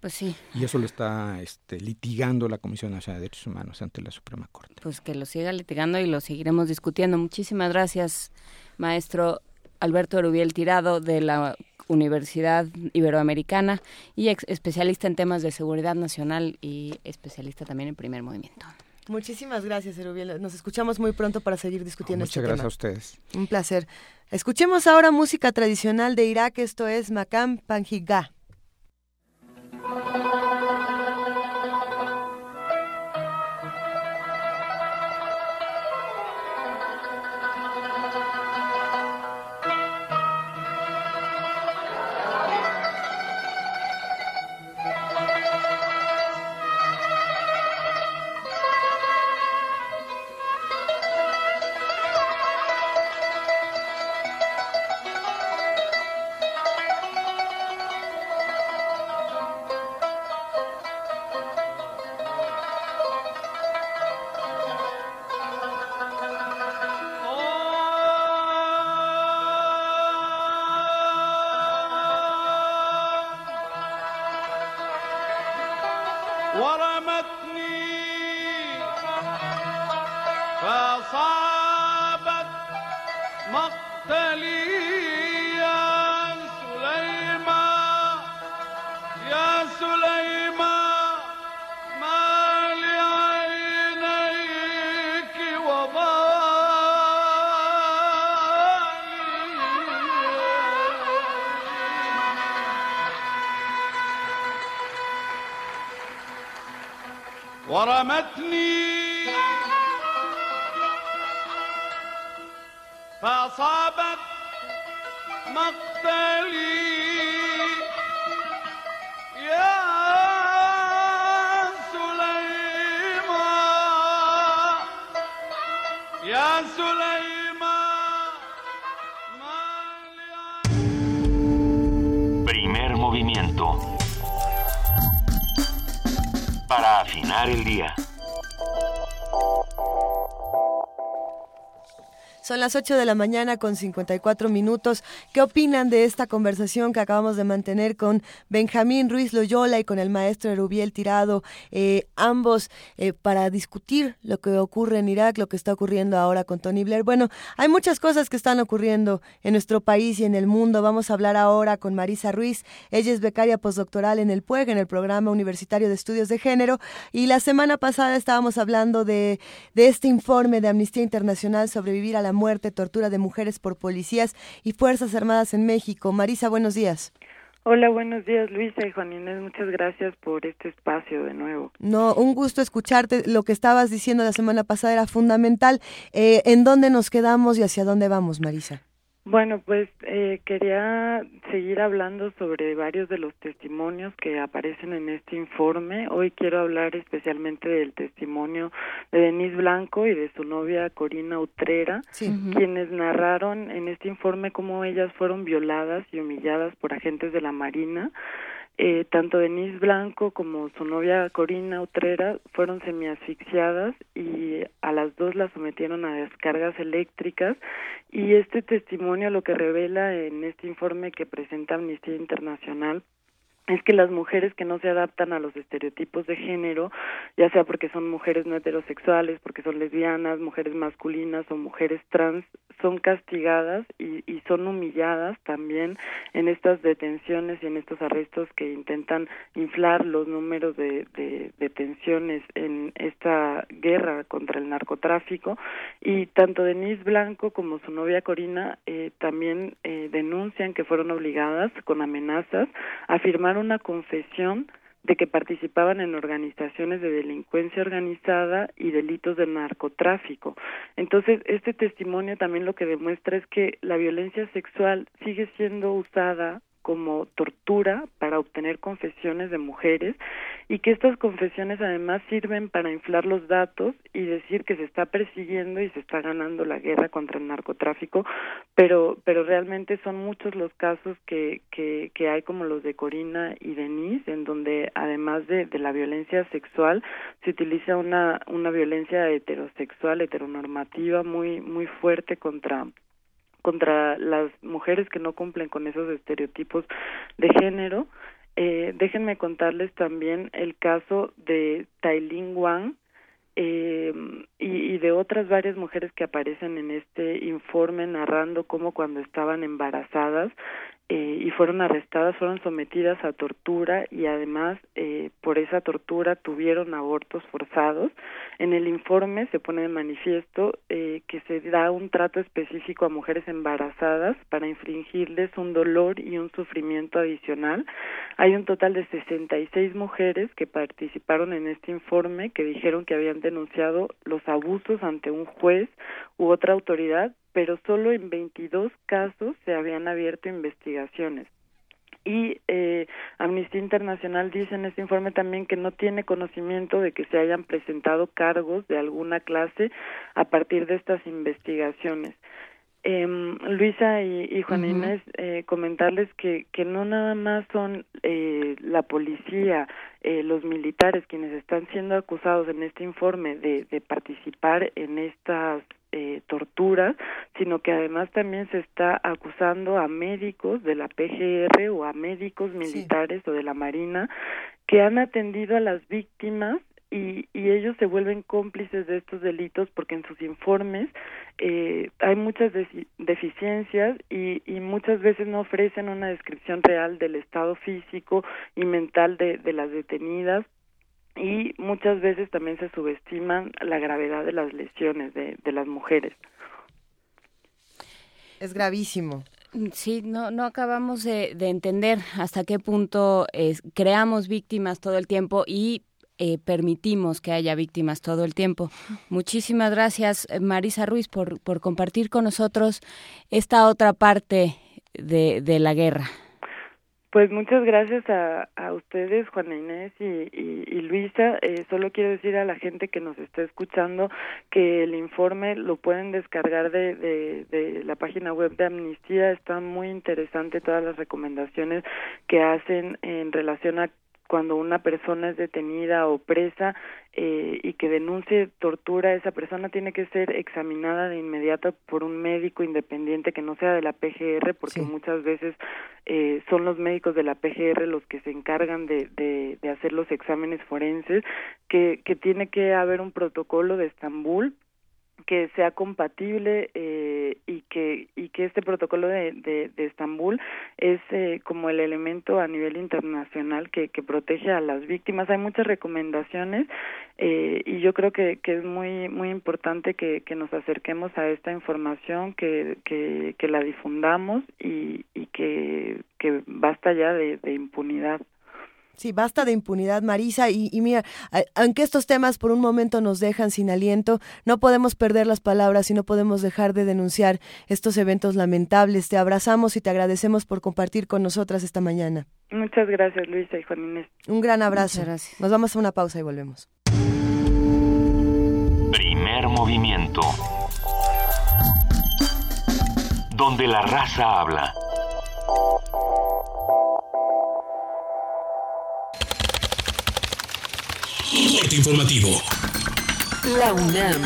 Pues sí. Y eso lo está este, litigando la Comisión Nacional de Derechos Humanos ante la Suprema Corte. Pues que lo siga litigando y lo seguiremos discutiendo. Muchísimas gracias, maestro Alberto Rubiel Tirado de la Universidad Iberoamericana y ex especialista en temas de seguridad nacional y especialista también en primer movimiento. Muchísimas gracias, Erubiel. Nos escuchamos muy pronto para seguir discutiendo Muchas este gracias tema. a ustedes. Un placer. Escuchemos ahora música tradicional de Irak. Esto es Makam Panjigah. Las 8 de la mañana con 54 minutos. ¿Qué opinan de esta conversación que acabamos de mantener con Benjamín Ruiz Loyola y con el maestro Erubiel Tirado? Eh, ambos eh, para discutir lo que ocurre en Irak, lo que está ocurriendo ahora con Tony Blair. Bueno, hay muchas cosas que están ocurriendo en nuestro país y en el mundo. Vamos a hablar ahora con Marisa Ruiz. Ella es becaria postdoctoral en el PUEG, en el Programa Universitario de Estudios de Género. Y la semana pasada estábamos hablando de, de este informe de Amnistía Internacional sobre vivir a la muerte, tortura de mujeres por policías y Fuerzas Armadas en México. Marisa, buenos días. Hola, buenos días Luisa y Juan Inés, muchas gracias por este espacio de nuevo. No, un gusto escucharte. Lo que estabas diciendo la semana pasada era fundamental. Eh, ¿En dónde nos quedamos y hacia dónde vamos, Marisa? Bueno, pues eh, quería seguir hablando sobre varios de los testimonios que aparecen en este informe. Hoy quiero hablar especialmente del testimonio de Denise Blanco y de su novia Corina Utrera, quienes narraron en este informe cómo ellas fueron violadas y humilladas por agentes de la Marina. Eh, tanto Denise Blanco como su novia Corina Utrera fueron semiasfixiadas y a las dos las sometieron a descargas eléctricas. Y este testimonio lo que revela en este informe que presenta Amnistía Internacional es que las mujeres que no se adaptan a los estereotipos de género, ya sea porque son mujeres no heterosexuales, porque son lesbianas, mujeres masculinas o mujeres trans, son castigadas y, y son humilladas también en estas detenciones y en estos arrestos que intentan inflar los números de, de detenciones en esta guerra contra el narcotráfico. Y tanto Denise Blanco como su novia Corina eh, también eh, denuncian que fueron obligadas con amenazas a firmar una confesión de que participaban en organizaciones de delincuencia organizada y delitos de narcotráfico. Entonces, este testimonio también lo que demuestra es que la violencia sexual sigue siendo usada como tortura para obtener confesiones de mujeres y que estas confesiones además sirven para inflar los datos y decir que se está persiguiendo y se está ganando la guerra contra el narcotráfico, pero pero realmente son muchos los casos que que, que hay como los de Corina y Denise en donde además de, de la violencia sexual se utiliza una una violencia heterosexual heteronormativa muy muy fuerte contra contra las mujeres que no cumplen con esos estereotipos de género. Eh, déjenme contarles también el caso de Tailin Wang eh, y, y de otras varias mujeres que aparecen en este informe narrando cómo cuando estaban embarazadas eh, y fueron arrestadas, fueron sometidas a tortura y además eh, por esa tortura tuvieron abortos forzados. En el informe se pone de manifiesto eh, que se da un trato específico a mujeres embarazadas para infringirles un dolor y un sufrimiento adicional. Hay un total de 66 mujeres que participaron en este informe que dijeron que habían denunciado los abusos ante un juez u otra autoridad pero solo en 22 casos se habían abierto investigaciones. Y eh, Amnistía Internacional dice en este informe también que no tiene conocimiento de que se hayan presentado cargos de alguna clase a partir de estas investigaciones. Eh, Luisa y, y Juana Inés, eh, comentarles que, que no nada más son eh, la policía, eh, los militares quienes están siendo acusados en este informe de, de participar en estas eh, torturas, sino que además también se está acusando a médicos de la PGR o a médicos militares o de la Marina que han atendido a las víctimas y, y ellos se vuelven cómplices de estos delitos porque en sus informes eh, hay muchas deficiencias y, y muchas veces no ofrecen una descripción real del estado físico y mental de, de las detenidas y muchas veces también se subestiman la gravedad de las lesiones de, de las mujeres. Es gravísimo. Sí, no, no acabamos de, de entender hasta qué punto es, creamos víctimas todo el tiempo y eh, permitimos que haya víctimas todo el tiempo. Muchísimas gracias, eh, Marisa Ruiz, por, por compartir con nosotros esta otra parte de, de la guerra. Pues muchas gracias a, a ustedes, Juana Inés y, Luisa. Eh, solo quiero decir a la gente que nos está escuchando que el informe lo pueden descargar de, de, de la página web de Amnistía. Está muy interesante todas las recomendaciones que hacen en relación a cuando una persona es detenida o presa eh, y que denuncie tortura, esa persona tiene que ser examinada de inmediato por un médico independiente que no sea de la PGR, porque sí. muchas veces eh, son los médicos de la PGR los que se encargan de, de, de hacer los exámenes forenses, que, que tiene que haber un protocolo de Estambul que sea compatible eh, y que y que este protocolo de, de, Estambul es eh, como el elemento a nivel internacional que, que protege a las víctimas. Hay muchas recomendaciones eh, y yo creo que, que es muy muy importante que, que nos acerquemos a esta información que, que, que la difundamos y, y que, que basta ya de, de impunidad Sí, basta de impunidad, Marisa. Y, y, mira, aunque estos temas por un momento nos dejan sin aliento, no podemos perder las palabras y no podemos dejar de denunciar estos eventos lamentables. Te abrazamos y te agradecemos por compartir con nosotras esta mañana. Muchas gracias, Luisa y Juan Inés. Un gran abrazo. Nos vamos a una pausa y volvemos. Primer movimiento. Donde la raza habla. Informativo. La UNAM.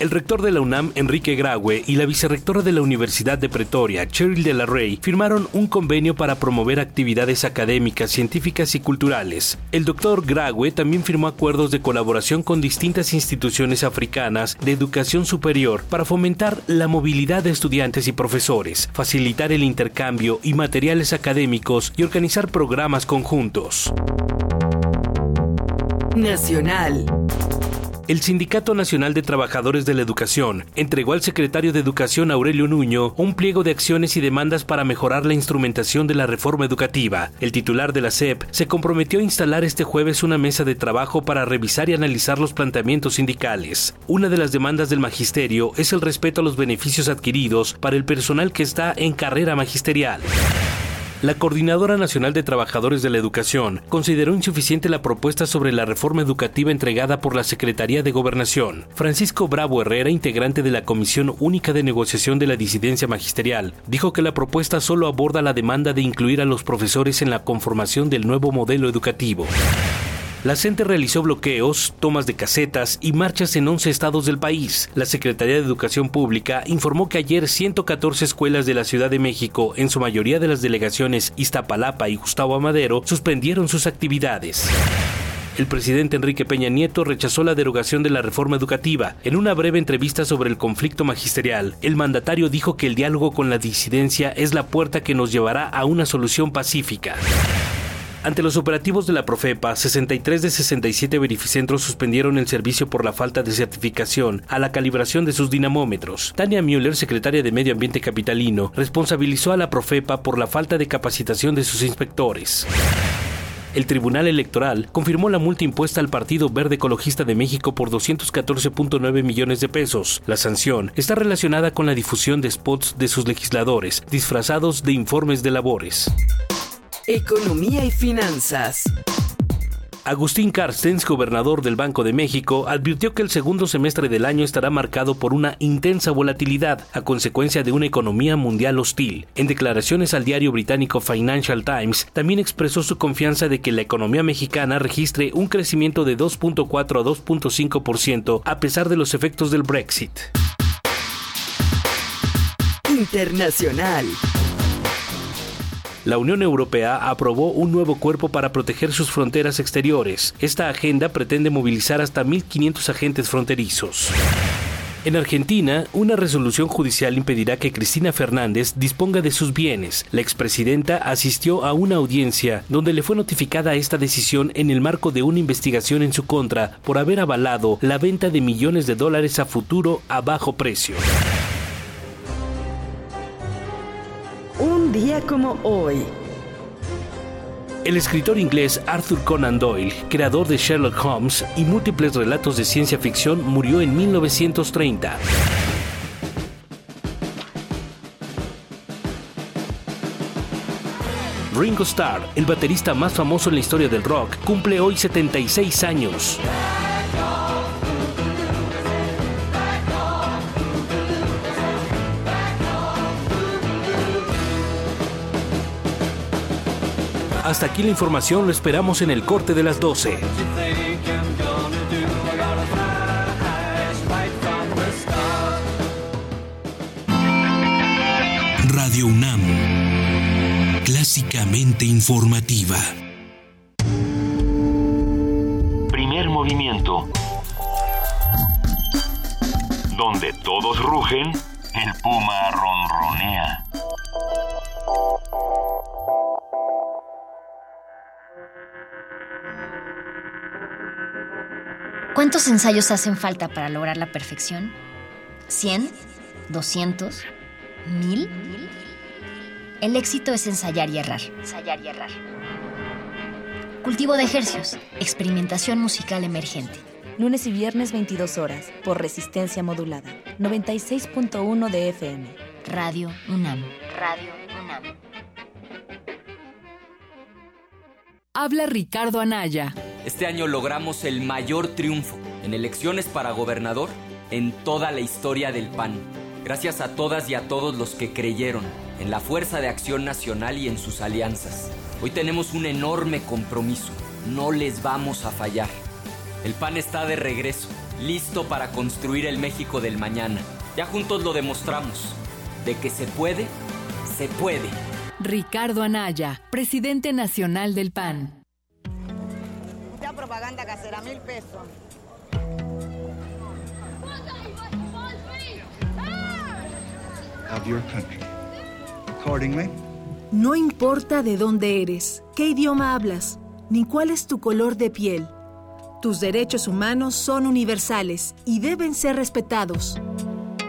El rector de la UNAM, Enrique Graue, y la vicerrectora de la Universidad de Pretoria, Cheryl de la Rey, firmaron un convenio para promover actividades académicas, científicas y culturales. El doctor Graue también firmó acuerdos de colaboración con distintas instituciones africanas de educación superior para fomentar la movilidad de estudiantes y profesores, facilitar el intercambio y materiales académicos y organizar programas conjuntos. Nacional. El Sindicato Nacional de Trabajadores de la Educación entregó al secretario de Educación Aurelio Nuño un pliego de acciones y demandas para mejorar la instrumentación de la reforma educativa. El titular de la SEP se comprometió a instalar este jueves una mesa de trabajo para revisar y analizar los planteamientos sindicales. Una de las demandas del magisterio es el respeto a los beneficios adquiridos para el personal que está en carrera magisterial. La Coordinadora Nacional de Trabajadores de la Educación consideró insuficiente la propuesta sobre la reforma educativa entregada por la Secretaría de Gobernación. Francisco Bravo Herrera, integrante de la Comisión Única de Negociación de la Disidencia Magisterial, dijo que la propuesta solo aborda la demanda de incluir a los profesores en la conformación del nuevo modelo educativo. La CENTE realizó bloqueos, tomas de casetas y marchas en 11 estados del país. La Secretaría de Educación Pública informó que ayer 114 escuelas de la Ciudad de México, en su mayoría de las delegaciones Iztapalapa y Gustavo Amadero, suspendieron sus actividades. El presidente Enrique Peña Nieto rechazó la derogación de la reforma educativa. En una breve entrevista sobre el conflicto magisterial, el mandatario dijo que el diálogo con la disidencia es la puerta que nos llevará a una solución pacífica. Ante los operativos de la Profepa, 63 de 67 verificentros suspendieron el servicio por la falta de certificación a la calibración de sus dinamómetros. Tania Müller, secretaria de Medio Ambiente Capitalino, responsabilizó a la Profepa por la falta de capacitación de sus inspectores. El Tribunal Electoral confirmó la multa impuesta al Partido Verde Ecologista de México por 214.9 millones de pesos. La sanción está relacionada con la difusión de spots de sus legisladores, disfrazados de informes de labores. Economía y finanzas. Agustín Carstens, gobernador del Banco de México, advirtió que el segundo semestre del año estará marcado por una intensa volatilidad a consecuencia de una economía mundial hostil. En declaraciones al diario británico Financial Times, también expresó su confianza de que la economía mexicana registre un crecimiento de 2.4 a 2.5% a pesar de los efectos del Brexit. Internacional. La Unión Europea aprobó un nuevo cuerpo para proteger sus fronteras exteriores. Esta agenda pretende movilizar hasta 1.500 agentes fronterizos. En Argentina, una resolución judicial impedirá que Cristina Fernández disponga de sus bienes. La expresidenta asistió a una audiencia donde le fue notificada esta decisión en el marco de una investigación en su contra por haber avalado la venta de millones de dólares a futuro a bajo precio. Día como hoy. El escritor inglés Arthur Conan Doyle, creador de Sherlock Holmes y múltiples relatos de ciencia ficción, murió en 1930. Ringo Starr, el baterista más famoso en la historia del rock, cumple hoy 76 años. Hasta aquí la información, lo esperamos en el corte de las 12. Radio UNAM, clásicamente informativa. Primer movimiento. Donde todos rugen, el puma ronronea. ¿Cuántos ensayos hacen falta para lograr la perfección? ¿100? ¿200? ¿1000? El éxito es ensayar y errar. Ensayar y errar. Cultivo de ejercios. Experimentación musical emergente. Lunes y viernes 22 horas por resistencia modulada. 96.1 de FM. Radio UNAM. Radio UNAM. Habla Ricardo Anaya. Este año logramos el mayor triunfo en elecciones para gobernador en toda la historia del PAN. Gracias a todas y a todos los que creyeron en la fuerza de acción nacional y en sus alianzas. Hoy tenemos un enorme compromiso. No les vamos a fallar. El PAN está de regreso, listo para construir el México del mañana. Ya juntos lo demostramos. De que se puede, se puede. Ricardo Anaya, presidente nacional del PAN. Mucha propaganda casera, mil pesos. of your country. Accordingly, No importa de dónde eres, qué idioma hablas, ni cuál es tu color de piel. Tus derechos humanos son universales y deben ser respetados.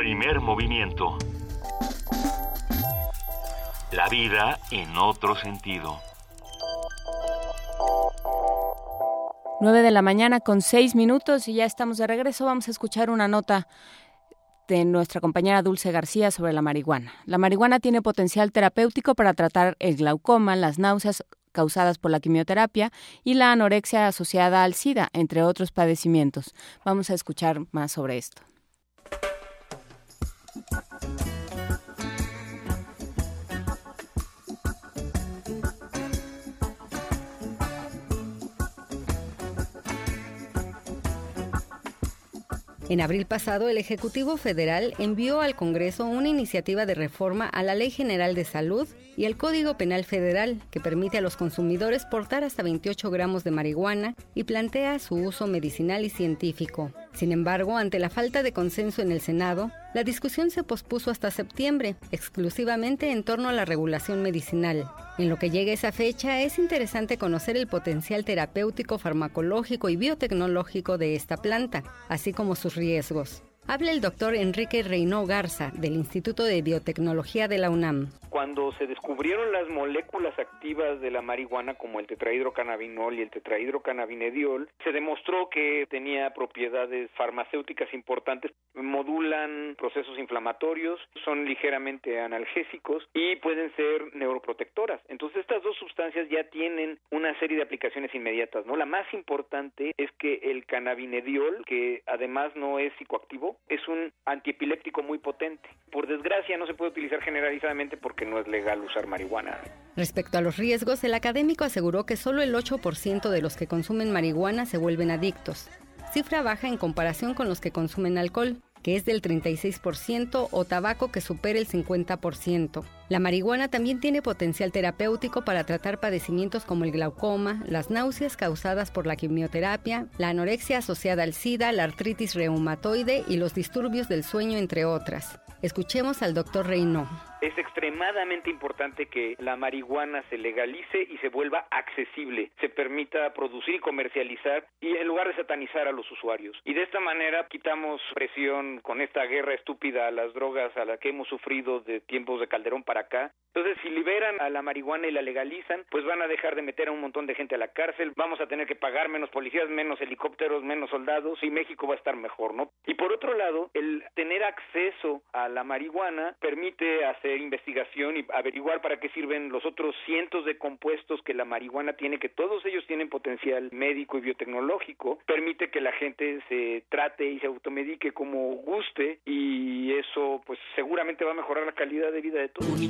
Primer movimiento. La vida en otro sentido. 9 de la mañana con 6 minutos y ya estamos de regreso. Vamos a escuchar una nota de nuestra compañera Dulce García sobre la marihuana. La marihuana tiene potencial terapéutico para tratar el glaucoma, las náuseas causadas por la quimioterapia y la anorexia asociada al SIDA, entre otros padecimientos. Vamos a escuchar más sobre esto. En abril pasado, el Ejecutivo Federal envió al Congreso una iniciativa de reforma a la Ley General de Salud y el Código Penal Federal, que permite a los consumidores portar hasta 28 gramos de marihuana y plantea su uso medicinal y científico. Sin embargo, ante la falta de consenso en el Senado, la discusión se pospuso hasta septiembre, exclusivamente en torno a la regulación medicinal. En lo que llega esa fecha, es interesante conocer el potencial terapéutico, farmacológico y biotecnológico de esta planta, así como sus riesgos. Habla el doctor Enrique Reynó Garza, del Instituto de Biotecnología de la UNAM. Cuando se descubrieron las moléculas activas de la marihuana, como el tetrahidrocannabinol y el tetrahidrocannabinediol, se demostró que tenía propiedades farmacéuticas importantes, modulan procesos inflamatorios, son ligeramente analgésicos y pueden ser neuroprotectoras. Entonces, estas dos sustancias ya tienen una serie de aplicaciones inmediatas, ¿no? La más importante es que el cannabinediol, que además no es psicoactivo, es un antiepiléptico muy potente. Por desgracia no se puede utilizar generalizadamente porque no es legal usar marihuana. Respecto a los riesgos, el académico aseguró que solo el 8% de los que consumen marihuana se vuelven adictos, cifra baja en comparación con los que consumen alcohol que es del 36%, o tabaco que supera el 50%. La marihuana también tiene potencial terapéutico para tratar padecimientos como el glaucoma, las náuseas causadas por la quimioterapia, la anorexia asociada al SIDA, la artritis reumatoide y los disturbios del sueño, entre otras. Escuchemos al doctor Reynó. Es extremadamente importante que la marihuana se legalice y se vuelva accesible, se permita producir y comercializar y en lugar de satanizar a los usuarios. Y de esta manera quitamos presión con esta guerra estúpida a las drogas a la que hemos sufrido de tiempos de Calderón para acá. Entonces, si liberan a la marihuana y la legalizan, pues van a dejar de meter a un montón de gente a la cárcel, vamos a tener que pagar menos policías, menos helicópteros, menos soldados y México va a estar mejor, ¿no? Y por otro lado, el tener acceso a la marihuana permite hacer investigación y averiguar para qué sirven los otros cientos de compuestos que la marihuana tiene, que todos ellos tienen potencial médico y biotecnológico, permite que la gente se trate y se automedique como guste y eso pues seguramente va a mejorar la calidad de vida de todos.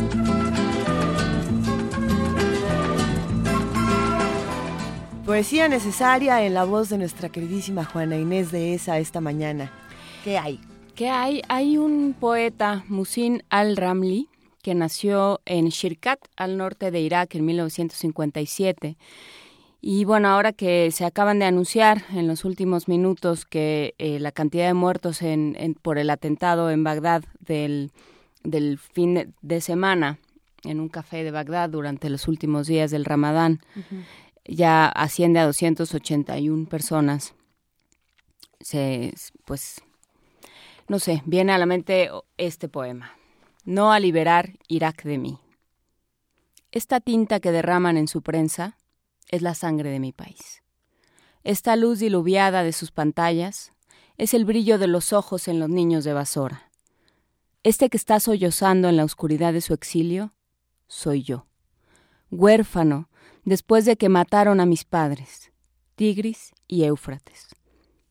Poesía necesaria en la voz de nuestra queridísima Juana Inés de esa esta mañana. ¿Qué hay? ¿Qué hay? Hay un poeta, Musin al-Ramli, que nació en Shirkat, al norte de Irak, en 1957. Y bueno, ahora que se acaban de anunciar en los últimos minutos que eh, la cantidad de muertos en, por el atentado en Bagdad del, del fin de semana en un café de Bagdad durante los últimos días del Ramadán ya asciende a 281 personas. Se, pues, no sé, viene a la mente este poema. No a liberar Irak de mí. Esta tinta que derraman en su prensa es la sangre de mi país. Esta luz diluviada de sus pantallas es el brillo de los ojos en los niños de Basora. Este que está sollozando en la oscuridad de su exilio, soy yo. Huérfano, después de que mataron a mis padres, Tigris y Éufrates.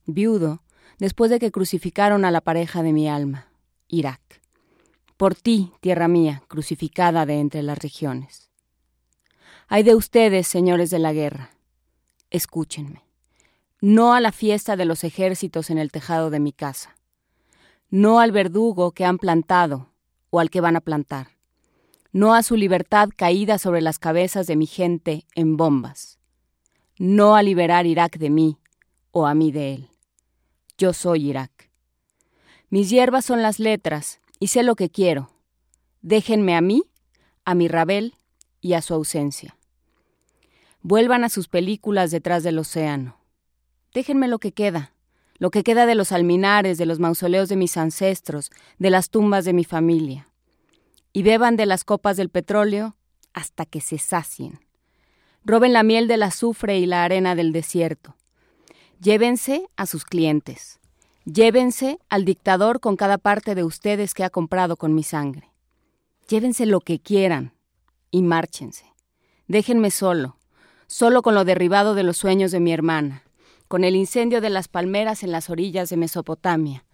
Viudo, después de que crucificaron a la pareja de mi alma, Irak. Por ti, tierra mía, crucificada de entre las regiones. Hay de ustedes, señores de la guerra. Escúchenme. No a la fiesta de los ejércitos en el tejado de mi casa. No al verdugo que han plantado o al que van a plantar no a su libertad caída sobre las cabezas de mi gente en bombas, no a liberar Irak de mí o a mí de él. Yo soy Irak. Mis hierbas son las letras y sé lo que quiero. Déjenme a mí, a mi Rabel y a su ausencia. Vuelvan a sus películas detrás del océano. Déjenme lo que queda, lo que queda de los alminares, de los mausoleos de mis ancestros, de las tumbas de mi familia. Y beban de las copas del petróleo hasta que se sacien. Roben la miel del azufre y la arena del desierto. Llévense a sus clientes. Llévense al dictador con cada parte de ustedes que ha comprado con mi sangre. Llévense lo que quieran y márchense. Déjenme solo, solo con lo derribado de los sueños de mi hermana, con el incendio de las palmeras en las orillas de Mesopotamia,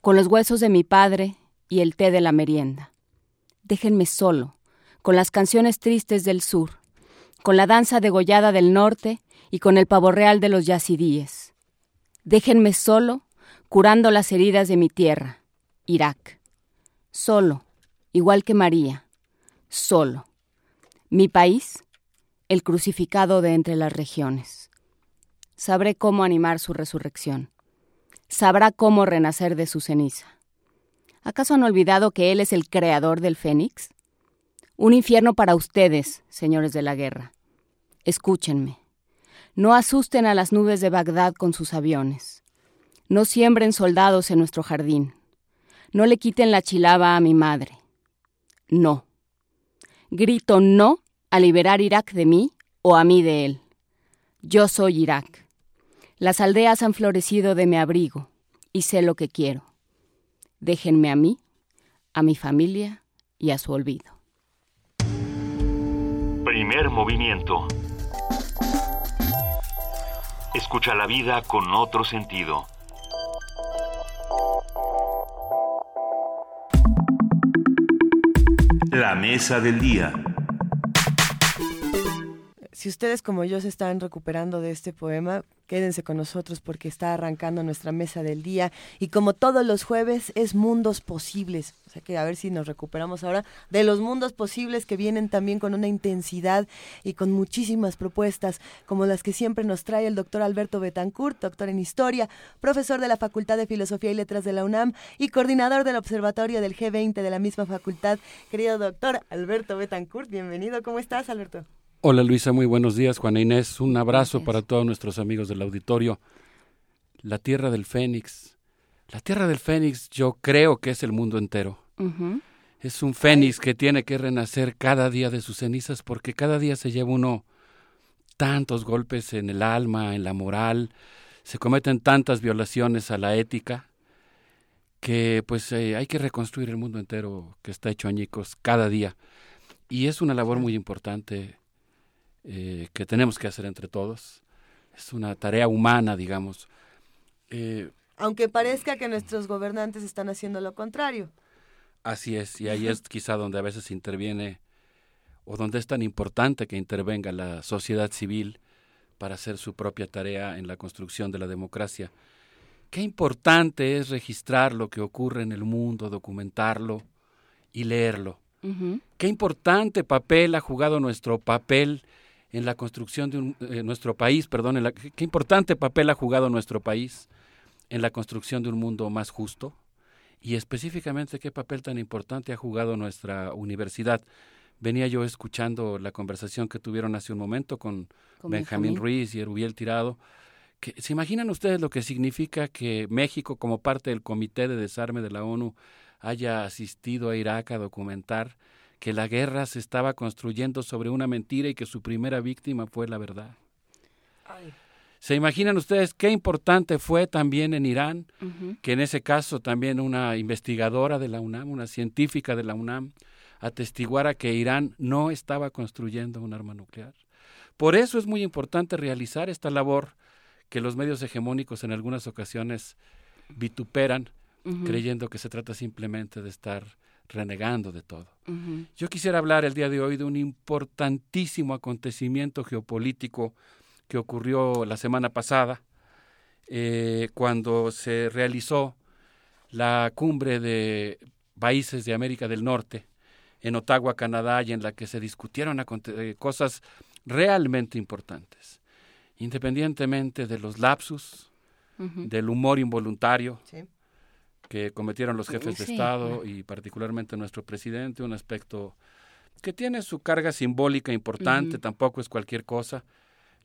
con los huesos de mi padre y el té de la merienda. Déjenme solo, con las canciones tristes del sur, con la danza degollada del norte y con el pavo real de los yazidíes. Déjenme solo, curando las heridas de mi tierra, Irak. Solo, igual que María, solo. Mi país, el crucificado de entre las regiones. Sabré cómo animar su resurrección. Sabrá cómo renacer de su ceniza. ¿Acaso han olvidado que Él es el creador del Fénix? Un infierno para ustedes, señores de la guerra. Escúchenme. No asusten a las nubes de Bagdad con sus aviones. No siembren soldados en nuestro jardín. No le quiten la chilaba a mi madre. No. Grito no a liberar Irak de mí o a mí de él. Yo soy Irak. Las aldeas han florecido de mi abrigo y sé lo que quiero. Déjenme a mí, a mi familia y a su olvido. Primer movimiento. Escucha la vida con otro sentido. La mesa del día. Si ustedes como yo se están recuperando de este poema, quédense con nosotros porque está arrancando nuestra mesa del día y como todos los jueves es mundos posibles. O sea que a ver si nos recuperamos ahora de los mundos posibles que vienen también con una intensidad y con muchísimas propuestas como las que siempre nos trae el doctor Alberto Betancourt, doctor en historia, profesor de la Facultad de Filosofía y Letras de la UNAM y coordinador del Observatorio del G20 de la misma facultad. Querido doctor Alberto Betancourt, bienvenido. ¿Cómo estás, Alberto? Hola Luisa, muy buenos días. Juana Inés, un abrazo para todos nuestros amigos del auditorio. La tierra del Fénix. La tierra del Fénix yo creo que es el mundo entero. Es un Fénix que tiene que renacer cada día de sus cenizas porque cada día se lleva uno tantos golpes en el alma, en la moral, se cometen tantas violaciones a la ética que pues eh, hay que reconstruir el mundo entero que está hecho añicos cada día. Y es una labor muy importante eh, que tenemos que hacer entre todos. Es una tarea humana, digamos. Eh, Aunque parezca que nuestros gobernantes están haciendo lo contrario. Así es, y ahí es quizá donde a veces interviene, o donde es tan importante que intervenga la sociedad civil para hacer su propia tarea en la construcción de la democracia. Qué importante es registrar lo que ocurre en el mundo, documentarlo y leerlo. Qué importante papel ha jugado nuestro papel en la construcción de eh, nuestro país, perdón, qué importante papel ha jugado nuestro país en la construcción de un mundo más justo y específicamente qué papel tan importante ha jugado nuestra universidad. Venía yo escuchando la conversación que tuvieron hace un momento con, Benjamín, Ruiz y Erubiel Tirado. Que, ¿Se imaginan ustedes lo que significa que México, como parte del Comité de Desarme de la ONU, haya asistido a Irak a documentar que la guerra se estaba construyendo sobre una mentira y que su primera víctima fue la verdad. ¿Se imaginan ustedes qué importante fue también en Irán, que en ese caso también una investigadora de la UNAM, una científica de la UNAM, atestiguara que Irán no estaba construyendo un arma nuclear? Por eso es muy importante realizar esta labor que los medios hegemónicos en algunas ocasiones vituperan, creyendo que se trata simplemente de estar renegando de todo. Yo quisiera hablar el día de hoy de un importantísimo acontecimiento geopolítico que ocurrió la semana pasada, eh, cuando se realizó la cumbre de países de América del Norte en Ottawa, Canadá, y en la que se discutieron eh, cosas realmente importantes, independientemente de los lapsus, del humor involuntario, que cometieron los jefes de Estado y particularmente nuestro presidente, un aspecto que tiene su carga simbólica importante, tampoco es cualquier cosa,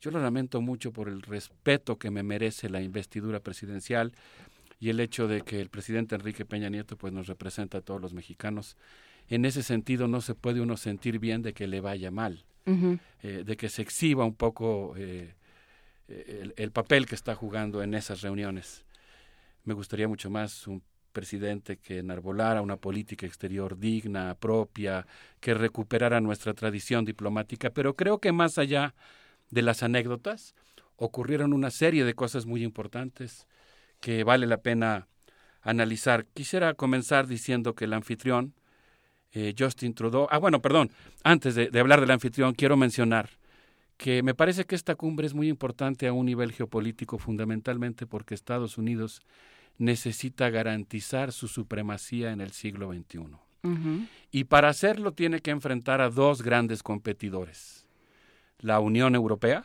Yo lo lamento mucho por el respeto que me merece la investidura presidencial y el hecho de que el presidente Enrique Peña Nieto pues nos representa a todos los mexicanos. En ese sentido no se puede uno sentir bien de que le vaya mal, eh, de que se exhiba un poco eh, el, el, papel que está jugando en esas reuniones. Me gustaría mucho más un presidente que enarbolara una política exterior digna, propia, que recuperara nuestra tradición diplomática, pero creo que más allá de las anécdotas, ocurrieron una serie de cosas muy importantes que vale la pena analizar. Quisiera comenzar diciendo que el anfitrión, eh, Justin Trudeau, ah, bueno, perdón, antes de, de hablar del anfitrión, quiero mencionar que me parece que esta cumbre es muy importante a un nivel geopolítico, fundamentalmente porque Estados Unidos necesita garantizar su supremacía en el siglo XXI. Y para hacerlo tiene que enfrentar a dos grandes competidores. La Unión Europea,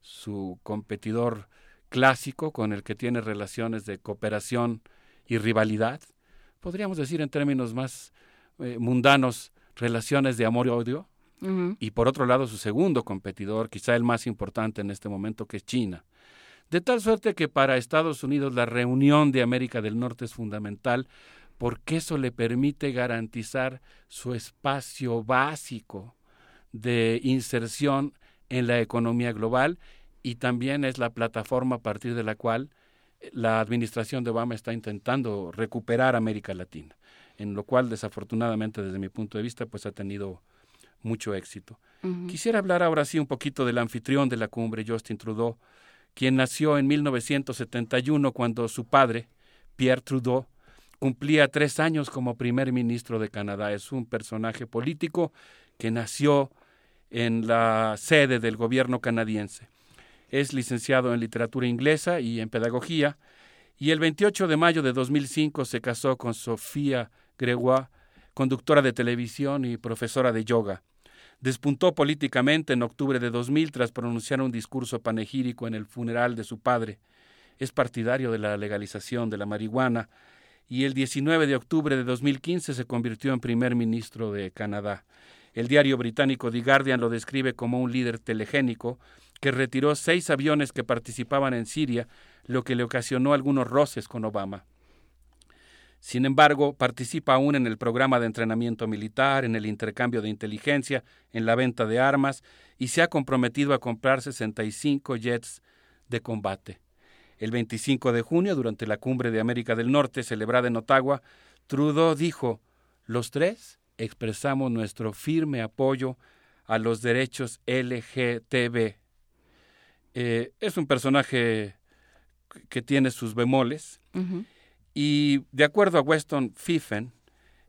su competidor clásico con el que tiene relaciones de cooperación y rivalidad, podríamos decir en términos más eh, mundanos, relaciones de amor y odio, y por otro lado su segundo competidor, quizá el más importante en este momento, que es China. De tal suerte que para Estados Unidos la reunión de América del Norte es fundamental porque eso le permite garantizar su espacio básico de inserción en la economía global y también es la plataforma a partir de la cual la administración de Obama está intentando recuperar América Latina, en lo cual desafortunadamente desde mi punto de vista pues ha tenido mucho éxito. Quisiera hablar ahora sí un poquito del anfitrión de la cumbre, Justin Trudeau, quien nació en 1971 cuando su padre, Pierre Trudeau, cumplía tres años como primer ministro de Canadá. Es un personaje político que nació en la sede del gobierno canadiense. Es licenciado en literatura inglesa y en pedagogía y el 28 de mayo de 2005 se casó con Sofía Gregoire, conductora de televisión y profesora de yoga. Despuntó políticamente en octubre de 2000 tras pronunciar un discurso panegírico en el funeral de su padre. Es partidario de la legalización de la marihuana y el 19 de octubre de 2015 se convirtió en primer ministro de Canadá. El diario británico The Guardian lo describe como un líder telegénico que retiró seis aviones que participaban en Siria, lo que le ocasionó algunos roces con Obama. Sin embargo, participa aún en el programa de entrenamiento militar, en el intercambio de inteligencia, en la venta de armas y se ha comprometido a comprar 65 jets de combate. El 25 de junio, durante la cumbre de América del Norte celebrada en Ottawa, Trudeau dijo, los tres expresamos nuestro firme apoyo a los derechos LGTB. Eh, es un personaje que tiene sus bemoles. Y de acuerdo a Weston Fiffen,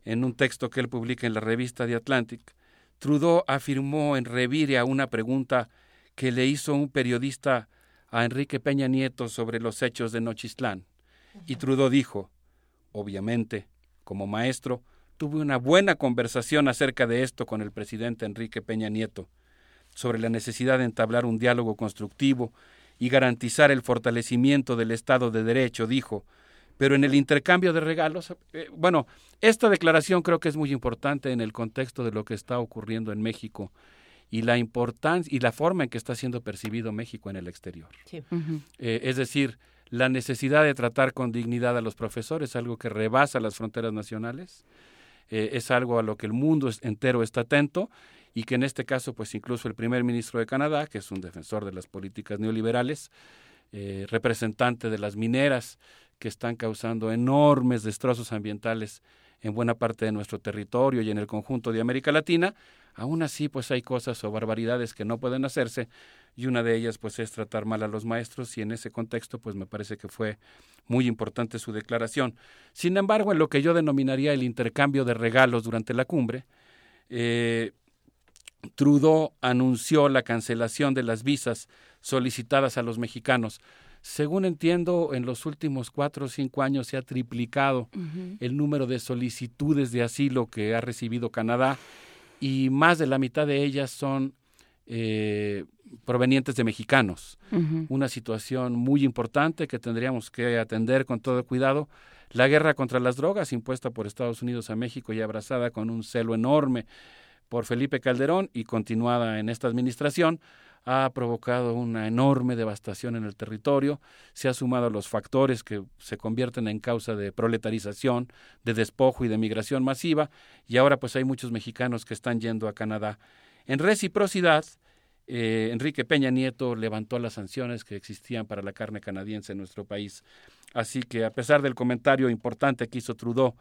en un texto que él publica en la revista The Atlantic, Trudeau afirmó en revire a una pregunta que le hizo un periodista a Enrique Peña Nieto sobre los hechos de Nochistlán. Y Trudeau dijo, obviamente, como maestro, tuve una buena conversación acerca de esto con el presidente Enrique Peña Nieto, sobre la necesidad de entablar un diálogo constructivo y garantizar el fortalecimiento del Estado de Derecho, dijo, pero en el intercambio de regalos, eh, bueno, esta declaración creo que es muy importante en el contexto de lo que está ocurriendo en México y la importancia y la forma en que está siendo percibido México en el exterior. Eh, es decir, la necesidad de tratar con dignidad a los profesores, algo que rebasa las fronteras nacionales, eh, es algo a lo que el mundo entero está atento y que en este caso, pues incluso el primer ministro de Canadá, que es un defensor de las políticas neoliberales, representante de las mineras, que están causando enormes destrozos ambientales en buena parte de nuestro territorio y en el conjunto de América Latina, aún así pues hay cosas o barbaridades que no pueden hacerse y una de ellas pues es tratar mal a los maestros y en ese contexto pues me parece que fue muy importante su declaración. Sin embargo, en lo que yo denominaría el intercambio de regalos durante la cumbre, eh, Trudeau anunció la cancelación de las visas solicitadas a los mexicanos según entiendo, en los últimos cuatro o cinco años se ha triplicado el número de solicitudes de asilo que ha recibido Canadá y más de la mitad de ellas son eh, provenientes de mexicanos. Una situación muy importante que tendríamos que atender con todo cuidado. La guerra contra las drogas impuesta por Estados Unidos a México y abrazada con un celo enorme por Felipe Calderón y continuada en esta administración ha provocado una enorme devastación en el territorio, se ha sumado a los factores que se convierten en causa de proletarización, de despojo y de migración masiva, y ahora pues hay muchos mexicanos que están yendo a Canadá. En reciprocidad, eh, Enrique Peña Nieto levantó las sanciones que existían para la carne canadiense en nuestro país. Así que a pesar del comentario importante que hizo Trudeau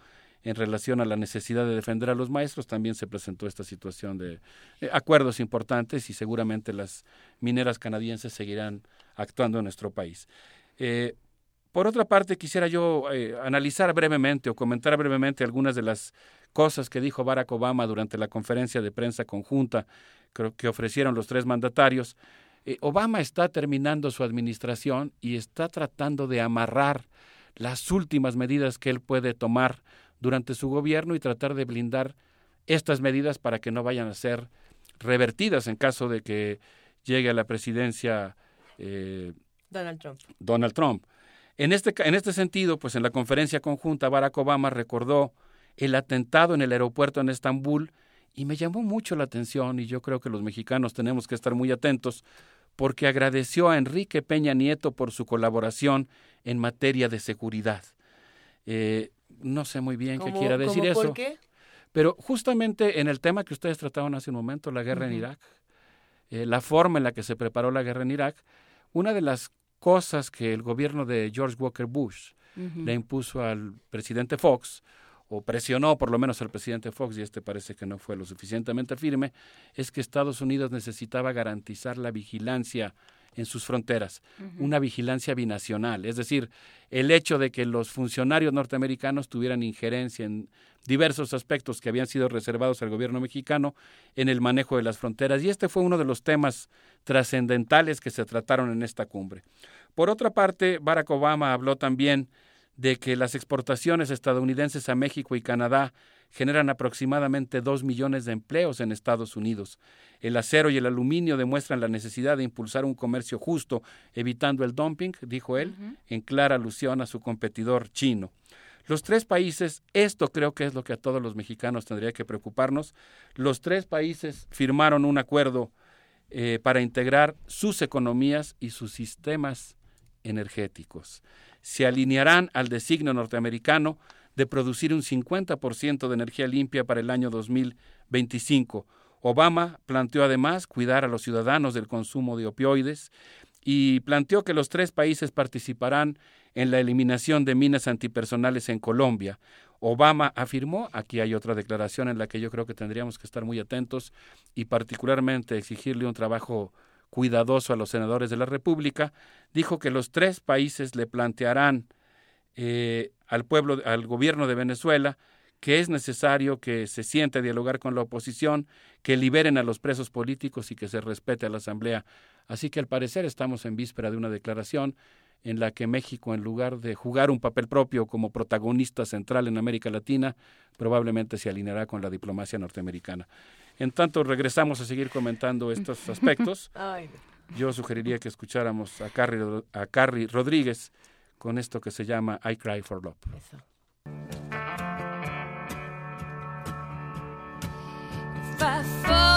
en relación a la necesidad de defender a los maestros, también se presentó esta situación de eh, acuerdos importantes y seguramente las mineras canadienses seguirán actuando en nuestro país. Eh, por otra parte, quisiera yo eh, analizar brevemente o comentar brevemente algunas de las cosas que dijo Barack Obama durante la conferencia de prensa conjunta que ofrecieron los tres mandatarios. Obama está terminando su administración y está tratando de amarrar las últimas medidas que él puede tomar durante su gobierno y tratar de blindar estas medidas para que no vayan a ser revertidas en caso de que llegue a la presidencia eh, Donald Trump. Donald Trump. En este, en este sentido, pues en la conferencia conjunta, Barack Obama recordó el atentado en el aeropuerto en Estambul y me llamó mucho la atención y yo creo que los mexicanos tenemos que estar muy atentos porque agradeció a Enrique Peña Nieto por su colaboración en materia de seguridad. Eh, no sé muy bien qué quiera decir eso. ¿Por qué? Pero justamente en el tema que ustedes trataban hace un momento, la guerra en Irak, eh, la forma en la que se preparó la guerra en Irak, una de las cosas que el gobierno de George Walker Bush le impuso al presidente Fox, o presionó por lo menos al presidente Fox, y este parece que no fue lo suficientemente firme, es que Estados Unidos necesitaba garantizar la vigilancia en sus fronteras, una vigilancia binacional, es decir, el hecho de que los funcionarios norteamericanos tuvieran injerencia en diversos aspectos que habían sido reservados al gobierno mexicano en el manejo de las fronteras. Y este fue uno de los temas trascendentales que se trataron en esta cumbre. Por otra parte, Barack Obama habló también de que las exportaciones estadounidenses a México y Canadá generan aproximadamente dos millones de empleos en Estados Unidos. El acero y el aluminio demuestran la necesidad de impulsar un comercio justo, evitando el dumping, dijo él, en clara alusión a su competidor chino. Los tres países, esto creo que es lo que a todos los mexicanos tendría que preocuparnos, los tres países firmaron un acuerdo eh, para integrar sus economías y sus sistemas energéticos. Se alinearán al designio norteamericano de producir un 50% de energía limpia para el año 2025. Obama planteó además cuidar a los ciudadanos del consumo de opioides y planteó que los tres países participarán en la eliminación de minas antipersonales en Colombia. Obama afirmó, aquí hay otra declaración en la que yo creo que tendríamos que estar muy atentos y particularmente exigirle un trabajo cuidadoso a los senadores de la República, dijo que los tres países le plantearán eh, al pueblo, al gobierno de Venezuela, que es necesario que se siente a dialogar con la oposición, que liberen a los presos políticos y que se respete a la Asamblea. Así que al parecer estamos en víspera de una declaración en la que México, en lugar de jugar un papel propio como protagonista central en América Latina, probablemente se alineará con la diplomacia norteamericana. En tanto, regresamos a seguir comentando estos aspectos. Yo sugeriría que escucháramos a Carrie, a Carrie Rodríguez con esto que se llama I Cry for Love. I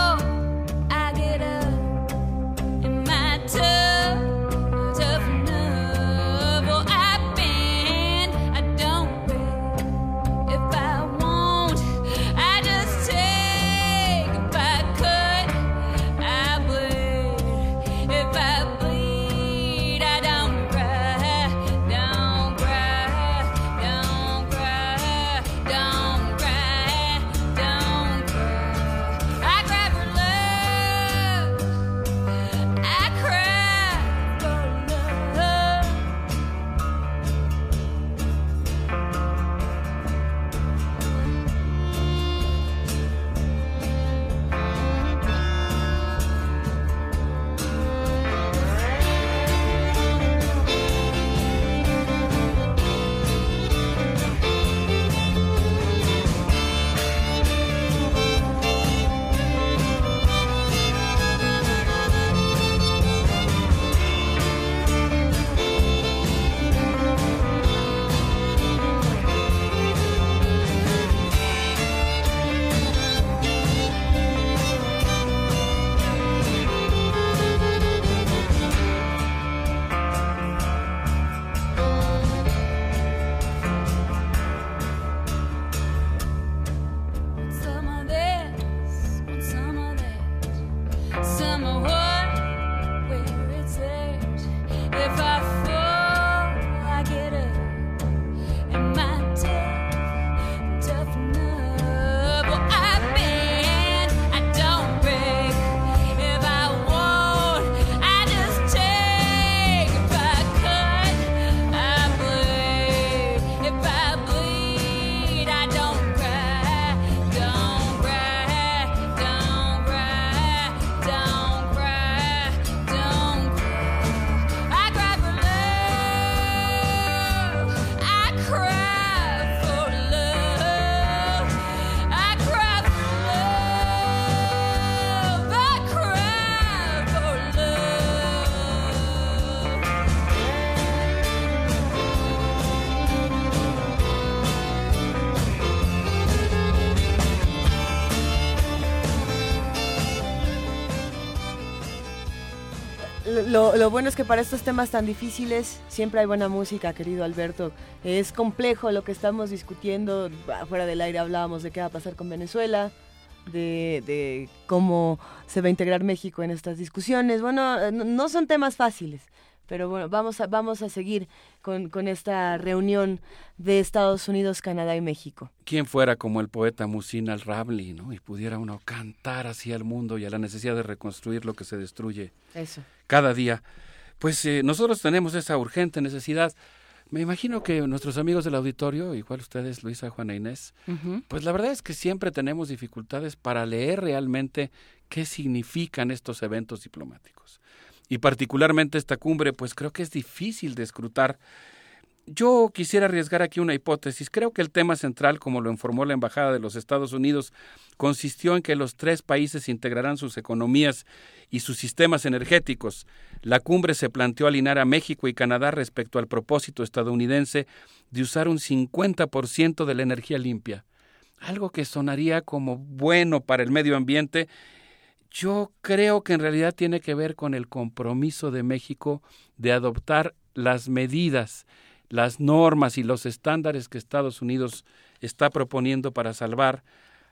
Lo, lo, bueno es que para estos temas tan difíciles siempre hay buena música, querido Alberto. Es complejo lo que estamos discutiendo. Fuera del aire hablábamos de qué va a pasar con Venezuela, de, de cómo se va a integrar México en estas discusiones. Bueno, no son temas fáciles. Pero bueno, vamos a, vamos a seguir con, con, esta reunión de Estados Unidos, Canadá y México. ¿Quién fuera como el poeta Musin al-Rabli, ¿no? Y pudiera uno cantar hacia el mundo y a la necesidad de reconstruir lo que se destruye Eso. Cada día. Pues eh, nosotros tenemos esa urgente necesidad. Me imagino que nuestros amigos del auditorio, igual ustedes, Luisa, Juana Inés, uh -huh. pues la verdad es que siempre tenemos dificultades para leer realmente qué significan estos eventos diplomáticos y particularmente esta cumbre, pues creo que es difícil de escrutar. Yo quisiera arriesgar aquí una hipótesis. Creo que el tema central, como lo informó la Embajada de los Estados Unidos, consistió en que los tres países integrarán sus economías y sus sistemas energéticos. La cumbre se planteó alinear a México y Canadá respecto al propósito estadounidense de usar un 50% de la energía limpia, algo que sonaría como bueno para el medio ambiente yo creo que en realidad tiene que ver con el compromiso de México de adoptar las medidas, las normas y los estándares que Estados Unidos está proponiendo para salvar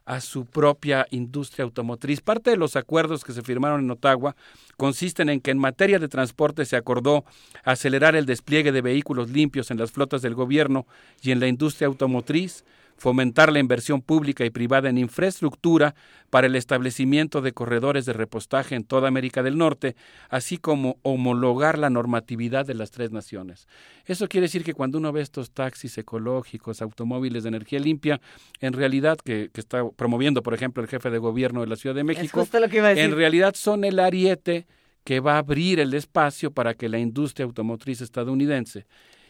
a su propia industria automotriz. Parte de los acuerdos que se firmaron en Ottawa consisten en que en materia de transporte se acordó acelerar el despliegue de vehículos limpios en las flotas del gobierno y en la industria automotriz, fomentar la inversión pública y privada en infraestructura para el establecimiento de corredores de repostaje en toda América del Norte, así como homologar la normatividad de las tres naciones. Eso quiere decir que cuando uno ve estos taxis ecológicos, automóviles de energía limpia, en realidad que, que está promoviendo, por ejemplo, el jefe de gobierno de la Ciudad de México, en realidad son el ariete que va a abrir el espacio para que la industria automotriz estadounidense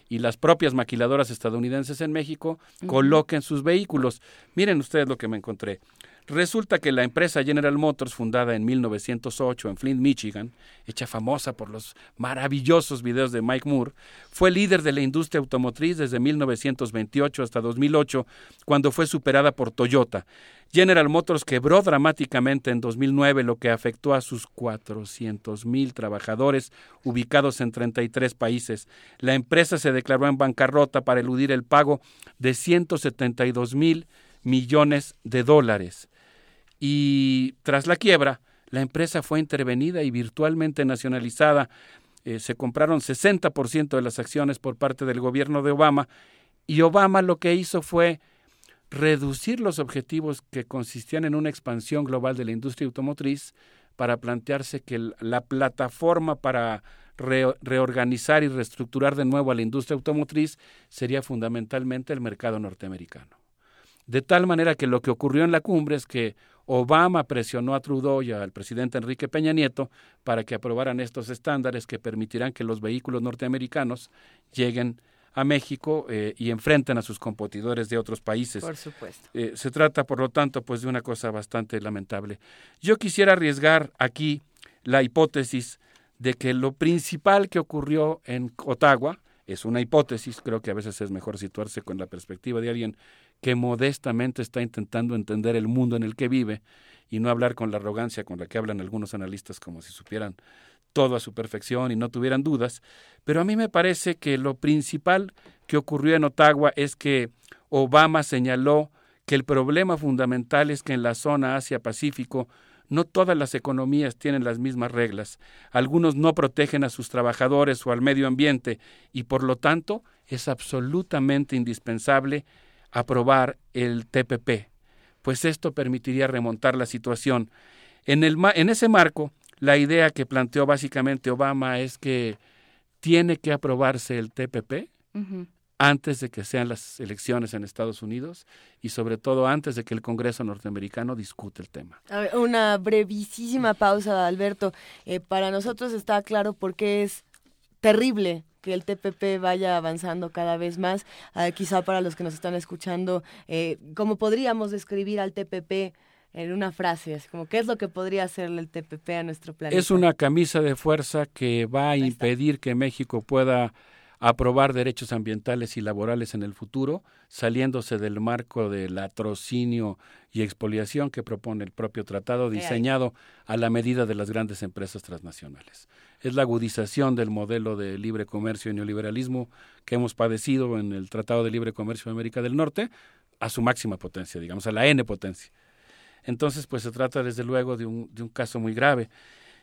y las propias maquiladoras estadounidenses en México uh -huh. coloquen sus vehículos. Miren ustedes lo que me encontré. Resulta que la empresa General Motors, fundada en 1908 en Flint, Michigan, hecha famosa por los maravillosos videos de Mike Moore, fue líder de la industria automotriz desde 1928 hasta 2008, cuando fue superada por Toyota. General Motors quebró dramáticamente en 2009, lo que afectó a sus 400 mil trabajadores ubicados en 33 países. La empresa se declaró en bancarrota para eludir el pago de 172 mil millones de dólares. Y tras la quiebra, la empresa fue intervenida y virtualmente nacionalizada. Eh, se compraron 60% de las acciones por parte del gobierno de Obama y Obama lo que hizo fue reducir los objetivos que consistían en una expansión global de la industria automotriz para plantearse que la plataforma para re reorganizar y reestructurar de nuevo a la industria automotriz sería fundamentalmente el mercado norteamericano. De tal manera que lo que ocurrió en la cumbre es que Obama presionó a Trudeau y al presidente Enrique Peña Nieto para que aprobaran estos estándares que permitirán que los vehículos norteamericanos lleguen a México eh, y enfrenten a sus competidores de otros países. Por supuesto. Eh, se trata, por lo tanto, pues de una cosa bastante lamentable. Yo quisiera arriesgar aquí la hipótesis de que lo principal que ocurrió en Ottawa es una hipótesis, creo que a veces es mejor situarse con la perspectiva de alguien que modestamente está intentando entender el mundo en el que vive y no hablar con la arrogancia con la que hablan algunos analistas como si supieran todo a su perfección y no tuvieran dudas, pero a mí me parece que lo principal que ocurrió en Ottawa es que Obama señaló que el problema fundamental es que en la zona Asia-Pacífico no todas las economías tienen las mismas reglas. Algunos no protegen a sus trabajadores o al medio ambiente y por lo tanto es absolutamente indispensable aprobar el TPP, pues esto permitiría remontar la situación. En, el, en ese marco, la idea que planteó básicamente Obama es que tiene que aprobarse el TPP uh -huh. antes de que sean las elecciones en Estados Unidos y sobre todo antes de que el Congreso norteamericano discute el tema. Ver, una brevísima pausa, Alberto. Eh, para nosotros está claro por qué es terrible que el TPP vaya avanzando cada vez más. Uh, quizá para los que nos están escuchando, eh, ¿cómo podríamos describir al TPP en una frase? Así como, ¿qué es lo que podría hacerle el TPP a nuestro planeta? Es una camisa de fuerza que va a impedir que México pueda aprobar derechos ambientales y laborales en el futuro, saliéndose del marco del latrocinio y expoliación que propone el propio tratado diseñado a la medida de las grandes empresas transnacionales. Es la agudización del modelo de libre comercio y neoliberalismo que hemos padecido en el Tratado de Libre Comercio de América del Norte a su máxima potencia, digamos, a la N potencia. Entonces, pues se trata desde luego de un, de un caso muy grave.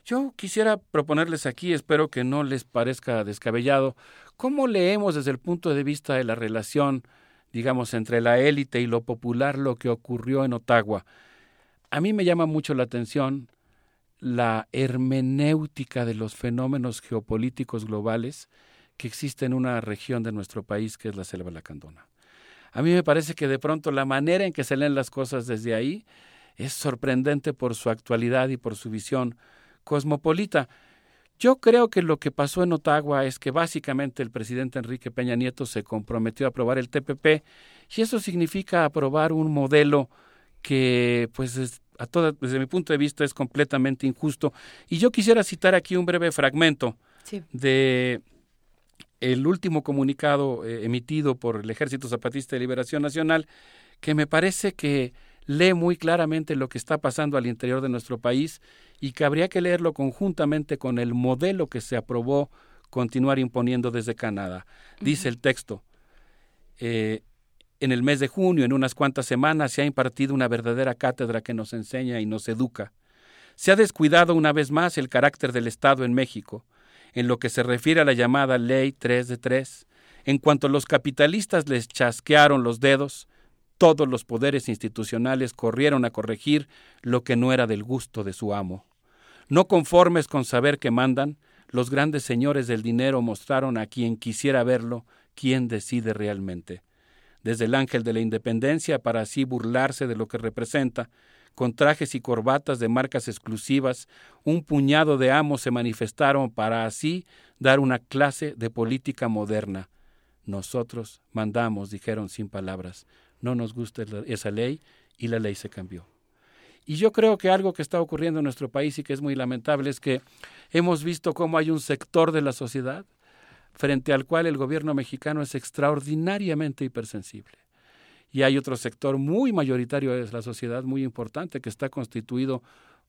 Yo quisiera proponerles aquí, espero que no les parezca descabellado, cómo leemos desde el punto de vista de la relación, digamos, entre la élite y lo popular lo que ocurrió en Ottawa. A mí me llama mucho la atención la hermenéutica de los fenómenos geopolíticos globales que existe en una región de nuestro país que es la selva lacandona. A mí me parece que de pronto la manera en que se leen las cosas desde ahí es sorprendente por su actualidad y por su visión cosmopolita. Yo creo que lo que pasó en Ottawa es que básicamente el presidente Enrique Peña Nieto se comprometió a aprobar el TPP y eso significa aprobar un modelo que, pues, a toda, desde mi punto de vista es completamente injusto. Y yo quisiera citar aquí un breve fragmento de el último comunicado eh, emitido por el Ejército Zapatista de Liberación Nacional, que me parece que lee muy claramente lo que está pasando al interior de nuestro país y que habría que leerlo conjuntamente con el modelo que se aprobó continuar imponiendo desde Canadá. Dice el texto, eh, en el mes de junio, en unas cuantas semanas, se ha impartido una verdadera cátedra que nos enseña y nos educa. Se ha descuidado una vez más el carácter del Estado en México, en lo que se refiere a la llamada Ley 3 de 3. En cuanto los capitalistas les chasquearon los dedos, todos los poderes institucionales corrieron a corregir lo que no era del gusto de su amo. No conformes con saber que mandan, los grandes señores del dinero mostraron a quien quisiera verlo quién decide realmente. Desde el ángel de la independencia para así burlarse de lo que representa, con trajes y corbatas de marcas exclusivas, un puñado de amos se manifestaron para así dar una clase de política moderna. Nosotros mandamos, dijeron sin palabras no nos gusta esa ley y la ley se cambió. Y yo creo que algo que está ocurriendo en nuestro país y que es muy lamentable es que hemos visto cómo hay un sector de la sociedad frente al cual el gobierno mexicano es extraordinariamente hipersensible. Y hay otro sector muy mayoritario de la sociedad, muy importante, que está constituido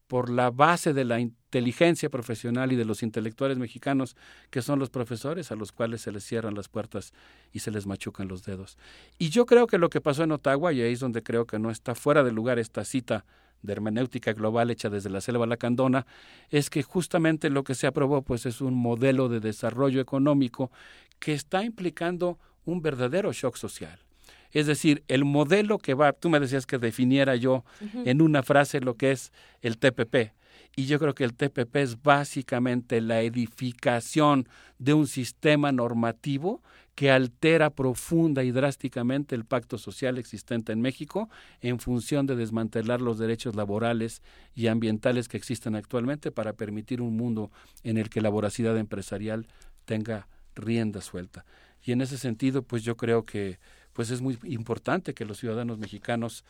por la base de la inteligencia profesional y de los intelectuales mexicanos, que son los profesores a los cuales se les cierran las puertas y se les machucan los dedos. Y yo creo que lo que pasó en Ottawa, y ahí es donde creo que no está fuera de lugar esta cita de hermenéutica global hecha desde la selva lacandona, es que justamente lo que se aprobó pues es un modelo de desarrollo económico que está implicando un verdadero shock social. Es decir, el modelo que va, tú me decías que definiera yo en una frase lo que es el TPP. Y yo creo que el TPP es básicamente la edificación de un sistema normativo que altera profunda y drásticamente el pacto social existente en México en función de desmantelar los derechos laborales y ambientales que existen actualmente para permitir un mundo en el que la voracidad empresarial tenga rienda suelta. Y en ese sentido, pues yo creo que pues es muy importante que los ciudadanos mexicanos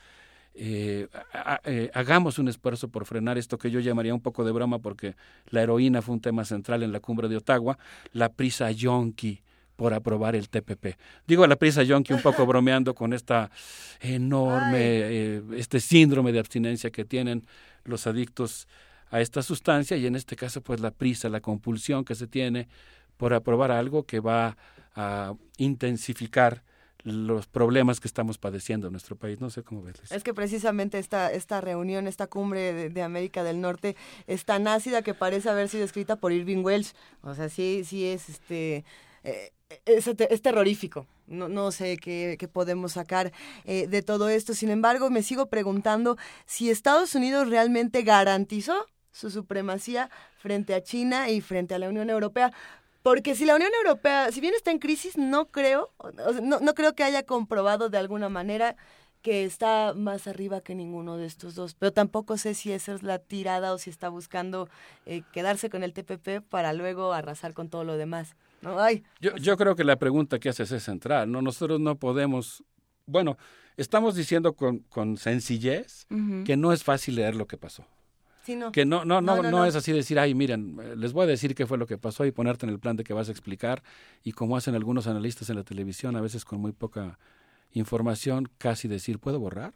eh, eh, hagamos un esfuerzo por frenar esto que yo llamaría un poco de broma porque la heroína fue un tema central en la cumbre de Ottawa, la prisa yonki por aprobar el TPP. Digo la prisa yonki un poco bromeando con esta enorme, eh, este síndrome de abstinencia que tienen los adictos a esta sustancia y en este caso pues la prisa, la compulsión que se tiene por aprobar algo que va a intensificar los problemas que estamos padeciendo en nuestro país. No sé cómo ves. Es que precisamente esta, esta reunión, esta cumbre de, América del Norte es tan ácida que parece haber sido escrita por Irving Welsh. O sea, sí, sí es este... Eh, es, terrorífico. No, no sé qué, podemos sacar eh, de todo esto. Sin embargo, me sigo preguntando si Estados Unidos realmente garantizó su supremacía frente a China y frente a la Unión Europea. Porque si la Unión Europea, si bien está en crisis, no creo, no, no creo que haya comprobado de alguna manera que está más arriba que ninguno de estos dos. Pero tampoco sé si esa es la tirada o si está buscando eh, quedarse con el TPP para luego arrasar con todo lo demás. ¿no? Ay, yo, yo creo que la pregunta que haces es central. ¿no? Nosotros no podemos, bueno, estamos diciendo con, con sencillez que no es fácil leer lo que pasó. Que no no no, no, es así decir, ay, miren, les voy a decir qué fue lo que pasó y ponerte en el plan de que vas a explicar. Y como hacen algunos analistas en la televisión, a veces con muy poca información, casi decir, ¿puedo borrar?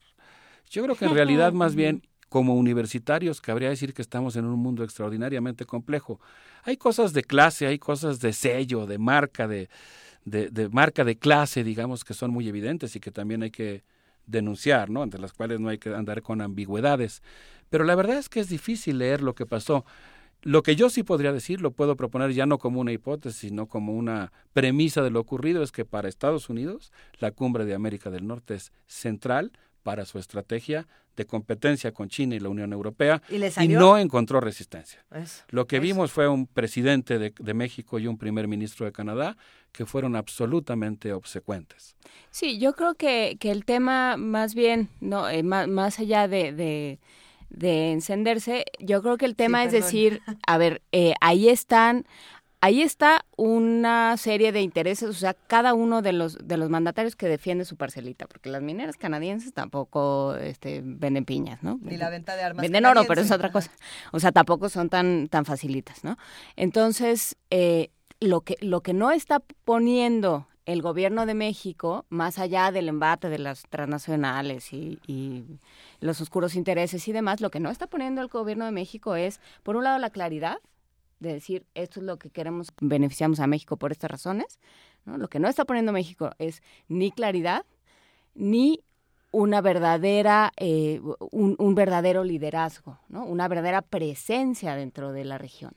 Yo creo que en realidad más bien como universitarios cabría decir que estamos en un mundo extraordinariamente complejo. Hay cosas de clase, hay cosas de sello, de marca, de, de, marca de clase, digamos, que son muy evidentes y que también hay que denunciar, ¿no? Ante las cuales no hay que andar con ambigüedades. Pero la verdad es que es difícil leer lo que pasó. Lo que yo sí podría decir, lo puedo proponer ya no como una hipótesis, sino como una premisa de lo ocurrido, es que para Estados Unidos la cumbre de América del Norte es central para su estrategia de competencia con China y la Unión Europea y, no encontró resistencia. Lo que vimos fue un presidente de, México y un primer ministro de Canadá que fueron absolutamente obsecuentes. Sí, yo creo que, que el tema más bien, no eh, más, allá de, de, encenderse, yo creo que el tema es decir, a ver, eh, ahí están ahí está una serie de intereses, o sea, cada uno de los de los mandatarios que defiende su parcelita, porque las mineras canadienses tampoco este, venden piñas, ¿no? Ni la venta de armas. Venden oro, pero es otra cosa. O sea, tampoco son tan tan facilitas, ¿no? Entonces, eh, lo que lo que no está poniendo el gobierno de México, más allá del embate de las transnacionales y, los oscuros intereses y demás, lo que no está poniendo el gobierno de México es, por un lado, la claridad de decir esto es lo que queremos, beneficiamos a México por estas razones. Lo que no está poniendo México es ni claridad ni una verdadera, eh, un, verdadero liderazgo, ¿no? una verdadera presencia dentro de la región.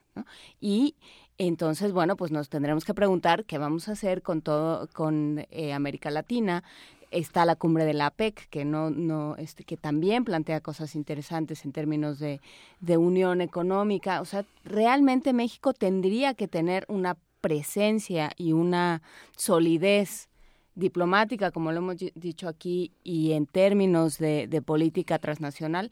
Y entonces, bueno, pues nos tendremos que preguntar qué vamos a hacer con todo, con eh, América Latina, está la cumbre de la APEC, que no, no, este, que también plantea cosas interesantes en términos de, de unión económica. O sea, realmente México tendría que tener una presencia y una solidez diplomática, como lo hemos dicho aquí, y en términos de, de política transnacional,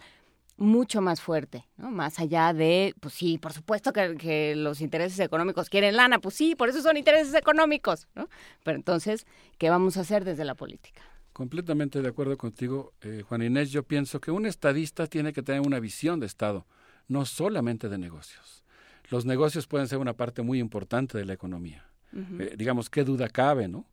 mucho más fuerte, ¿no? Más allá de, pues sí, por supuesto que, que, los intereses económicos quieren lana, pues sí, por eso son intereses económicos, ¿no? Pero entonces, ¿qué vamos a hacer desde la política? Completamente de acuerdo contigo, eh, Juan Inés. Yo pienso que un estadista tiene que tener una visión de Estado, no solamente de negocios. Los negocios pueden ser una parte muy importante de la economía. Eh, digamos, qué duda cabe, ¿no?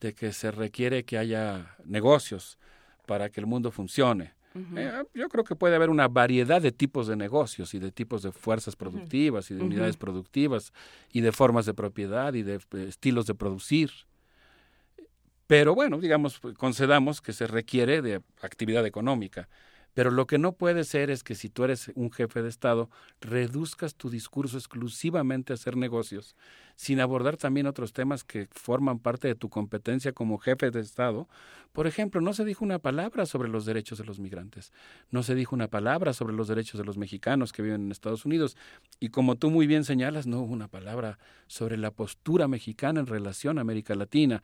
De que se requiere que haya negocios para que el mundo funcione. Eh, yo creo que puede haber una variedad de tipos de negocios y de tipos de fuerzas productivas y de unidades productivas y de formas de propiedad y de estilos de producir. Pero bueno, digamos, pues, concedamos que se requiere de actividad económica. Pero lo que no puede ser es que si tú eres un jefe de Estado, reduzcas tu discurso exclusivamente a hacer negocios, sin abordar también otros temas que forman parte de tu competencia como jefe de Estado. Por ejemplo, no se dijo una palabra sobre los derechos de los migrantes, no se dijo una palabra sobre los derechos de los mexicanos que viven en Estados Unidos, y como tú muy bien señalas, no hubo una palabra sobre la postura mexicana en relación a América Latina.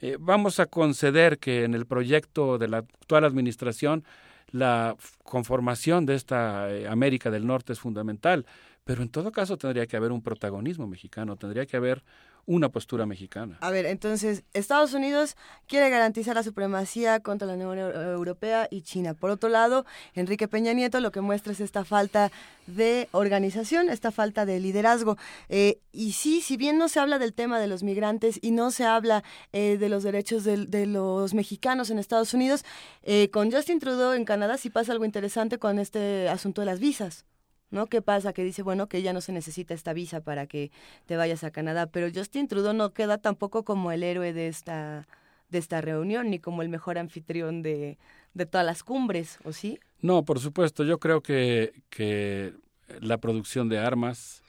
Eh, vamos a conceder que en el proyecto de la actual administración la conformación de esta eh, América del Norte es fundamental, pero en todo caso tendría que haber un protagonismo mexicano, tendría que haber una postura mexicana. A ver, entonces, Estados Unidos quiere garantizar la supremacía contra la Unión Europea y China. Por otro lado, Enrique Peña Nieto lo que muestra es esta falta de organización, esta falta de liderazgo. Eh, y sí, si bien no se habla del tema de los migrantes y no se habla eh, de los derechos de, los mexicanos en Estados Unidos, eh, con Justin Trudeau en Canadá sí pasa algo interesante con este asunto de las visas. ¿No? ¿Qué pasa? Que dice, bueno, que ya no se necesita esta visa para que te vayas a Canadá, pero Justin Trudeau no queda tampoco como el héroe de esta, de esta reunión, ni como el mejor anfitrión de, de todas las cumbres, ¿o sí? No, por supuesto, yo creo que, que la producción de armas,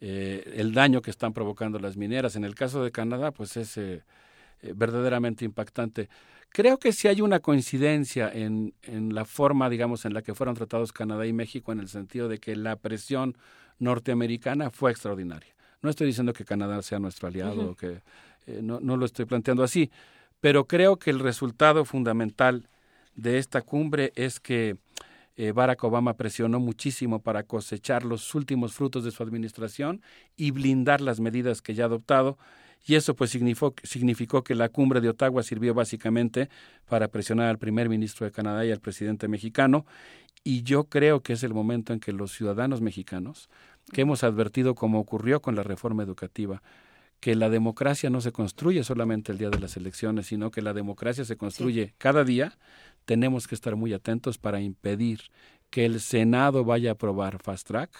eh, el daño que están provocando las mineras, en el caso de Canadá, pues es eh, eh, verdaderamente impactante. Creo que sí hay una coincidencia en, en la forma, digamos, en la que fueron tratados Canadá y México, en el sentido de que la presión norteamericana fue extraordinaria. No estoy diciendo que Canadá sea nuestro aliado, que eh, no, no lo estoy planteando así, pero creo que el resultado fundamental de esta cumbre es que eh, Barack Obama presionó muchísimo para cosechar los últimos frutos de su administración y blindar las medidas que ya ha adoptado y eso pues significó, significó que la cumbre de Ottawa sirvió básicamente para presionar al primer ministro de Canadá y al presidente mexicano. Y yo creo que es el momento en que los ciudadanos mexicanos, que hemos advertido como ocurrió con la reforma educativa, que la democracia no se construye solamente el día de las elecciones, sino que la democracia se construye cada día, tenemos que estar muy atentos para impedir que el Senado vaya a aprobar Fast Track,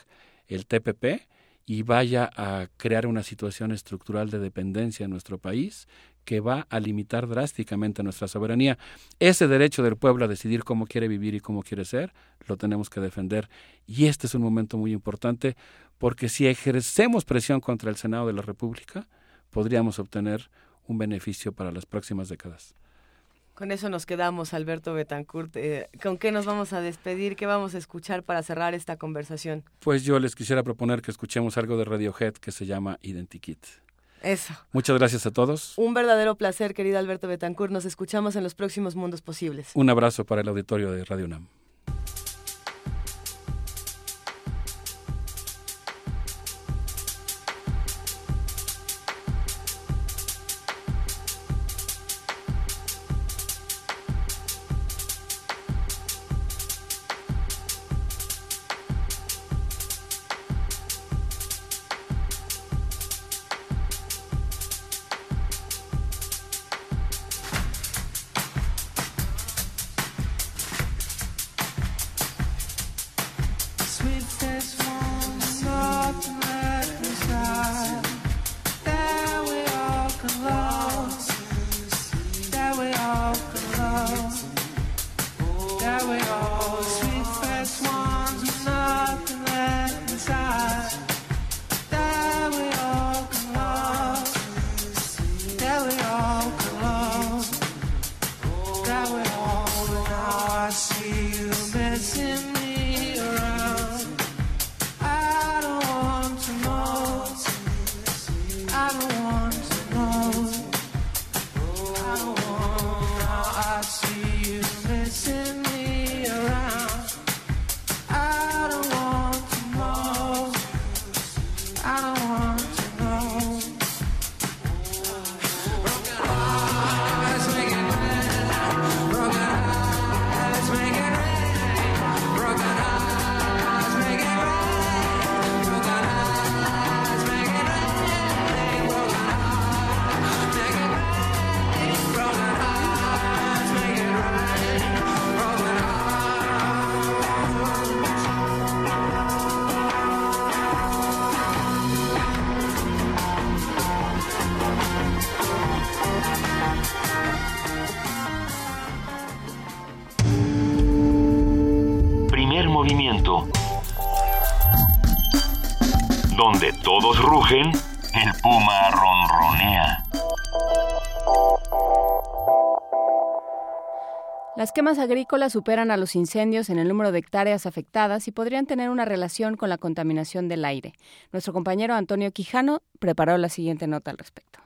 el TPP, y vaya a crear una situación estructural de dependencia en nuestro país que va a limitar drásticamente nuestra soberanía. Ese derecho del pueblo a decidir cómo quiere vivir y cómo quiere ser, lo tenemos que defender. Y este es un momento muy importante porque si ejercemos presión contra el Senado de la República, podríamos obtener un beneficio para las próximas décadas. Con eso nos quedamos, Alberto Betancourt. Eh, ¿Con qué nos vamos a despedir? ¿Qué vamos a escuchar para cerrar esta conversación? Pues yo les quisiera proponer que escuchemos algo de Radiohead que se llama Identikit. Eso. Muchas gracias a todos. Un verdadero placer, querido Alberto Betancourt. Nos escuchamos en los próximos mundos posibles. Un abrazo para el auditorio de Radio UNAM. Quemas agrícolas superan a los incendios en el número de hectáreas afectadas y podrían tener una relación con la contaminación del aire. Nuestro compañero Antonio Quijano preparó la siguiente nota al respecto.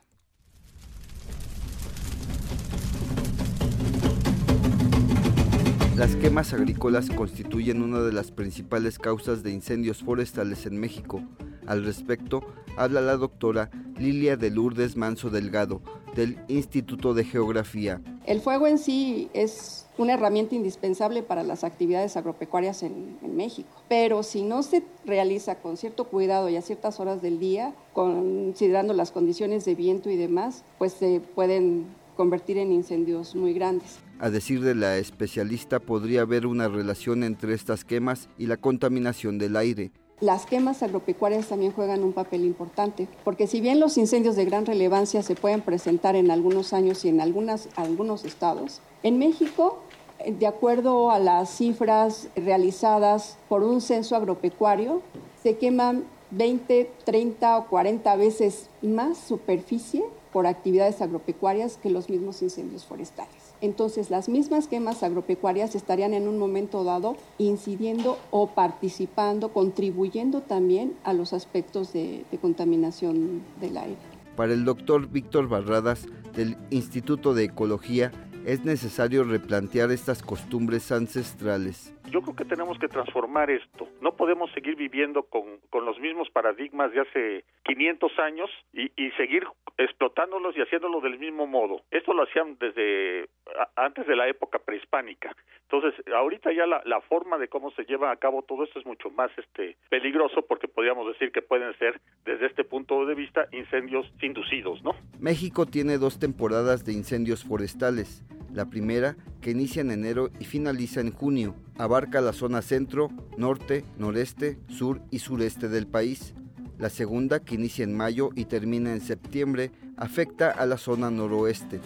Las quemas agrícolas constituyen una de las principales causas de incendios forestales en México. Al respecto, habla la doctora Lilia de Lourdes Manso Delgado, del Instituto de Geografía. El fuego en sí es una herramienta indispensable para las actividades agropecuarias en, México, pero si no se realiza con cierto cuidado y a ciertas horas del día, considerando las condiciones de viento y demás, pues se pueden convertir en incendios muy grandes. A decir de la especialista, podría haber una relación entre estas quemas y la contaminación del aire. Las quemas agropecuarias también juegan un papel importante, porque si bien los incendios de gran relevancia se pueden presentar en algunos años y en algunas, algunos estados, en México, de acuerdo a las cifras realizadas por un censo agropecuario, se queman 20, 30 o 40 veces más superficie por actividades agropecuarias que los mismos incendios forestales. Entonces, las mismas quemas agropecuarias estarían en un momento dado incidiendo o participando, contribuyendo también a los aspectos de, de contaminación del aire. Para el doctor Víctor Barradas del Instituto de Ecología, es necesario replantear estas costumbres ancestrales. Yo creo que tenemos que transformar esto. No podemos seguir viviendo con, con los mismos paradigmas de hace 500 años y, y seguir explotándolos y haciéndolo del mismo modo. Esto lo hacían desde antes de la época prehispánica. Entonces, ahorita ya la, la forma de cómo se lleva a cabo todo esto es mucho más este peligroso porque podríamos decir que pueden ser desde este punto de vista incendios inducidos, ¿no? México tiene dos temporadas de incendios forestales. La primera, que inicia en enero y finaliza en junio, abarca la zona centro, norte, noreste, sur y sureste del país. La segunda, que inicia en mayo y termina en septiembre, afecta a la zona noroeste.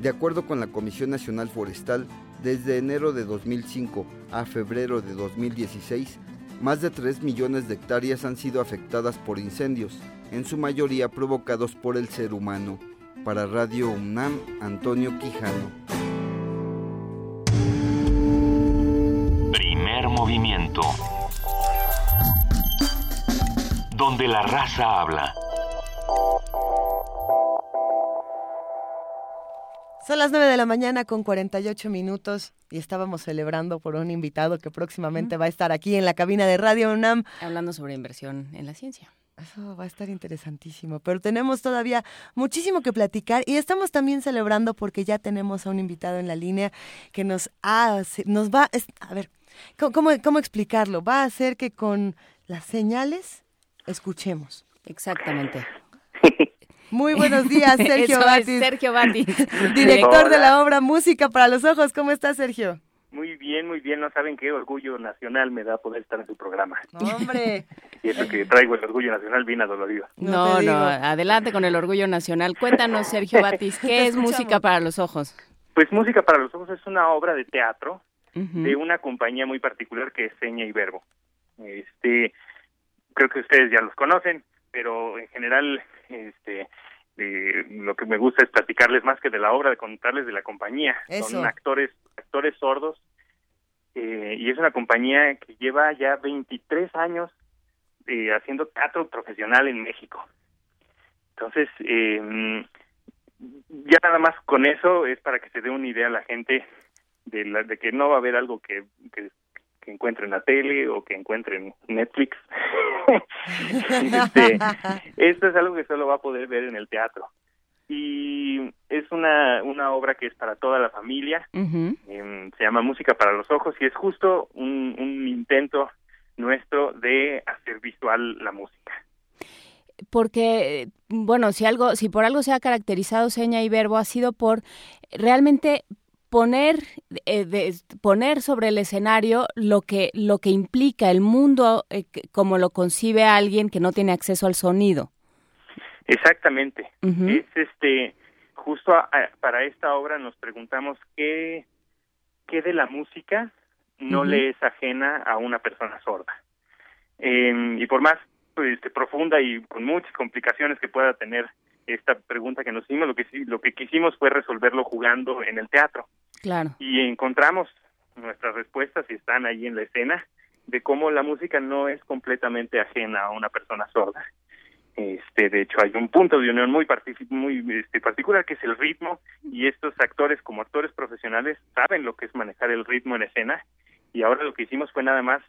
De acuerdo con la Comisión Nacional Forestal, desde enero de 2005 a febrero de 2016, más de 3 millones de hectáreas han sido afectadas por incendios, en su mayoría provocados por el ser humano. Para Radio UNAM, Antonio Quijano. Primer movimiento. Donde la raza habla. Son las 9 de la mañana con 48 minutos y estábamos celebrando por un invitado que próximamente va a estar aquí en la cabina de Radio UNAM. Hablando sobre inversión en la ciencia. Eso va a estar interesantísimo, pero tenemos todavía muchísimo que platicar y estamos también celebrando porque ya tenemos a un invitado en la línea que nos hace, nos va, es- a ver, ¿cómo, cómo, cómo explicarlo? Va a hacer que con las señales escuchemos. Exactamente. Muy buenos días, Sergio Eso es, Batis. Sergio Batis. Director de la obra Música para los Ojos. ¿Cómo estás, Sergio? Muy bien, muy bien. No saben qué orgullo nacional me da poder estar en su programa. Hombre. Y eso que traigo el orgullo nacional bien adolorido. No, no, adelante con el orgullo nacional. Cuéntanos, Sergio Batis, ¿qué es música para los ojos? Pues Música para los Ojos es una obra de teatro de una compañía muy particular que es Seña y Verbo. Este, creo que ustedes ya los conocen, pero en general, este, eh, lo que me gusta es platicarles más que de la obra, de contarles de la compañía. Eso. Son actores, actores sordos, eh, y es una compañía que lleva ya 23 años eh, haciendo teatro profesional en México. Entonces, eh, ya nada más con eso es para que se dé una idea a la gente de, la, de que no va a haber algo que, que, que encuentre en la tele o que encuentre en Netflix. este, esto es algo que solo va a poder ver en el teatro. Y es una, una obra que es para toda la familia. Em, se llama Música para los Ojos y es justo un, un intento nuestro de hacer visual la música. Porque, bueno, si algo, si por algo se ha caracterizado seña y verbo, ha sido por realmente poner, eh, de- poner sobre el escenario lo que, lo que implica el mundo eh, como lo concibe alguien que no tiene acceso al sonido. Exactamente. Es este justo a- a- para esta obra nos preguntamos qué qué de la música no le es ajena a una persona sorda. Eh, y por más pues, este, profunda y con muchas complicaciones que pueda tener esta pregunta que nos hicimos, lo que lo que quisimos fue resolverlo jugando en el teatro Claro. y encontramos nuestras respuestas y están ahí en la escena de cómo la música no es completamente ajena a una persona sorda. Este, de hecho, hay un punto de unión muy, muy este, particular que es el ritmo y estos actores como actores profesionales saben lo que es manejar el ritmo en escena y ahora lo que hicimos fue nada más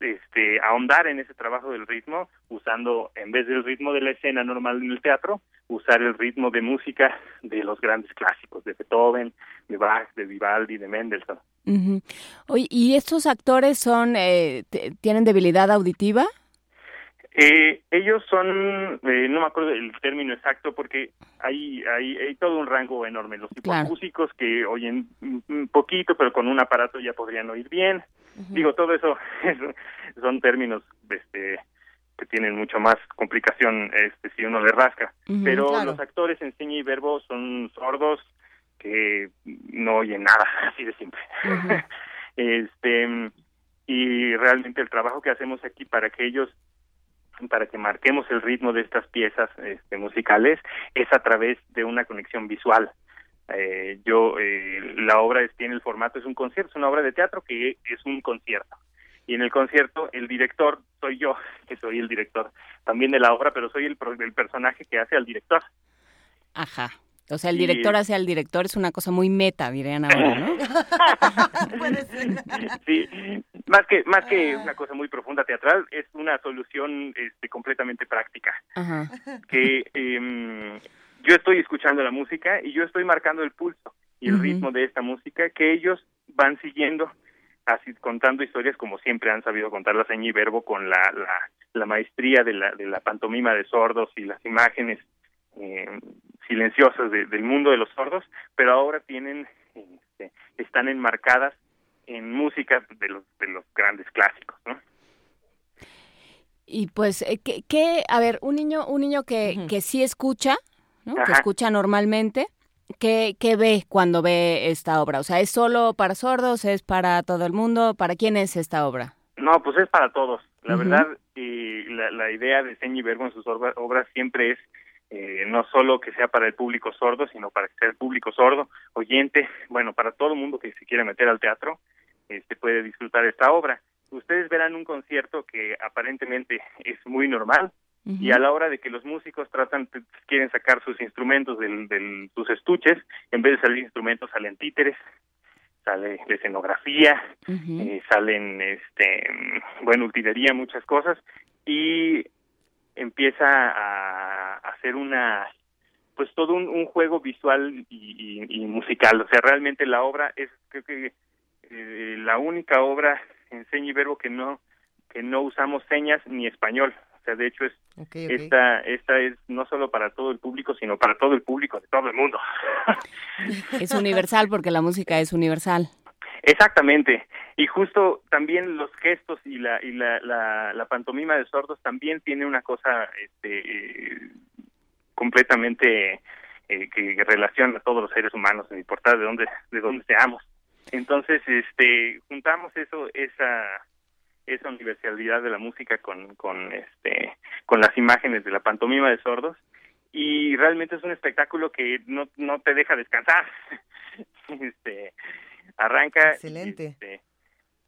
este, ahondar en ese trabajo del ritmo usando en vez del ritmo de la escena normal en el teatro usar el ritmo de música de los grandes clásicos de Beethoven, de Bach, de Vivaldi, de Mendelssohn. Oye, ¿y estos actores son, eh, tienen debilidad auditiva? Eh, ellos son, eh, no me acuerdo el término exacto porque hay, hay, hay todo un rango enorme. Los Claro. hipoacúsicos que oyen un poquito, pero con un aparato ya podrían oír bien. Digo, todo eso es- son términos este, que tienen mucho más complicación este, si uno le rasca. Pero claro. los actores en seña y verbo son sordos que no oyen nada, así de simple. este y realmente el trabajo que hacemos aquí para que ellos para que marquemos el ritmo de estas piezas este, musicales es a través de una conexión visual. Eh, yo eh, la obra es- tiene el formato es un concierto, es una obra de teatro que es un concierto. Y en el concierto el director soy yo, que soy el director también de la obra, pero soy el, pro- el personaje que hace al director. Ajá. O sea, el Y- director hacia el director es una cosa muy meta, dirían ahora, ¿no? sí, más que más que una cosa muy profunda teatral, es una solución este, completamente práctica. Ajá. Que em, yo estoy escuchando la música y yo estoy marcando el pulso y el ritmo de esta música que ellos van siguiendo, así contando historias como siempre han sabido contar la seña y verbo con la, la, la maestría de la, de la pantomima de sordos y las imágenes eh, silenciosas de- del mundo de los sordos, pero ahora tienen, este, están enmarcadas en música de los, de los grandes clásicos, ¿no? Y pues, eh, ¿qué, qué- a ver, un niño, un niño que, que sí escucha, ¿no? que escucha normalmente, ¿qué, ¿qué ve cuando ve esta obra? O sea, ¿es solo para sordos? ¿Es para todo el mundo? ¿Para quién es esta obra? No, pues es para todos. La verdad, eh, la, la idea de Seña y Verbo en sus obra- obras siempre es eh, no solo que sea para el público sordo, sino para que sea el público sordo, oyente, bueno, para todo el mundo que se quiera meter al teatro, este puede disfrutar esta obra. Ustedes verán un concierto que aparentemente es muy normal y a la hora de que los músicos tratan quieren sacar sus instrumentos del, del- sus estuches, en vez de salir instrumentos salen títeres, sale escenografía, eh, salen este bueno utilería muchas cosas y empieza a, hacer una pues todo un, un juego visual y, y- y musical. O sea realmente la obra es creo que eh, la única obra en seña y verbo que no que no usamos señas ni español sea de hecho es esta esta es no solo para todo el público sino para todo el público de todo el mundo Es universal porque la música es universal. Exactamente. Y justo también los gestos y la y la, la, la pantomima de sordos también tiene una cosa este, eh, completamente eh, que relaciona a todos los seres humanos, sin importar de dónde de dónde seamos. Entonces, este juntamos eso esa esa universalidad de la música con con este con las imágenes de la pantomima de sordos y realmente es un espectáculo que no no te deja descansar. este arranca Excelente. este,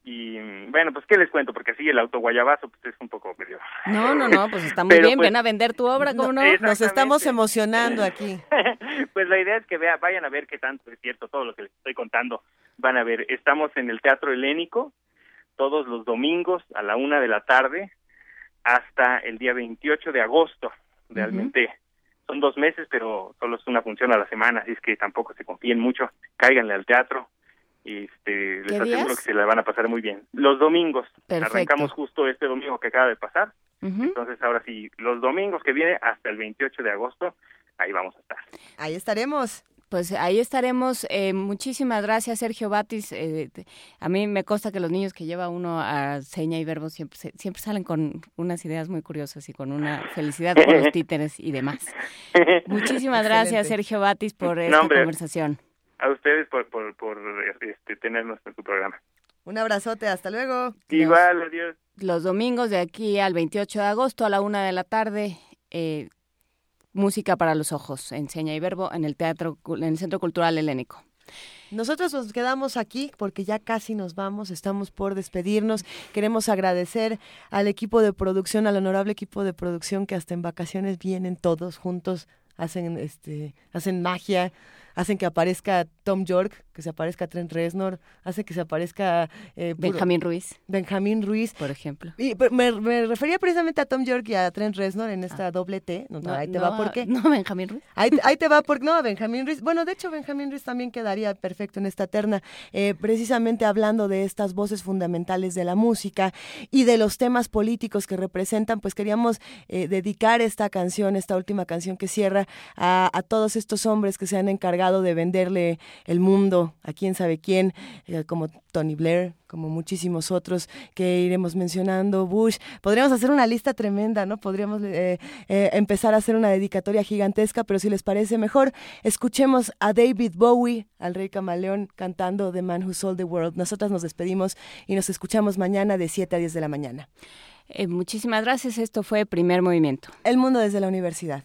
y bueno pues qué les cuento porque así el auto guayabazo pues es un poco medio No, no, no, pues está muy Pero, bien. pues, Ven a vender tu obra, ¿cómo no? Nos estamos emocionando aquí. pues la idea es que vea, vayan a ver qué tanto es cierto todo lo que les estoy contando. Van a ver, estamos en el Teatro Helénico todos los domingos a la una de la tarde hasta el día 28 de agosto. Realmente son dos meses, pero solo es una función a la semana, así es que tampoco se confíen mucho. Cáiganle al teatro. y, Este, les ¿Qué aseguro días? que se la van a pasar muy bien. Los domingos. Perfecto. Arrancamos justo este domingo que acaba de pasar. Entonces, ahora sí, los domingos que viene hasta el 28 de agosto, ahí vamos a estar. Ahí estaremos. Pues ahí estaremos. Eh, muchísimas gracias, Sergio Batis. Eh, a mí me consta que los niños que lleva uno a seña y verbo siempre, se- siempre salen con unas ideas muy curiosas y con una felicidad por los títeres y demás. Muchísimas gracias, Excelente. Sergio Batis, por No, esta hombre. conversación. A ustedes por, por, por este, tenernos en su programa. Un abrazote, hasta luego. Igual, adiós. Los domingos de aquí al 28 de agosto a la una de la tarde, eh, música para los ojos, enseña y verbo en el teatro, en el Centro Cultural Helénico. Nosotros nos quedamos aquí porque ya casi nos vamos, estamos por despedirnos. Queremos agradecer al equipo de producción, al honorable equipo de producción que hasta en vacaciones vienen todos juntos, hacen este, hacen magia, hacen que aparezca Tom York, que se aparezca Trent Reznor, hace que se aparezca eh, Benjamín Ruiz. Benjamín Ruiz, por ejemplo. Y me, me refería precisamente a Tom York y a Trent Reznor en esta doble T. No, Ah. No, ahí te va por qué. No, Benjamín Ruiz. Ahí, ahí te va porque no, a Benjamín Ruiz. Bueno, de hecho, Benjamín Ruiz también quedaría perfecto en esta terna, eh, precisamente hablando de estas voces fundamentales de la música y de los temas políticos que representan, pues queríamos eh, dedicar esta canción, esta última canción que cierra, a, a todos estos hombres que se han encargado de venderle el mundo a quién sabe quién, eh, como Tony Blair, como muchísimos otros que iremos mencionando, Bush. Podríamos hacer una lista tremenda, ¿no? Podríamos eh, eh, empezar a hacer una dedicatoria gigantesca, pero si les parece mejor, escuchemos a David Bowie, al rey camaleón, cantando The Man Who Sold the World. Nosotras nos despedimos y nos escuchamos mañana de 7 a 10 de la mañana. Eh, muchísimas gracias. Esto fue Primer Movimiento. El mundo desde la universidad.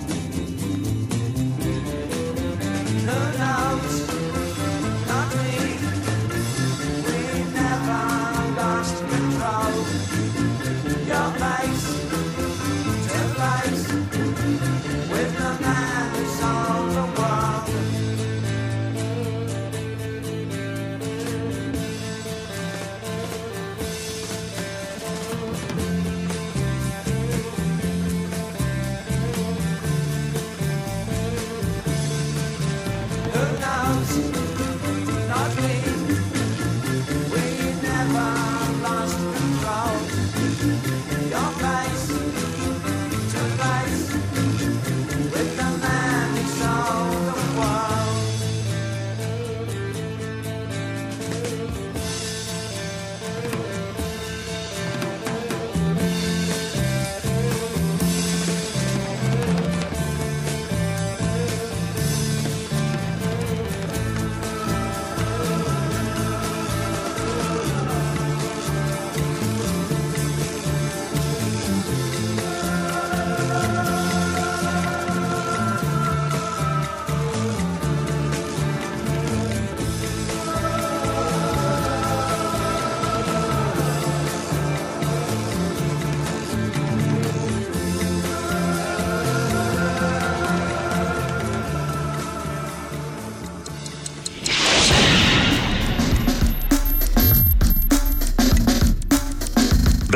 Not me. We never lost control.